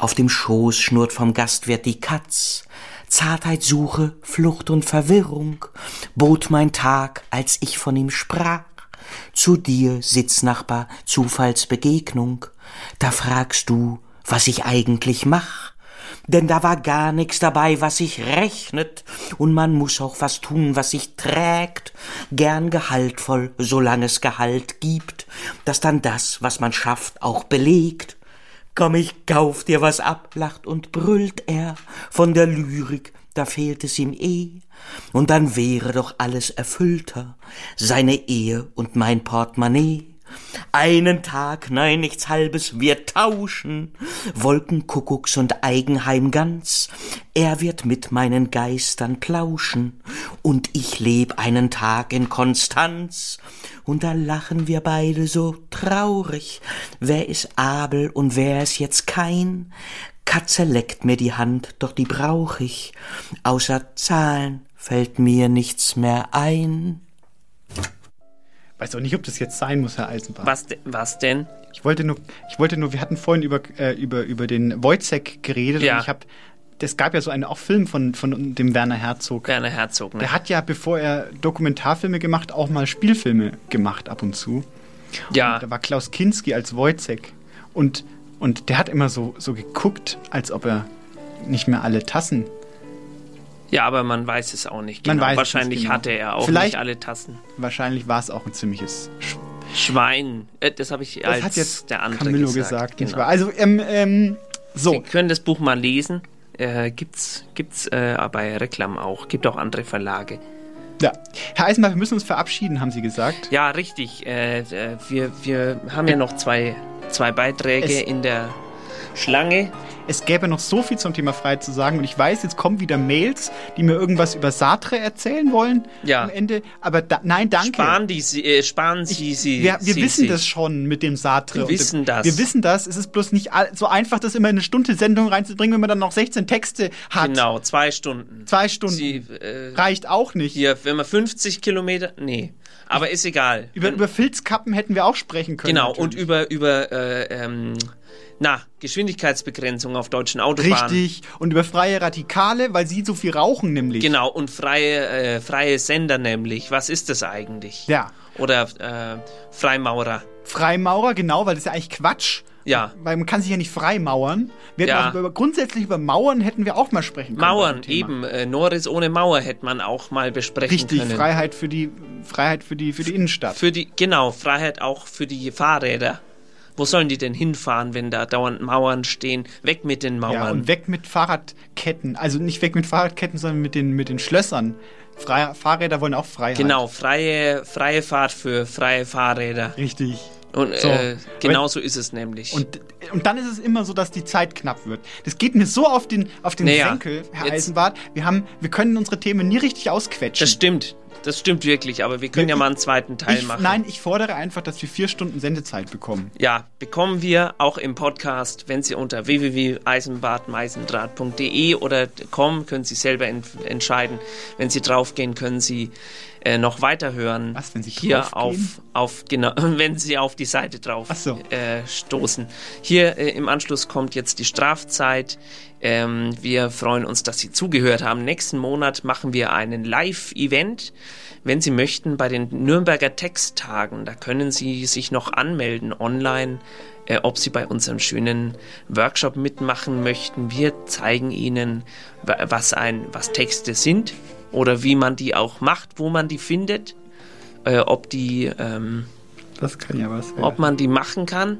Speaker 21: Auf dem Schoß schnurrt vom Gastwirt die Katz, Zartheit suche, Flucht und Verwirrung, bot mein Tag, als ich von ihm sprach. Zu dir, Sitznachbar, Zufallsbegegnung, da fragst du, was ich eigentlich mach. Denn da war gar nix dabei, was sich rechnet, und man muss auch was tun, was sich trägt, gern gehaltvoll, solange es Gehalt gibt, das dann das, was man schafft, auch belegt. Komm, ich kauf dir was ab, lacht und brüllt er von der Lyrik, da fehlt es ihm eh, und dann wäre doch alles erfüllter, seine Ehe und mein Portemonnaie. Einen Tag, nein, nichts halbes, wir tauschen, Wolkenkuckucks und Eigenheim ganz, er wird mit meinen Geistern plauschen, und ich leb einen Tag in Konstanz, und da lachen wir beide so traurig, wer ist Abel und wer ist jetzt kein, Katze leckt mir die Hand, doch die brauch ich, außer Zahlen fällt mir nichts mehr ein.
Speaker 10: Weiß auch nicht, ob das jetzt sein muss, Herr Eisenbahn.
Speaker 9: Was, de was denn?
Speaker 10: Ich wollte nur, ich wollte nur, wir hatten vorhin über, äh, über, über den Wojciech geredet
Speaker 9: Ja.
Speaker 10: und ich habe es gab ja so einen auch Film von, von dem Werner Herzog.
Speaker 9: Werner Herzog, ne?
Speaker 10: Der hat ja, bevor er Dokumentarfilme gemacht, auch mal Spielfilme gemacht ab und zu.
Speaker 9: Ja.
Speaker 10: Und da war Klaus Kinski als Wojciech. Und, und der hat immer so, so geguckt, als ob er nicht mehr alle Tassen.
Speaker 9: Ja, aber man weiß es auch nicht
Speaker 10: Man
Speaker 9: genau.
Speaker 10: weiß es
Speaker 9: Wahrscheinlich
Speaker 10: nicht genau.
Speaker 9: hatte er auch
Speaker 10: Vielleicht-
Speaker 9: nicht alle Tassen.
Speaker 10: Wahrscheinlich war es auch ein ziemliches Sch
Speaker 9: Schwein. Äh, das habe ich
Speaker 10: Das
Speaker 9: als
Speaker 10: hat jetzt
Speaker 9: der andere
Speaker 10: Camillo
Speaker 9: gesagt.
Speaker 10: gesagt,
Speaker 9: genau.
Speaker 10: Also, ähm, ähm, so.
Speaker 9: Sie können das Buch mal lesen. Äh, gibt's gibt's äh, bei Reklam auch. Gibt auch andere Verlage.
Speaker 10: Ja. Herr Eisenbach, wir müssen uns verabschieden, haben Sie gesagt.
Speaker 9: Ja, richtig. Äh, äh, wir, wir haben ja noch zwei, zwei Beiträge
Speaker 10: Es-
Speaker 9: in der Schlange.
Speaker 10: Es gäbe noch so viel zum Thema Freiheit zu sagen und ich weiß, jetzt kommen wieder Mails, die mir irgendwas über Sartre erzählen wollen
Speaker 9: Ja.
Speaker 10: am Ende. Aber da, nein, danke.
Speaker 9: Sparen, die, Sie- äh, sparen Sie sie.
Speaker 10: wir wir
Speaker 9: sie,
Speaker 10: wissen
Speaker 9: sie.
Speaker 10: das schon mit dem Sartre.
Speaker 9: Wir wissen
Speaker 10: dem,
Speaker 9: das.
Speaker 10: Wir wissen das. Es ist bloß nicht so einfach, das immer in eine Stunde Sendung reinzubringen, wenn man dann noch 16 Texte hat.
Speaker 9: Genau, zwei Stunden.
Speaker 10: Zwei Stunden.
Speaker 9: Sie, äh,
Speaker 10: Reicht auch nicht.
Speaker 9: Hier, wenn man 50 Kilometer. Nee. Aber ist egal.
Speaker 10: Über, über Filzkappen hätten wir auch sprechen können.
Speaker 9: Genau,
Speaker 10: natürlich.
Speaker 9: und über, über äh, ähm, na, Geschwindigkeitsbegrenzung auf deutschen Autobahnen.
Speaker 10: Richtig. Und über freie Radikale, weil sie so viel rauchen, nämlich.
Speaker 9: Genau, und freie, äh, freie Sender nämlich. Was ist das eigentlich?
Speaker 10: Ja.
Speaker 9: Oder äh, Freimaurer.
Speaker 10: Freimaurer, genau, weil das ist ja eigentlich Quatsch.
Speaker 9: Ja.
Speaker 10: Weil man kann sich ja nicht freimauern. Wir
Speaker 9: Ja.
Speaker 10: über, grundsätzlich über Mauern hätten wir auch mal sprechen können.
Speaker 9: Mauern, eben. Äh, Norris ohne Mauer hätte man auch mal besprechen
Speaker 10: Richtig,
Speaker 9: können.
Speaker 10: Freiheit für die Freiheit für die für die Innenstadt.
Speaker 9: Für die, genau, Freiheit auch für die Fahrräder. Wo sollen die denn hinfahren, wenn da dauernd Mauern stehen? Weg mit den Mauern.
Speaker 10: Ja, und weg mit Fahrradketten. Also nicht weg mit Fahrradketten, sondern mit den mit den Schlössern. Freie, Fahrräder wollen auch Freiheit.
Speaker 9: Genau, freie, freie Fahrt für freie Fahrräder.
Speaker 10: Richtig.
Speaker 9: Und
Speaker 10: So.
Speaker 9: äh, genau so ist es nämlich.
Speaker 10: Und, und dann ist es immer so, dass die Zeit knapp wird. Das geht mir so auf den, auf den
Speaker 9: Naja,
Speaker 10: Senkel, Herr
Speaker 9: jetzt-
Speaker 10: Eisenbart. Wir, haben, wir können unsere Themen nie richtig ausquetschen.
Speaker 9: das stimmt. Das stimmt wirklich, aber wir können ja mal einen zweiten Teil
Speaker 10: ich,
Speaker 9: machen.
Speaker 10: Nein, ich fordere einfach, dass wir vier Stunden Sendezeit bekommen.
Speaker 9: Ja, bekommen wir auch im Podcast, wenn Sie unter www.eisenbadmeisendraht.de oder kommen, können Sie selber en entscheiden. Wenn Sie draufgehen, können Sie äh, noch weiterhören.
Speaker 10: Was, wenn Sie
Speaker 9: hier auf, auf genau, wenn Sie auf die Seite drauf
Speaker 10: so.
Speaker 9: äh, stoßen. Hier äh, im Anschluss kommt jetzt die Strafzeit. Ähm, wir freuen uns, dass Sie zugehört haben. Nächsten Monat machen wir einen Live-Event. Wenn Sie möchten, bei den Nürnberger Texttagen, da können Sie sich noch anmelden online, äh, ob Sie bei unserem schönen Workshop mitmachen möchten. Wir zeigen Ihnen, wa- was, ein, was Texte sind oder wie man die auch macht, wo man die findet, äh, ob die ähm,
Speaker 10: Das kann ja was
Speaker 9: ob man die machen kann.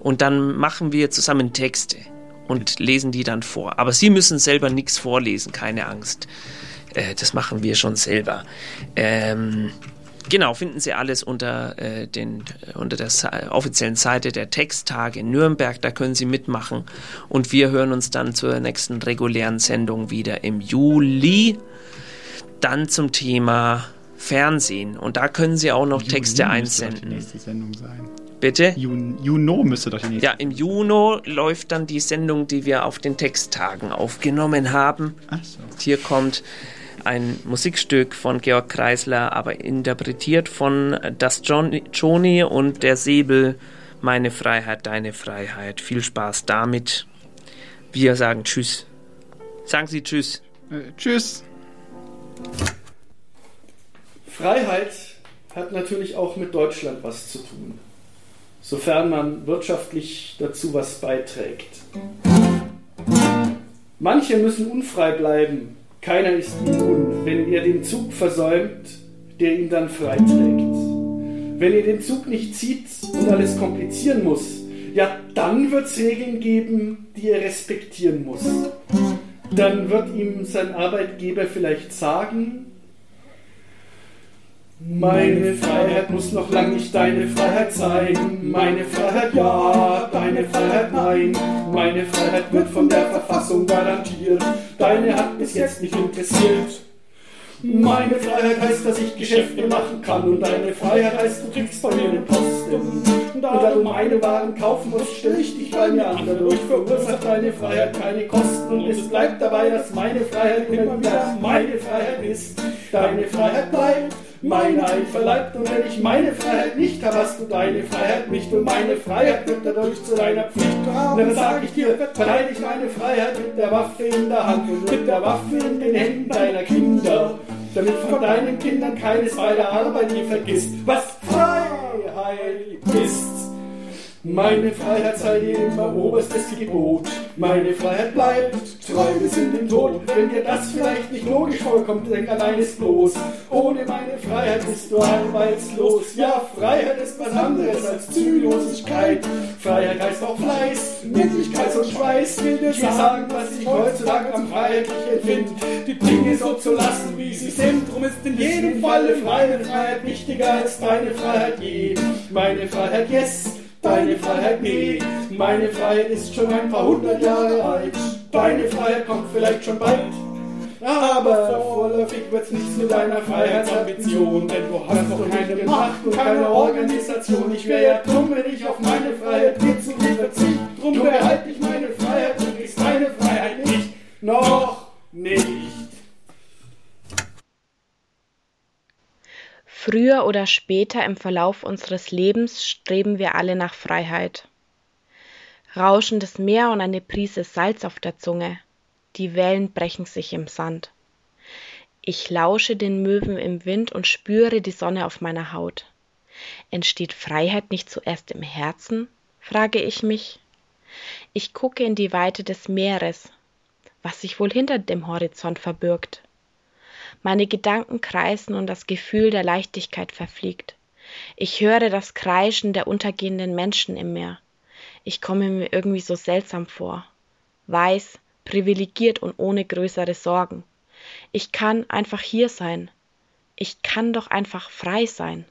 Speaker 9: Und dann machen wir zusammen Texte und lesen die dann vor. Aber Sie müssen selber nichts vorlesen, keine Angst. Äh, das machen wir schon selber. Ähm, genau, finden Sie alles unter, äh, den, äh, unter der offiziellen Seite der Texttage in Nürnberg. Da können Sie mitmachen. Und wir hören uns dann zur nächsten regulären Sendung wieder im Juli. Dann zum Thema Fernsehen. Und da können Sie auch noch Texte
Speaker 10: Juni müsste doch die
Speaker 9: einsenden.
Speaker 10: nächste Sendung sein.
Speaker 9: Bitte?
Speaker 10: Jun, Juno müsste doch die nächste
Speaker 9: Ja, im Juni läuft dann die Sendung, die wir auf den Texttagen aufgenommen haben.
Speaker 10: Ach so.
Speaker 9: Hier kommt ein Musikstück von Georg Kreisler, aber interpretiert von Das Johnny, Joni und der Säbel. Meine Freiheit, deine Freiheit. Viel Spaß damit. Wir sagen Tschüss. Sagen Sie Tschüss.
Speaker 10: Äh, tschüss.
Speaker 22: Freiheit hat natürlich auch mit Deutschland was zu tun, sofern man wirtschaftlich dazu was beiträgt. Manche müssen unfrei bleiben, keiner ist immun, wenn er den Zug versäumt, der ihn dann freiträgt. Wenn er den Zug nicht zieht und alles komplizieren muss, ja, dann wird es Regeln geben, die er respektieren muss. Dann wird ihm sein Arbeitgeber vielleicht sagen, meine Freiheit muss noch lang nicht deine Freiheit sein. Meine Freiheit ja, deine Freiheit nein. Meine Freiheit wird von der Verfassung garantiert. Deine hat bis jetzt nicht interessiert. Meine Freiheit heißt, dass ich Geschäfte machen kann und deine Freiheit heißt, du kriegst von mir den Posten. Und da du meine Waren kaufen musst, stelle ich dich bei mir an. Dadurch verursacht deine Freiheit keine Kosten und es bleibt dabei, dass meine Freiheit immer wieder meine Freiheit ist. Deine Freiheit bleibt meine einverleibt und wenn ich meine Freiheit nicht habe, hast du deine Freiheit nicht und meine Freiheit wird dadurch zu deiner Pflicht. Und dann sage ich dir, verteidige meine Freiheit mit der Waffe in der Hand und mit der Waffe in den Händen deiner Kinder, damit von deinen Kindern keines bei der Arbeit nie vergisst, was Freiheit ist. Meine Freiheit sei dir immer oberstes Gebot. Meine Freiheit bleibt treu bis in den Tod. Wenn dir das vielleicht nicht logisch vorkommt, denk an eines bloß. Ohne meine Freiheit bist du arbeitslos. Ja, Freiheit ist was anderes als Zügellosigkeit. Freiheit heißt auch Fleiß, Mindlichkeit und Schweiß. Will dir sagen, was ich heutzutage am freiheitlich empfinde. Die Dinge so zu lassen, wie sie sind. Drum ist in jedem Falle meine Freiheit wichtiger als deine Freiheit je. Meine Freiheit, yes. Deine Freiheit nee, meine Freiheit ist schon ein paar hundert Jahre alt. Deine Freiheit kommt vielleicht schon bald. Aber vorläufig wird's nichts mit deiner Freiheitsambition, denn du hast doch keine Macht und keine Organisation. Ich wäre ja dumm, wenn ich auf meine Freiheit dir zu viel verzicht. Drum behalte ich meine Freiheit, du kriegst deine Freiheit nicht. Noch nicht.
Speaker 23: Früher oder später im Verlauf unseres Lebens streben wir alle nach Freiheit. Rauschendes Meer und eine Prise Salz auf der Zunge. Die Wellen brechen sich im Sand. Ich lausche den Möwen im Wind und spüre die Sonne auf meiner Haut. Entsteht Freiheit nicht zuerst im Herzen? frage ich mich. Ich gucke in die Weite des Meeres, was sich wohl hinter dem Horizont verbirgt. Meine Gedanken kreisen und das Gefühl der Leichtigkeit verfliegt. Ich höre das Kreischen der untergehenden Menschen im Meer. Ich komme mir irgendwie so seltsam vor. Weiß, privilegiert und ohne größere Sorgen. Ich kann einfach hier sein. Ich kann doch einfach frei sein.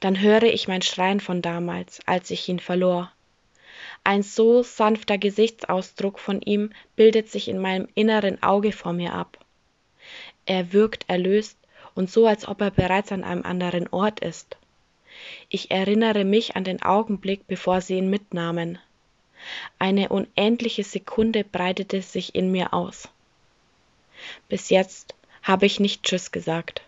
Speaker 23: Dann höre ich mein Schreien von damals, als ich ihn verlor. Ein so sanfter Gesichtsausdruck von ihm bildet sich in meinem inneren Auge vor mir ab. Er wirkt erlöst und so, als ob er bereits an einem anderen Ort ist. Ich erinnere mich an den Augenblick, bevor sie ihn mitnahmen. Eine unendliche Sekunde breitete sich in mir aus. Bis jetzt habe ich nicht Tschüss gesagt.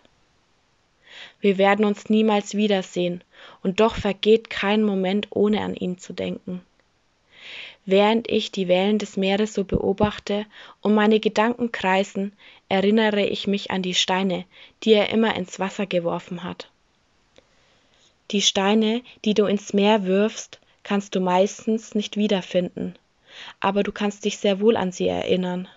Speaker 23: Wir werden uns niemals wiedersehen, und doch vergeht kein Moment, ohne an ihn zu denken. Während ich die Wellen des Meeres so beobachte und meine Gedanken kreisen, erinnere ich mich an die Steine, die er immer ins Wasser geworfen hat. Die Steine, die du ins Meer wirfst, kannst du meistens nicht wiederfinden, aber du kannst dich sehr wohl an sie erinnern.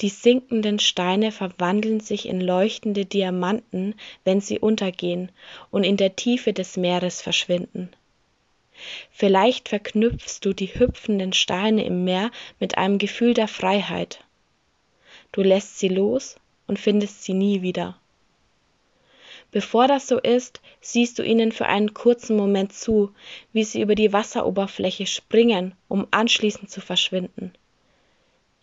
Speaker 23: Die sinkenden Steine verwandeln sich in leuchtende Diamanten, wenn sie untergehen und in der Tiefe des Meeres verschwinden. Vielleicht verknüpfst du die hüpfenden Steine im Meer mit einem Gefühl der Freiheit. Du lässt sie los und findest sie nie wieder. Bevor das so ist, siehst du ihnen für einen kurzen Moment zu, wie sie über die Wasseroberfläche springen, um anschließend zu verschwinden.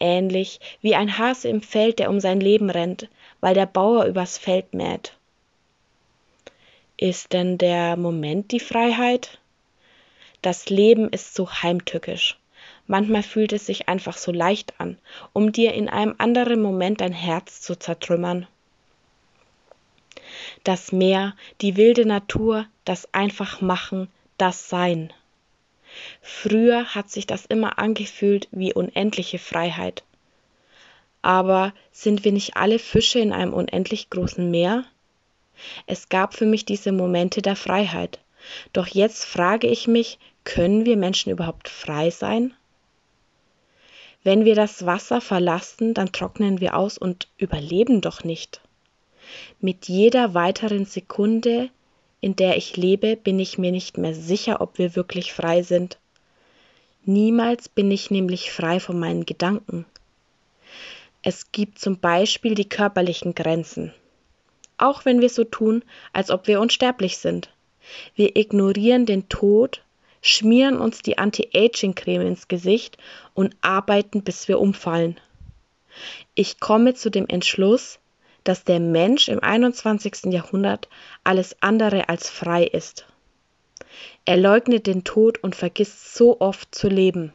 Speaker 23: Ähnlich wie ein Hase im Feld, der um sein Leben rennt, weil der Bauer übers Feld mäht. Ist denn der Moment die Freiheit? Das Leben ist so heimtückisch. Manchmal fühlt es sich einfach so leicht an, um dir in einem anderen Moment dein Herz zu zertrümmern. Das Meer, die wilde Natur, das Einfachmachen, das Sein. Früher hat sich das immer angefühlt wie unendliche Freiheit. Aber sind wir nicht alle Fische in einem unendlich großen Meer? Es gab für mich diese Momente der Freiheit. Doch jetzt frage ich mich, können wir Menschen überhaupt frei sein? Wenn wir das Wasser verlassen, dann trocknen wir aus und überleben doch nicht. Mit jeder weiteren Sekunde, in der ich lebe, bin ich mir nicht mehr sicher, ob wir wirklich frei sind. Niemals bin ich nämlich frei von meinen Gedanken. Es gibt zum Beispiel die körperlichen Grenzen. Auch wenn wir so tun, als ob wir unsterblich sind. Wir ignorieren den Tod, schmieren uns die Anti-Aging-Creme ins Gesicht und arbeiten, bis wir umfallen. Ich komme zu dem Entschluss, dass der Mensch im 21. Jahrhundert alles andere als frei ist. Er leugnet den Tod und vergisst so oft zu leben.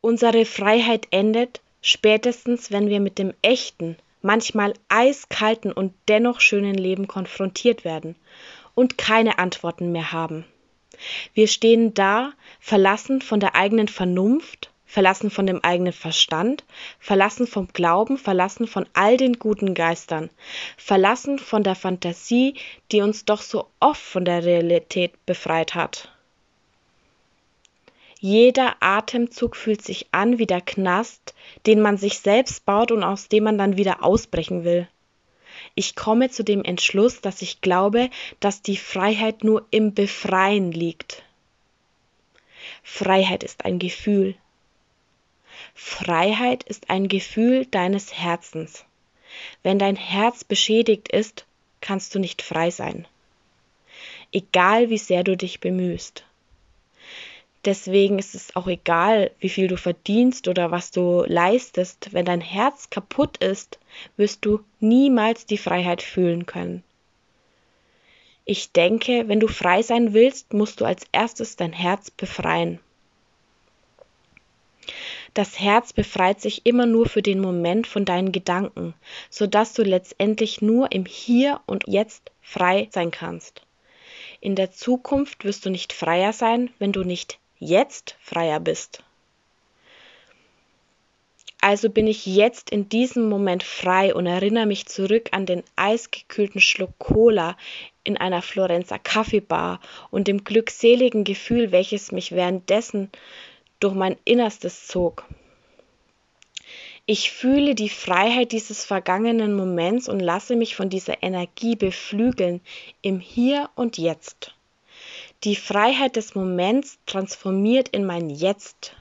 Speaker 23: Unsere Freiheit endet spätestens, wenn wir mit dem echten, manchmal eiskalten und dennoch schönen Leben konfrontiert werden und keine Antworten mehr haben. Wir stehen da, verlassen von der eigenen Vernunft, verlassen von dem eigenen Verstand, verlassen vom Glauben, verlassen von all den guten Geistern, verlassen von der Fantasie, die uns doch so oft von der Realität befreit hat. Jeder Atemzug fühlt sich an wie der Knast, den man sich selbst baut und aus dem man dann wieder ausbrechen will. Ich komme zu dem Entschluss, dass ich glaube, dass die Freiheit nur im Befreien liegt. Freiheit ist ein Gefühl. Freiheit ist ein Gefühl deines Herzens. Wenn dein Herz beschädigt ist, kannst du nicht frei sein. Egal wie sehr du dich bemühst. Deswegen ist es auch egal, wie viel du verdienst oder was du leistest. Wenn dein Herz kaputt ist, wirst du niemals die Freiheit fühlen können. Ich denke, wenn du frei sein willst, musst du als erstes dein Herz befreien. Das Herz befreit sich immer nur für den Moment von deinen Gedanken, sodass du letztendlich nur im Hier und Jetzt frei sein kannst. In der Zukunft wirst du nicht freier sein, wenn du nicht jetzt freier bist. Also bin ich jetzt in diesem Moment frei und erinnere mich zurück an den eisgekühlten Schluck Cola in einer Florenzer Kaffeebar und dem glückseligen Gefühl, welches mich währenddessen durch mein Innerstes zog. Ich fühle die Freiheit dieses vergangenen Moments und lasse mich von dieser Energie beflügeln im Hier und Jetzt. Die Freiheit des Moments transformiert in mein Jetzt.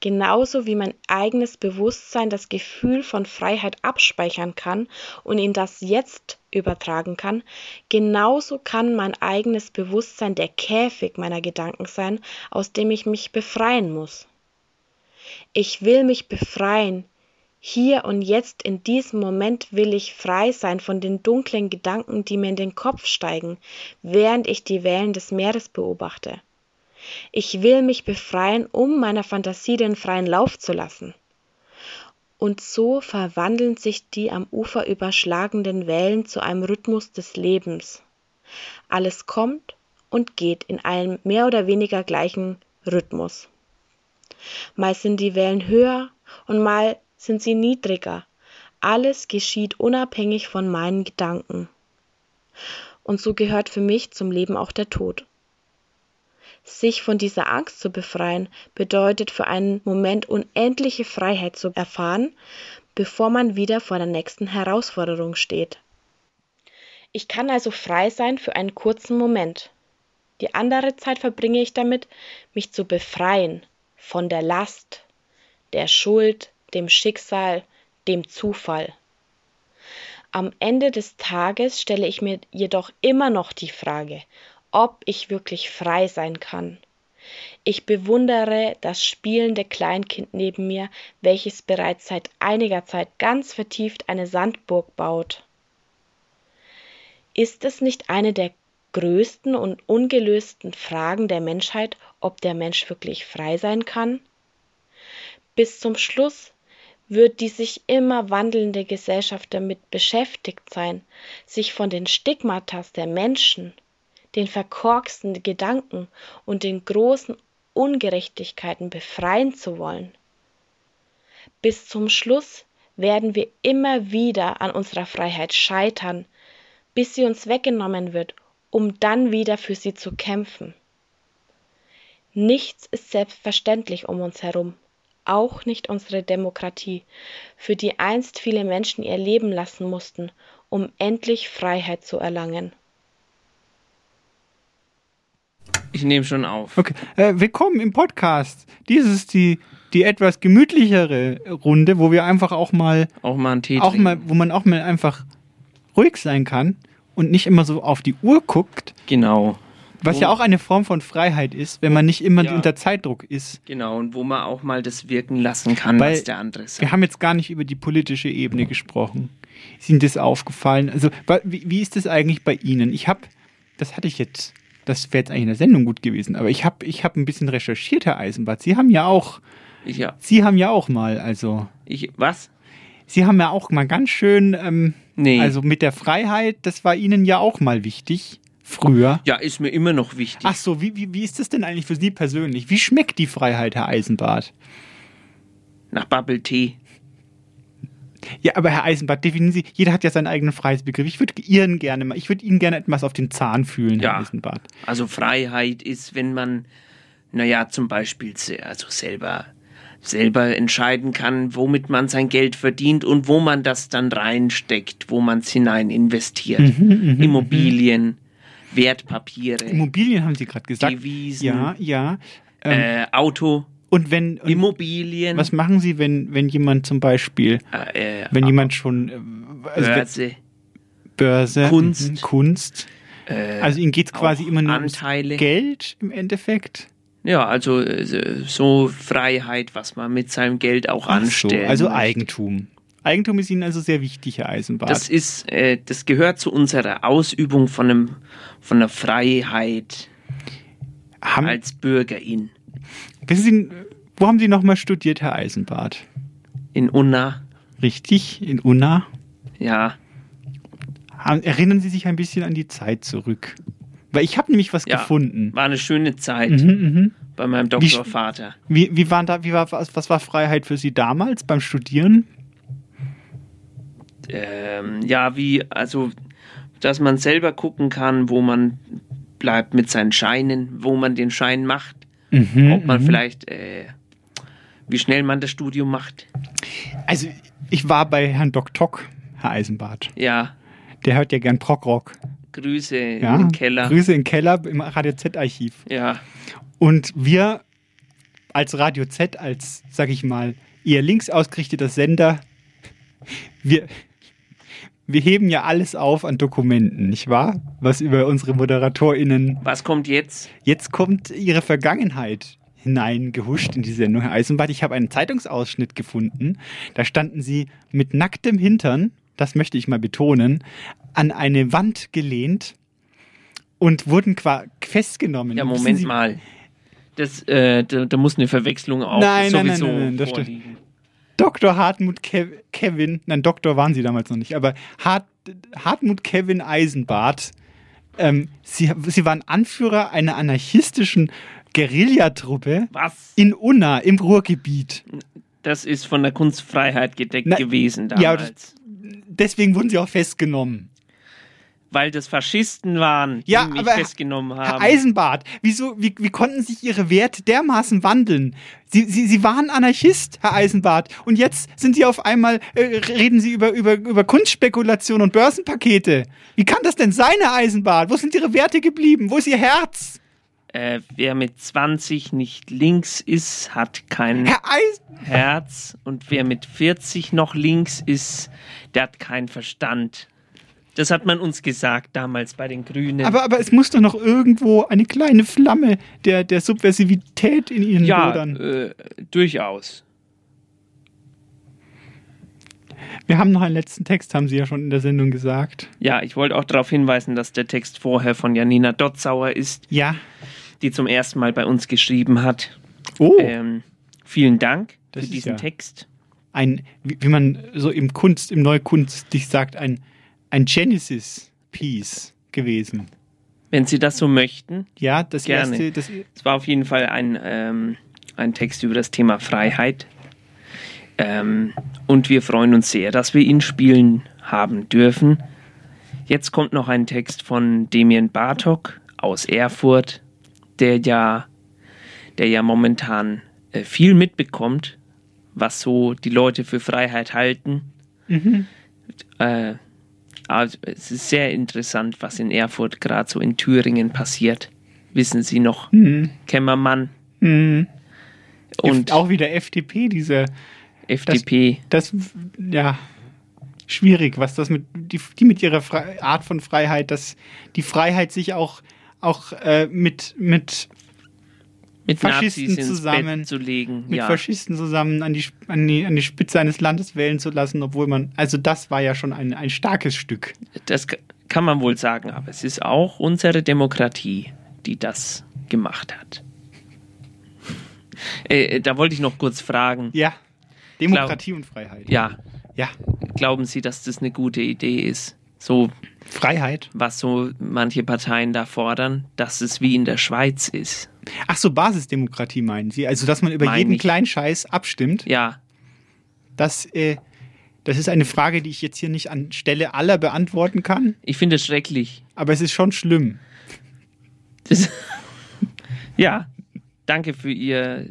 Speaker 23: Genauso wie mein eigenes Bewusstsein das Gefühl von Freiheit abspeichern kann und in das Jetzt übertragen kann, genauso kann mein eigenes Bewusstsein der Käfig meiner Gedanken sein, aus dem ich mich befreien muss. Ich will mich befreien, hier und jetzt in diesem Moment will ich frei sein von den dunklen Gedanken, die mir in den Kopf steigen, während ich die Wellen des Meeres beobachte. Ich will mich befreien, um meiner Fantasie den freien Lauf zu lassen. Und so verwandeln sich die am Ufer überschlagenden Wellen zu einem Rhythmus des Lebens. Alles kommt und geht in einem mehr oder weniger gleichen Rhythmus. Mal sind die Wellen höher und mal sind sie niedriger. Alles geschieht unabhängig von meinen Gedanken. Und so gehört für mich zum Leben auch der Tod. Sich von dieser Angst zu befreien, bedeutet für einen Moment unendliche Freiheit zu erfahren, bevor man wieder vor der nächsten Herausforderung steht. Ich kann also frei sein für einen kurzen Moment. Die andere Zeit verbringe ich damit, mich zu befreien von der Last, der Schuld, dem Schicksal, dem Zufall. Am Ende des Tages stelle ich mir jedoch immer noch die Frage, ob ich wirklich frei sein kann. Ich bewundere das spielende Kleinkind neben mir, welches bereits seit einiger Zeit ganz vertieft eine Sandburg baut. Ist es nicht eine der größten und ungelösten Fragen der Menschheit, ob der Mensch wirklich frei sein kann? Bis zum Schluss wird die sich immer wandelnde Gesellschaft damit beschäftigt sein, sich von den Stigmatas der Menschen, den verkorksten Gedanken und den großen Ungerechtigkeiten befreien zu wollen. Bis zum Schluss werden wir immer wieder an unserer Freiheit scheitern, bis sie uns weggenommen wird, um dann wieder für sie zu kämpfen. Nichts ist selbstverständlich um uns herum auch nicht unsere Demokratie, für die einst viele Menschen ihr Leben lassen mussten, um endlich Freiheit zu erlangen.
Speaker 9: Ich nehme schon auf.
Speaker 10: Okay. Äh, willkommen im Podcast. Dies ist die, die etwas gemütlichere Runde, wo wir einfach auch mal.
Speaker 9: Auch mal einen Tee
Speaker 10: auch
Speaker 9: trinken.
Speaker 10: mal, Wo man auch mal einfach ruhig sein kann und nicht immer so auf die Uhr guckt.
Speaker 9: Genau.
Speaker 10: Was
Speaker 9: Wo-
Speaker 10: ja auch eine Form von Freiheit ist, wenn man nicht immer
Speaker 9: Ja.
Speaker 10: unter Zeitdruck ist.
Speaker 9: Genau, und wo man auch mal das wirken lassen kann,
Speaker 10: Weil
Speaker 9: was der andere sagt.
Speaker 10: Wir haben jetzt gar nicht über die politische Ebene gesprochen. Ist Ihnen das aufgefallen? Also, wie, wie ist das eigentlich bei Ihnen? Ich habe, das hatte ich jetzt, das wäre jetzt eigentlich in der Sendung gut gewesen, aber ich habe ich hab ein bisschen recherchiert, Herr Eisenbart. Sie haben ja auch,
Speaker 9: Ich, ja.
Speaker 10: Sie haben ja auch mal, also.
Speaker 9: Ich, was?
Speaker 10: Sie haben ja auch mal ganz schön, ähm,
Speaker 9: Nee.
Speaker 10: also mit der Freiheit, das war Ihnen ja auch mal wichtig, früher.
Speaker 9: Ja, ist mir immer noch wichtig.
Speaker 10: Ach so, wie, wie, wie ist das denn eigentlich für Sie persönlich? Wie schmeckt die Freiheit, Herr Eisenbart?
Speaker 9: Nach Bubble Tea.
Speaker 10: Ja, aber Herr Eisenbart, definieren Sie, jeder hat ja seinen eigenen Freiheitsbegriff. Ich würde Ihren gerne mal, ich würde Ihnen gerne etwas auf den Zahn fühlen, Herr
Speaker 9: Ja.
Speaker 10: Eisenbart.
Speaker 9: Also Freiheit ist, wenn man, naja, zum Beispiel also selber, selber entscheiden kann, womit man sein Geld verdient und wo man das dann reinsteckt, wo man es hinein investiert.
Speaker 10: Mhm, mhm,
Speaker 9: Immobilien, Wertpapiere,
Speaker 10: Immobilien haben Sie gerade gesagt.
Speaker 9: Devisen,
Speaker 10: Ja, ja. Ähm,
Speaker 9: äh, Auto,
Speaker 10: und wenn und
Speaker 9: Immobilien,
Speaker 10: was machen Sie, wenn, wenn jemand zum Beispiel,
Speaker 9: äh,
Speaker 10: wenn jemand schon äh, also
Speaker 9: Börse,
Speaker 10: Börse,
Speaker 9: Kunst.
Speaker 10: mhm, Kunst.
Speaker 9: äh,
Speaker 10: Also Ihnen geht es quasi immer nur
Speaker 9: Anteile.
Speaker 10: ums Geld im Endeffekt.
Speaker 9: Ja, also äh, so Freiheit, was man mit seinem Geld auch
Speaker 10: Ach so,
Speaker 9: anstellt.
Speaker 10: also Eigentum. Eigentum ist Ihnen also sehr wichtig, Herr Eisenbart.
Speaker 9: Das ist, äh, das gehört zu unserer Ausübung von einem, von einer Freiheit
Speaker 10: Haben-
Speaker 9: als Bürgerin.
Speaker 10: Wissen Sie, wo haben Sie nochmal studiert, Herr Eisenbart?
Speaker 9: In Unna,
Speaker 10: Richtig, in Unna.
Speaker 9: ja.
Speaker 10: Erinnern Sie sich ein bisschen an die Zeit zurück? Weil ich habe nämlich was
Speaker 9: Ja,
Speaker 10: gefunden.
Speaker 9: War eine schöne Zeit
Speaker 10: Mhm, mhm.
Speaker 9: bei meinem
Speaker 10: Wie
Speaker 9: Doktorvater.
Speaker 10: Wie, wie waren da, wie war, was, was war Freiheit für Sie damals beim Studieren?
Speaker 9: Ähm, ja, wie, also, dass man selber gucken kann, wo man bleibt mit seinen Scheinen, wo man den Schein macht,
Speaker 10: Mhm,
Speaker 9: ob man
Speaker 10: mhm.
Speaker 9: vielleicht, äh, wie schnell man das Studium macht.
Speaker 10: Also, ich war bei Herrn Doc Tock, Herr Eisenbart.
Speaker 9: Ja,
Speaker 10: Der hört ja gern Prog-Rock.
Speaker 9: Grüße
Speaker 10: Ja,
Speaker 9: im Keller.
Speaker 10: Grüße im Keller im Radio Z-Archiv.
Speaker 9: Ja,
Speaker 10: Und wir als Radio Z, als, sag ich mal, eher links ausgerichteter Sender, wir, wir heben ja alles auf an Dokumenten, nicht wahr? Was über unsere ModeratorInnen.
Speaker 9: was kommt jetzt?
Speaker 10: Jetzt kommt ihre Vergangenheit hineingehuscht in die Sendung, Herr Eisenbart. Ich habe einen Zeitungsausschnitt gefunden. Da standen sie mit nacktem Hintern, das möchte ich mal betonen, an eine Wand gelehnt und wurden festgenommen.
Speaker 9: Ja, Moment mal. Das, äh, da, da muss eine Verwechslung auch
Speaker 10: Nein, nein, nein,
Speaker 9: sowieso
Speaker 10: nein, nein, das stimmt. Dr. Hartmut Kev Kevin, nein, Doktor waren sie damals noch nicht, aber Hart Hartmut Kevin Eisenbart, ähm, sie, sie waren Anführer einer anarchistischen Guerillatruppe
Speaker 9: Was?
Speaker 10: in Unna im Ruhrgebiet.
Speaker 9: Das ist von der Kunstfreiheit gedeckt
Speaker 10: Na,
Speaker 9: gewesen
Speaker 10: ja,
Speaker 9: damals.
Speaker 10: Deswegen wurden sie auch festgenommen.
Speaker 9: Weil das Faschisten waren, die
Speaker 10: Ja,
Speaker 9: mich festgenommen
Speaker 10: Herr
Speaker 9: haben.
Speaker 10: Eisenbart, wieso, wie, wie konnten sich Ihre Werte dermaßen wandeln? Sie, Sie, Sie waren Anarchist, Herr Eisenbart, und jetzt sind Sie auf einmal, äh, reden Sie über, über, über Kunstspekulation und Börsenpakete. Wie kann das denn sein, Herr Eisenbart? Wo sind Ihre Werte geblieben? Wo ist Ihr Herz?
Speaker 9: Äh, wer mit 20 nicht links ist, hat kein
Speaker 10: Herr
Speaker 9: Herz. Und wer mit 40 noch links ist, der hat keinen Verstand. Das hat man uns gesagt damals bei den Grünen.
Speaker 10: aber, aber es muss doch noch irgendwo eine kleine Flamme der, der Subversivität in Ihnen
Speaker 9: ja,
Speaker 10: lodern.
Speaker 9: äh, durchaus.
Speaker 10: Wir haben noch einen letzten Text, haben Sie ja schon in der Sendung gesagt.
Speaker 9: Ja, ich wollte auch darauf hinweisen, dass der Text vorher von Janina Dotzauer ist.
Speaker 10: Ja.
Speaker 9: Die zum ersten Mal bei uns geschrieben hat.
Speaker 10: Oh.
Speaker 9: Ähm, vielen Dank
Speaker 10: Das
Speaker 9: für diesen
Speaker 10: ja-
Speaker 9: Text.
Speaker 10: ein, wie, wie man so im Kunst, im Neukunstlich sagt, ein, ein Genesis-Piece gewesen.
Speaker 9: Wenn Sie das so möchten.
Speaker 10: Ja, das
Speaker 9: Gerne.
Speaker 10: erste, das,
Speaker 9: Es war auf jeden Fall ein, ähm, ein Text über das Thema Freiheit. Ähm, und wir freuen uns sehr, dass wir ihn spielen haben dürfen. Jetzt kommt noch ein Text von Damien Bartok aus Erfurt, der ja, der ja momentan äh, viel mitbekommt was so die Leute für Freiheit halten.
Speaker 10: Mhm.
Speaker 9: Äh, also es ist sehr interessant, was in Erfurt gerade so in Thüringen passiert. Wissen Sie noch?
Speaker 10: Mhm.
Speaker 9: Kämmermann.
Speaker 10: Mhm.
Speaker 9: Und
Speaker 10: auch wieder FDP, diese
Speaker 9: FDP.
Speaker 10: Das, das ja schwierig, was das mit die, die mit ihrer Fre Art von Freiheit, dass die Freiheit sich auch auch äh, mit mit
Speaker 9: mit
Speaker 10: Faschisten zusammen
Speaker 9: zu legen.
Speaker 10: mit
Speaker 9: ja.
Speaker 10: Faschisten zusammen an die, an, die, an die Spitze eines Landes wählen zu lassen, obwohl man, also das war ja schon ein, ein starkes Stück.
Speaker 9: Das kann man wohl sagen, aber es ist auch unsere Demokratie, die das gemacht hat. Äh, da wollte ich noch kurz fragen.
Speaker 10: Ja, Demokratie und Freiheit.
Speaker 9: Ja.
Speaker 10: Ja.
Speaker 9: Glauben Sie, dass das eine gute Idee ist? So
Speaker 10: Freiheit?
Speaker 9: Was so manche Parteien da fordern, dass es wie in der Schweiz ist.
Speaker 10: Ach so, Basisdemokratie meinen Sie? Also, dass man über
Speaker 9: Mein
Speaker 10: jeden
Speaker 9: ich.
Speaker 10: kleinen Scheiß abstimmt?
Speaker 9: Ja.
Speaker 10: Das, äh, das ist eine Frage, die ich jetzt hier nicht anstelle aller beantworten kann.
Speaker 9: Ich finde es schrecklich.
Speaker 10: Aber es ist schon schlimm.
Speaker 9: Das, ja, danke für Ihr.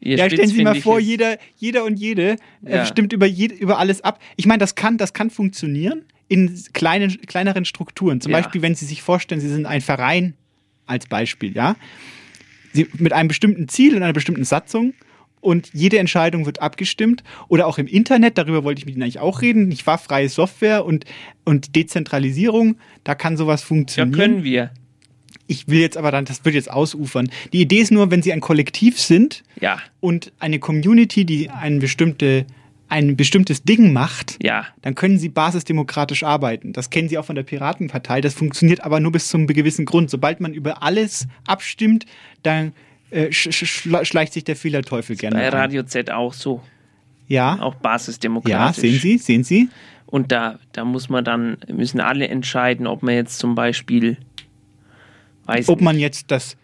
Speaker 9: ihr
Speaker 10: ja, stellen Sie mal vor, jeder, jeder und jede äh,
Speaker 9: Ja.
Speaker 10: stimmt über, jed, über alles ab. Ich meine, das kann, das kann funktionieren in kleinen, kleineren Strukturen. Zum
Speaker 9: Ja.
Speaker 10: Beispiel, wenn Sie sich vorstellen, Sie sind ein Verein als Beispiel, ja. Sie, mit einem bestimmten Ziel und einer bestimmten Satzung und jede Entscheidung wird abgestimmt. Oder auch im Internet, darüber wollte ich mit Ihnen eigentlich auch reden. Ich war freie Software und, und Dezentralisierung, da kann sowas
Speaker 9: Ja,
Speaker 10: funktionieren.
Speaker 9: können wir.
Speaker 10: Ich will jetzt aber dann, das wird jetzt ausufern. Die Idee ist nur, wenn Sie ein Kollektiv sind
Speaker 9: Ja.
Speaker 10: und eine Community, die ein, bestimmte, ein bestimmtes Ding macht,
Speaker 9: Ja.
Speaker 10: dann können Sie basisdemokratisch arbeiten. Das kennen Sie auch von der Piratenpartei. Das funktioniert aber nur bis zum gewissen Grund. Sobald man über alles abstimmt, dann äh, sch sch schleicht sich der Fehlerteufel gerne
Speaker 9: Bei. Radio Z auch so.
Speaker 10: Ja.
Speaker 9: Auch
Speaker 10: Ja,
Speaker 9: basisdemokratisch.
Speaker 10: sehen Sie, sehen Sie?
Speaker 9: Und da, da muss man dann, müssen alle entscheiden, ob man jetzt zum Beispiel, weiß
Speaker 10: Ob man jetzt das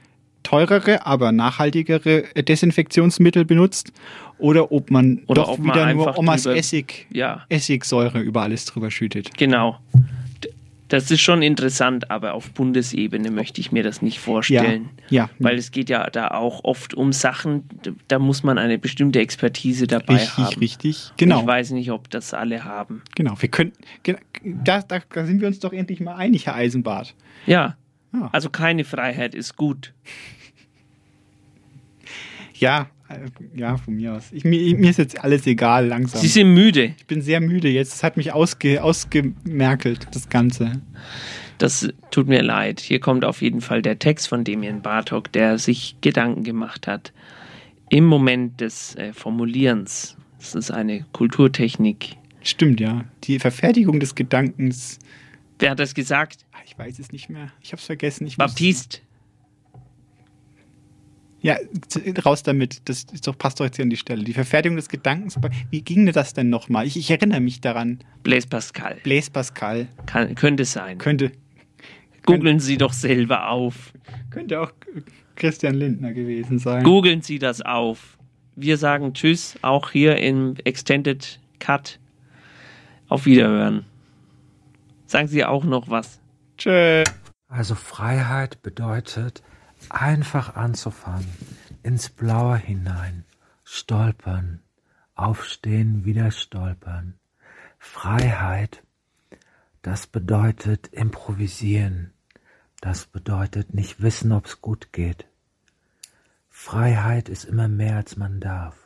Speaker 10: teurere, aber nachhaltigere Desinfektionsmittel benutzt oder ob man
Speaker 9: Oder
Speaker 10: doch
Speaker 9: ob man
Speaker 10: wieder nur
Speaker 9: einfach
Speaker 10: Omas
Speaker 9: drüber-
Speaker 10: Essig,
Speaker 9: Ja.
Speaker 10: Essigsäure über alles drüber schüttet.
Speaker 9: Genau. Das ist schon interessant, aber auf Bundesebene möchte ich mir das nicht vorstellen.
Speaker 10: Ja, ja.
Speaker 9: Weil es geht ja da auch oft um Sachen, da muss man eine bestimmte Expertise dabei
Speaker 10: Richtig,
Speaker 9: haben.
Speaker 10: richtig. Genau.
Speaker 9: Ich weiß nicht, ob das alle haben.
Speaker 10: Genau, wir können, da, da, da sind wir uns doch endlich mal einig, Herr Eisenbart.
Speaker 9: Ja.
Speaker 10: Ja.
Speaker 9: Also keine Freiheit ist gut.
Speaker 10: Ja, ja, von mir aus. Ich, mir, mir ist jetzt alles egal, langsam.
Speaker 9: Sie sind müde.
Speaker 10: Ich bin sehr müde jetzt. Es hat mich ausge, ausgemerkelt, das Ganze.
Speaker 9: Das tut mir leid. Hier kommt auf jeden Fall der Text von Demian Bartok, der sich Gedanken gemacht hat. Im Moment des äh, Formulierens. Das ist eine Kulturtechnik.
Speaker 10: Stimmt, ja. Die Verfertigung des Gedankens.
Speaker 9: Wer hat das gesagt?
Speaker 10: Ah, Ich weiß es nicht mehr. Ich habe es vergessen. Ich
Speaker 9: Baptiste.
Speaker 10: Ja, raus damit. Das ist doch, passt doch jetzt hier an die Stelle. Die Verfertigung des Gedankens. Wie ging denn das denn nochmal? Ich, ich erinnere mich daran.
Speaker 9: Blaise Pascal.
Speaker 10: Blaise Pascal.
Speaker 9: Kann, könnte sein.
Speaker 10: Könnte,
Speaker 9: Googeln Sie doch selber auf.
Speaker 10: könnte auch Christian Lindner gewesen sein.
Speaker 9: Googeln Sie das auf. Wir sagen Tschüss, auch hier im Extended Cut. Auf Wiederhören. Sagen Sie auch noch was.
Speaker 10: Tschö.
Speaker 24: Also Freiheit bedeutet einfach anzufangen, ins Blaue hinein, stolpern, aufstehen, wieder stolpern. Freiheit, das bedeutet improvisieren, das bedeutet nicht wissen, ob's gut geht. Freiheit ist immer mehr, als man darf.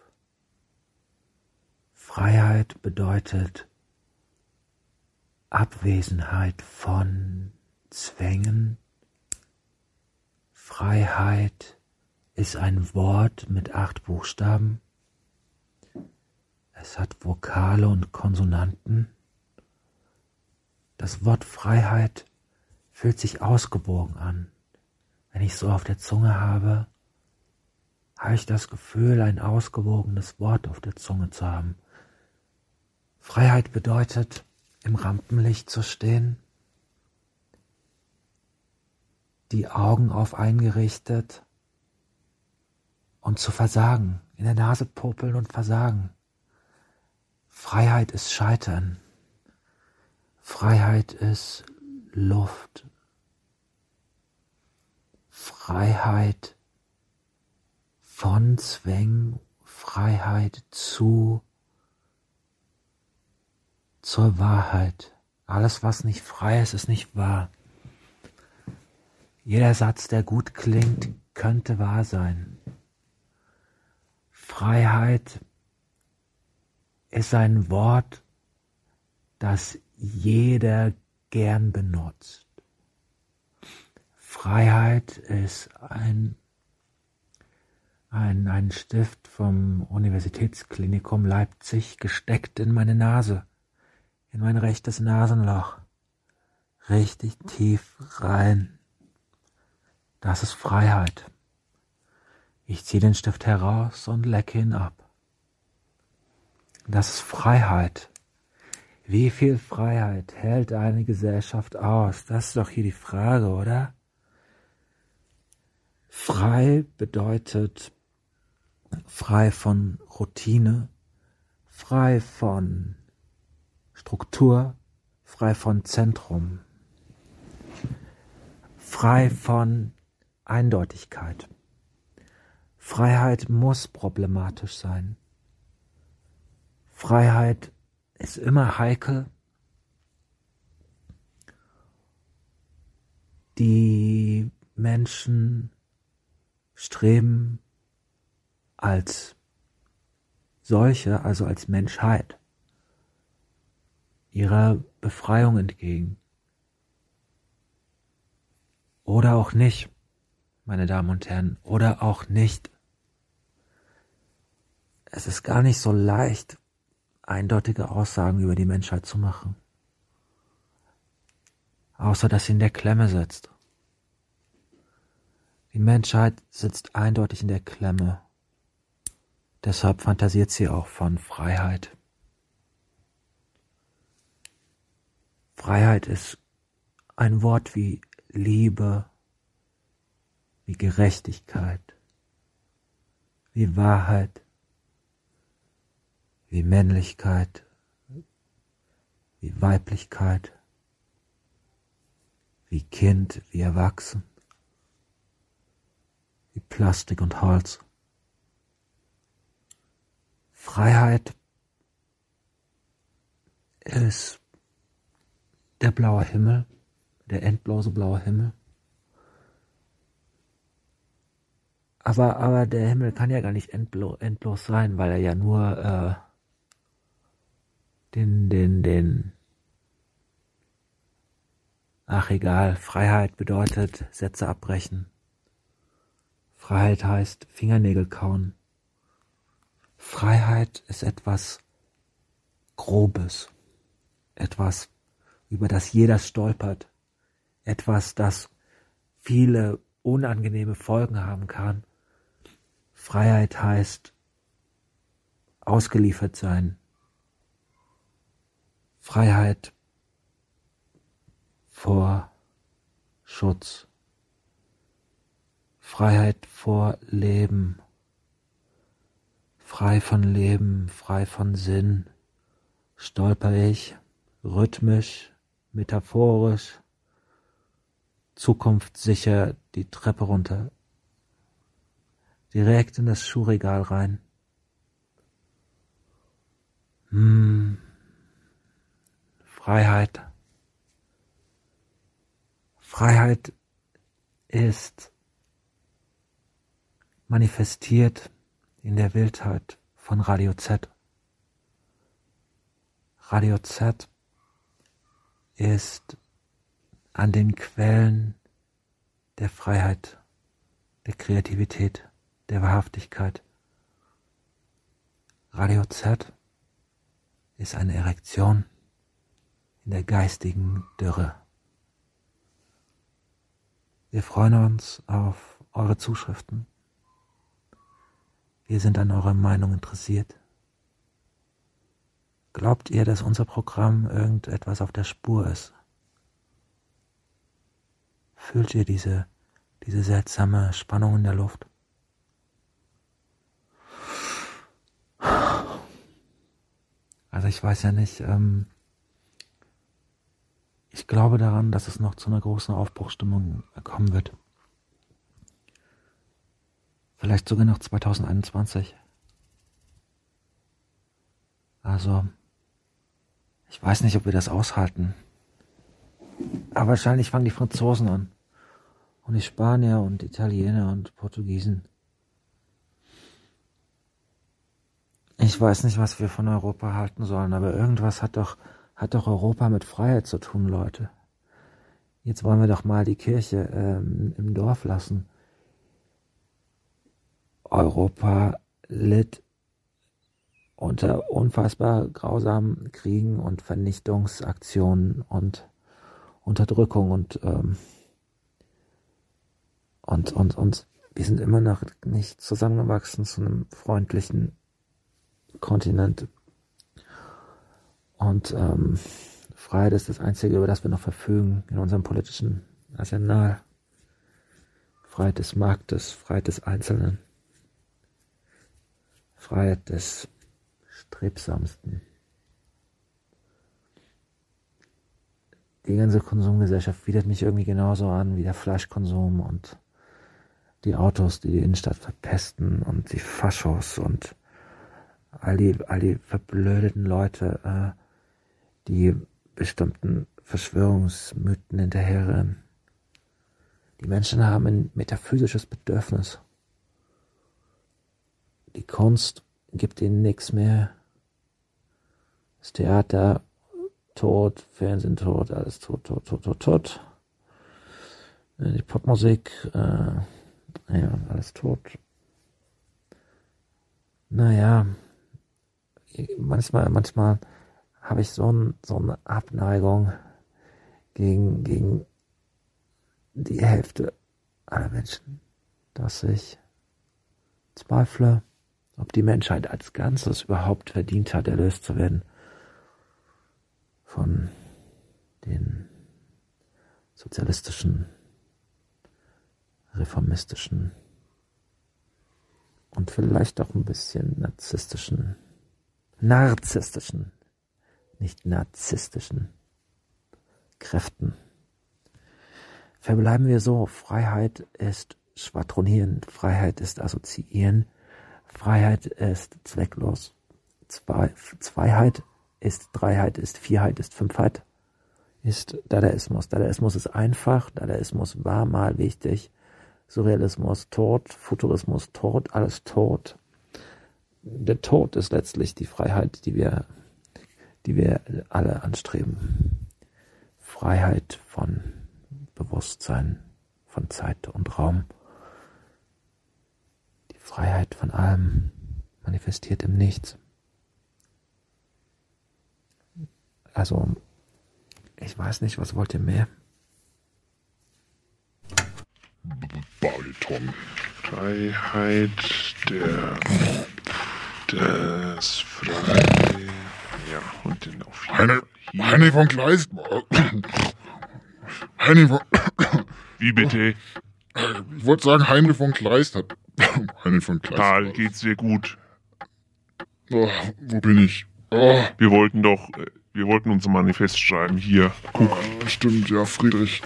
Speaker 24: Freiheit bedeutet Abwesenheit von Zwängen. Freiheit ist ein Wort mit acht Buchstaben. Es hat Vokale und Konsonanten. Das Wort Freiheit fühlt sich ausgewogen an. Wenn ich so auf der Zunge habe, habe ich das Gefühl, ein ausgewogenes Wort auf der Zunge zu haben. Freiheit bedeutet, im Rampenlicht zu stehen, die Augen auf eingerichtet und zu versagen, in der Nase popeln und versagen. Freiheit ist Scheitern. Freiheit ist Luft. Freiheit von Zwängen, Freiheit zu zur Wahrheit. Alles, was nicht frei ist, ist nicht wahr. Jeder Satz, der gut klingt, könnte wahr sein. Freiheit ist ein Wort, das jeder gern benutzt. Freiheit ist ein, ein, ein Stift vom Universitätsklinikum Leipzig gesteckt in meine Nase, in mein rechtes Nasenloch, richtig tief rein. Das ist Freiheit. Ich ziehe den Stift heraus und lecke ihn ab. Das ist Freiheit. Wie viel Freiheit hält eine Gesellschaft aus? Das ist doch hier die Frage, oder? Frei bedeutet frei von Routine, frei von Struktur, frei von Zentrum, frei von Eindeutigkeit. Freiheit muss problematisch sein. Freiheit ist immer heikel. Die Menschen streben als solche, also als Menschheit, ihrer Befreiung entgegen. Oder auch nicht, meine Damen und Herren, oder auch nicht. Es ist gar nicht so leicht, eindeutige Aussagen über die Menschheit zu machen. Außer dass sie in der Klemme sitzt. Die Menschheit sitzt eindeutig in der Klemme. Deshalb fantasiert sie auch von Freiheit. Freiheit ist ein Wort wie Liebe, wie Gerechtigkeit, wie Wahrheit, wie Männlichkeit, wie Weiblichkeit, wie Kind, wie Erwachsen, wie Plastik und Holz. Freiheit ist der blaue Himmel, der endlose blaue Himmel. Aber, aber der Himmel kann ja gar nicht endlo endlos sein, weil er ja nur äh, den, den, den, ach egal, Freiheit bedeutet Sätze abbrechen. Freiheit heißt Fingernägel kauen. Freiheit ist etwas Grobes, etwas, über das jeder stolpert, etwas, das viele unangenehme Folgen haben kann. Freiheit heißt ausgeliefert sein, Freiheit vor Schutz, Freiheit vor Leben, frei von Leben, frei von Sinn, stolper ich rhythmisch, metaphorisch, zukunftssicher die Treppe runter, direkt in das Schuhregal rein. Hm. Freiheit. Freiheit ist manifestiert in der Wildheit von Radio Z. Radio Z ist an den Quellen der Freiheit, der Kreativität, der Wahrhaftigkeit. Radio Z ist eine Erektion in der geistigen Dürre. Wir freuen uns auf eure Zuschriften. Wir sind an eurer Meinung interessiert. Glaubt ihr, dass unser Programm irgendetwas auf der Spur ist? Fühlt ihr diese, diese seltsame Spannung in der Luft? Also ich weiß ja nicht, ähm, ich glaube daran, dass es noch zu einer großen Aufbruchstimmung kommen wird. Vielleicht sogar noch 2021. Also, ich weiß nicht, ob wir das aushalten. Aber wahrscheinlich fangen die Franzosen an. Und die Spanier und Italiener und Portugiesen. Ich weiß nicht, was wir von Europa halten sollen, aber irgendwas hat doch, hat doch Europa mit Freiheit zu tun, Leute. Jetzt wollen wir doch mal die Kirche ähm, im Dorf lassen. Europa litt unter unfassbar grausamen Kriegen und Vernichtungsaktionen und Unterdrückung und ähm, und und und wir sind immer noch nicht zusammengewachsen zu einem freundlichen Kontinent und ähm, Freiheit ist das Einzige, über das wir noch verfügen in unserem politischen Arsenal. Freiheit des Marktes, Freiheit des Einzelnen, Freiheit des Strebsamsten. Die ganze Konsumgesellschaft widert mich irgendwie genauso an wie der Fleischkonsum und die Autos, die die Innenstadt verpesten und die Faschos und all die, all die verblödeten Leute, äh, die bestimmten Verschwörungsmythen hinterherrennen. Die Menschen haben ein metaphysisches Bedürfnis. Die Kunst gibt ihnen nichts mehr. Das Theater tot, Fernsehen tot, alles tot, tot, tot, tot, tot. Die Popmusik, äh, ja, alles tot. Naja, manchmal, manchmal habe ich so, ein, so eine Abneigung gegen, gegen die Hälfte aller Menschen, dass ich zweifle, ob die Menschheit als Ganzes überhaupt verdient hat, erlöst zu werden von den sozialistischen, reformistischen und vielleicht auch ein bisschen narzisstischen, narzisstischen nicht narzisstischen Kräften. Verbleiben wir so, Freiheit ist schwadronieren, Freiheit ist assoziieren, Freiheit ist zwecklos, Zwei, Zweiheit ist Dreiheit, ist Vierheit, ist Fünfheit, ist Dadaismus. Dadaismus ist einfach, Dadaismus war mal wichtig, Surrealismus tot, Futurismus tot, alles tot. Der Tod ist letztlich die Freiheit, die wir die wir alle anstreben. Freiheit von Bewusstsein, von Zeit und Raum. Die Freiheit von allem manifestiert im Nichts. Also, ich weiß nicht, was wollt ihr mehr?
Speaker 2: Bariton. Freiheit der des Frei ja, und den auf
Speaker 1: Heine, Heine von Kleist. Heine von.
Speaker 2: Wie bitte?
Speaker 1: Ich wollte sagen, Heine von Kleist hat. Heine von Kleist.
Speaker 2: Karl, geht's dir gut?
Speaker 1: Oh, wo bin ich? Oh.
Speaker 2: Wir wollten doch, äh, wir wollten unser Manifest schreiben. Hier, guck.
Speaker 1: Oh, stimmt, ja, Friedrich.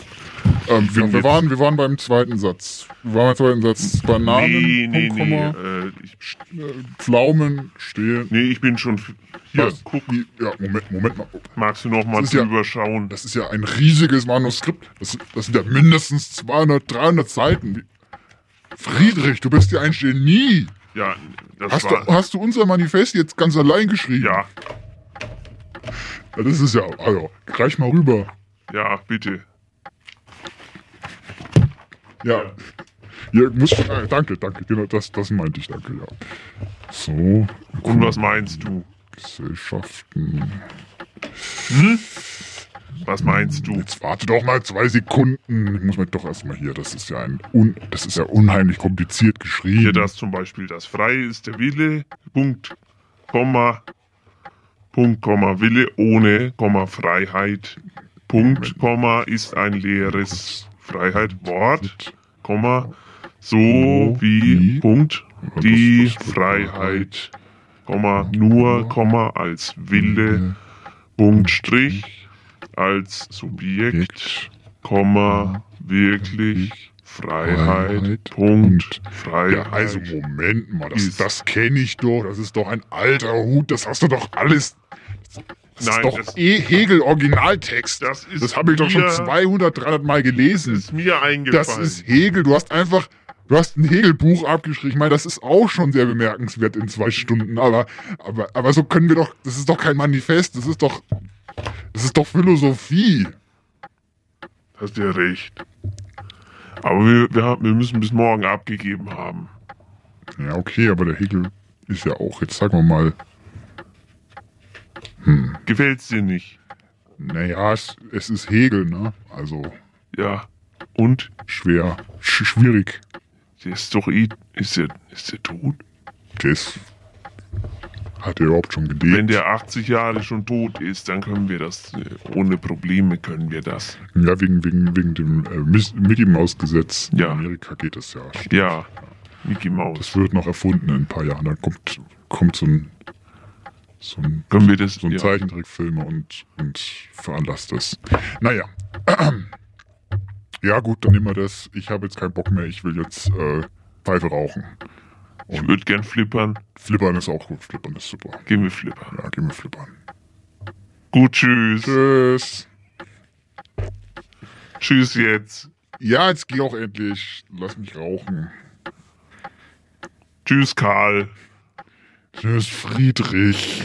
Speaker 1: Ähm, wir, wir, waren, wir waren beim zweiten Satz. Wir waren beim zweiten Satz. Bananen,
Speaker 2: nee, nee,
Speaker 1: Punkt,
Speaker 2: nee,
Speaker 1: Komma,
Speaker 2: äh, ich,
Speaker 1: äh, Pflaumen stehen.
Speaker 2: Nee, ich bin schon. Hier,
Speaker 1: Was?
Speaker 2: guck.
Speaker 1: Ja, Moment, Moment mal.
Speaker 2: Magst du noch mal
Speaker 1: Das ist ja-
Speaker 2: drüber schauen?
Speaker 1: Das ist ja ein riesiges Manuskript. Das, das sind ja mindestens 200, 300 Seiten. Friedrich, du bist ja ein Genie.
Speaker 2: Ja, das
Speaker 1: Hast
Speaker 2: war.
Speaker 1: du, hast du unser Manifest jetzt ganz allein geschrieben?
Speaker 2: Ja.
Speaker 1: ja das ist ja, also, reich mal rüber.
Speaker 2: Ja, bitte.
Speaker 1: Ja. Ja, muss, äh, danke, danke, genau, das, das meinte ich, danke, ja. So.
Speaker 2: Und was meinst du?
Speaker 1: Gesellschaften.
Speaker 2: Hm? Was meinst du?
Speaker 1: Jetzt warte doch mal zwei Sekunden. Ich muss mir doch erstmal hier, das ist ja ein un, das ist ja unheimlich kompliziert geschrieben.
Speaker 2: Hier das zum Beispiel, das Freie ist der Wille, Punkt, Komma, Punkt, Komma, Wille ohne, Komma, Freiheit, Punkt, Komma, ist ein leeres Freiheit, Wort, Komma, so wie, Punkt, die Freiheit, Komma, nur, Komma, als Wille, Punkt, Strich, als Subjekt, Komma, wirklich, Freiheit. Punkt. Freiheit.
Speaker 1: Ja, also Moment mal, das, das kenne ich doch. Das ist doch ein alter Hut. Das hast du doch alles. Das
Speaker 2: Nein,
Speaker 1: ist doch
Speaker 2: das-
Speaker 1: eh Hegel Originaltext.
Speaker 2: Das ist
Speaker 1: Das habe ich doch schon
Speaker 2: mir-
Speaker 1: 200, 300 Mal gelesen.
Speaker 2: ist mir eingefallen.
Speaker 1: Das ist Hegel. Du hast einfach, du hast ein Hegel-Buch abgeschrieben. Ich meine, das ist auch schon sehr bemerkenswert in zwei Stunden. Aber, aber, aber so können wir doch, das ist doch kein Manifest. Das ist doch, das ist doch Philosophie.
Speaker 2: Hast ja recht. Aber wir, wir, wir müssen bis morgen abgegeben haben.
Speaker 1: Ja, okay, aber der Hegel ist ja auch, jetzt sagen wir mal, hm,
Speaker 2: Gefällt's dir nicht?
Speaker 1: naja, es, es ist Hegel, ne? Also
Speaker 2: Ja. Und?
Speaker 1: schwer, sch schwierig.
Speaker 2: Der ist doch eh. Ist der, ist der tot?
Speaker 1: Der ist, hat er überhaupt schon gelebt?
Speaker 2: Wenn der 80 Jahre schon tot ist, dann können wir das. äh, Ohne Probleme können wir das.
Speaker 1: Ja, wegen, wegen, wegen dem äh, Mickey Mouse Gesetz
Speaker 2: Ja.
Speaker 1: in Amerika geht das ja.
Speaker 2: Ja. Mickey Mouse.
Speaker 1: Das wird noch erfunden in ein paar Jahren. Dann kommt, kommt so ein, so ein,
Speaker 2: Können wir das.
Speaker 1: so ein
Speaker 2: ja.
Speaker 1: Zeichentrickfilm und, und veranlasst das. Naja. Ja, gut, dann nehmen wir das. Ich habe jetzt keinen Bock mehr. Ich will jetzt äh, Pfeife rauchen.
Speaker 2: Ich würde gern flippern.
Speaker 1: Flippern ist auch gut. Flippern ist super.
Speaker 2: Gehen wir flippern.
Speaker 1: Ja, gehen wir flippern.
Speaker 2: Gut, tschüss.
Speaker 1: Tschüss.
Speaker 2: Tschüss jetzt.
Speaker 1: Ja, jetzt geh auch endlich. Lass mich rauchen.
Speaker 2: Tschüss, Karl.
Speaker 1: Tschüss, Friedrich.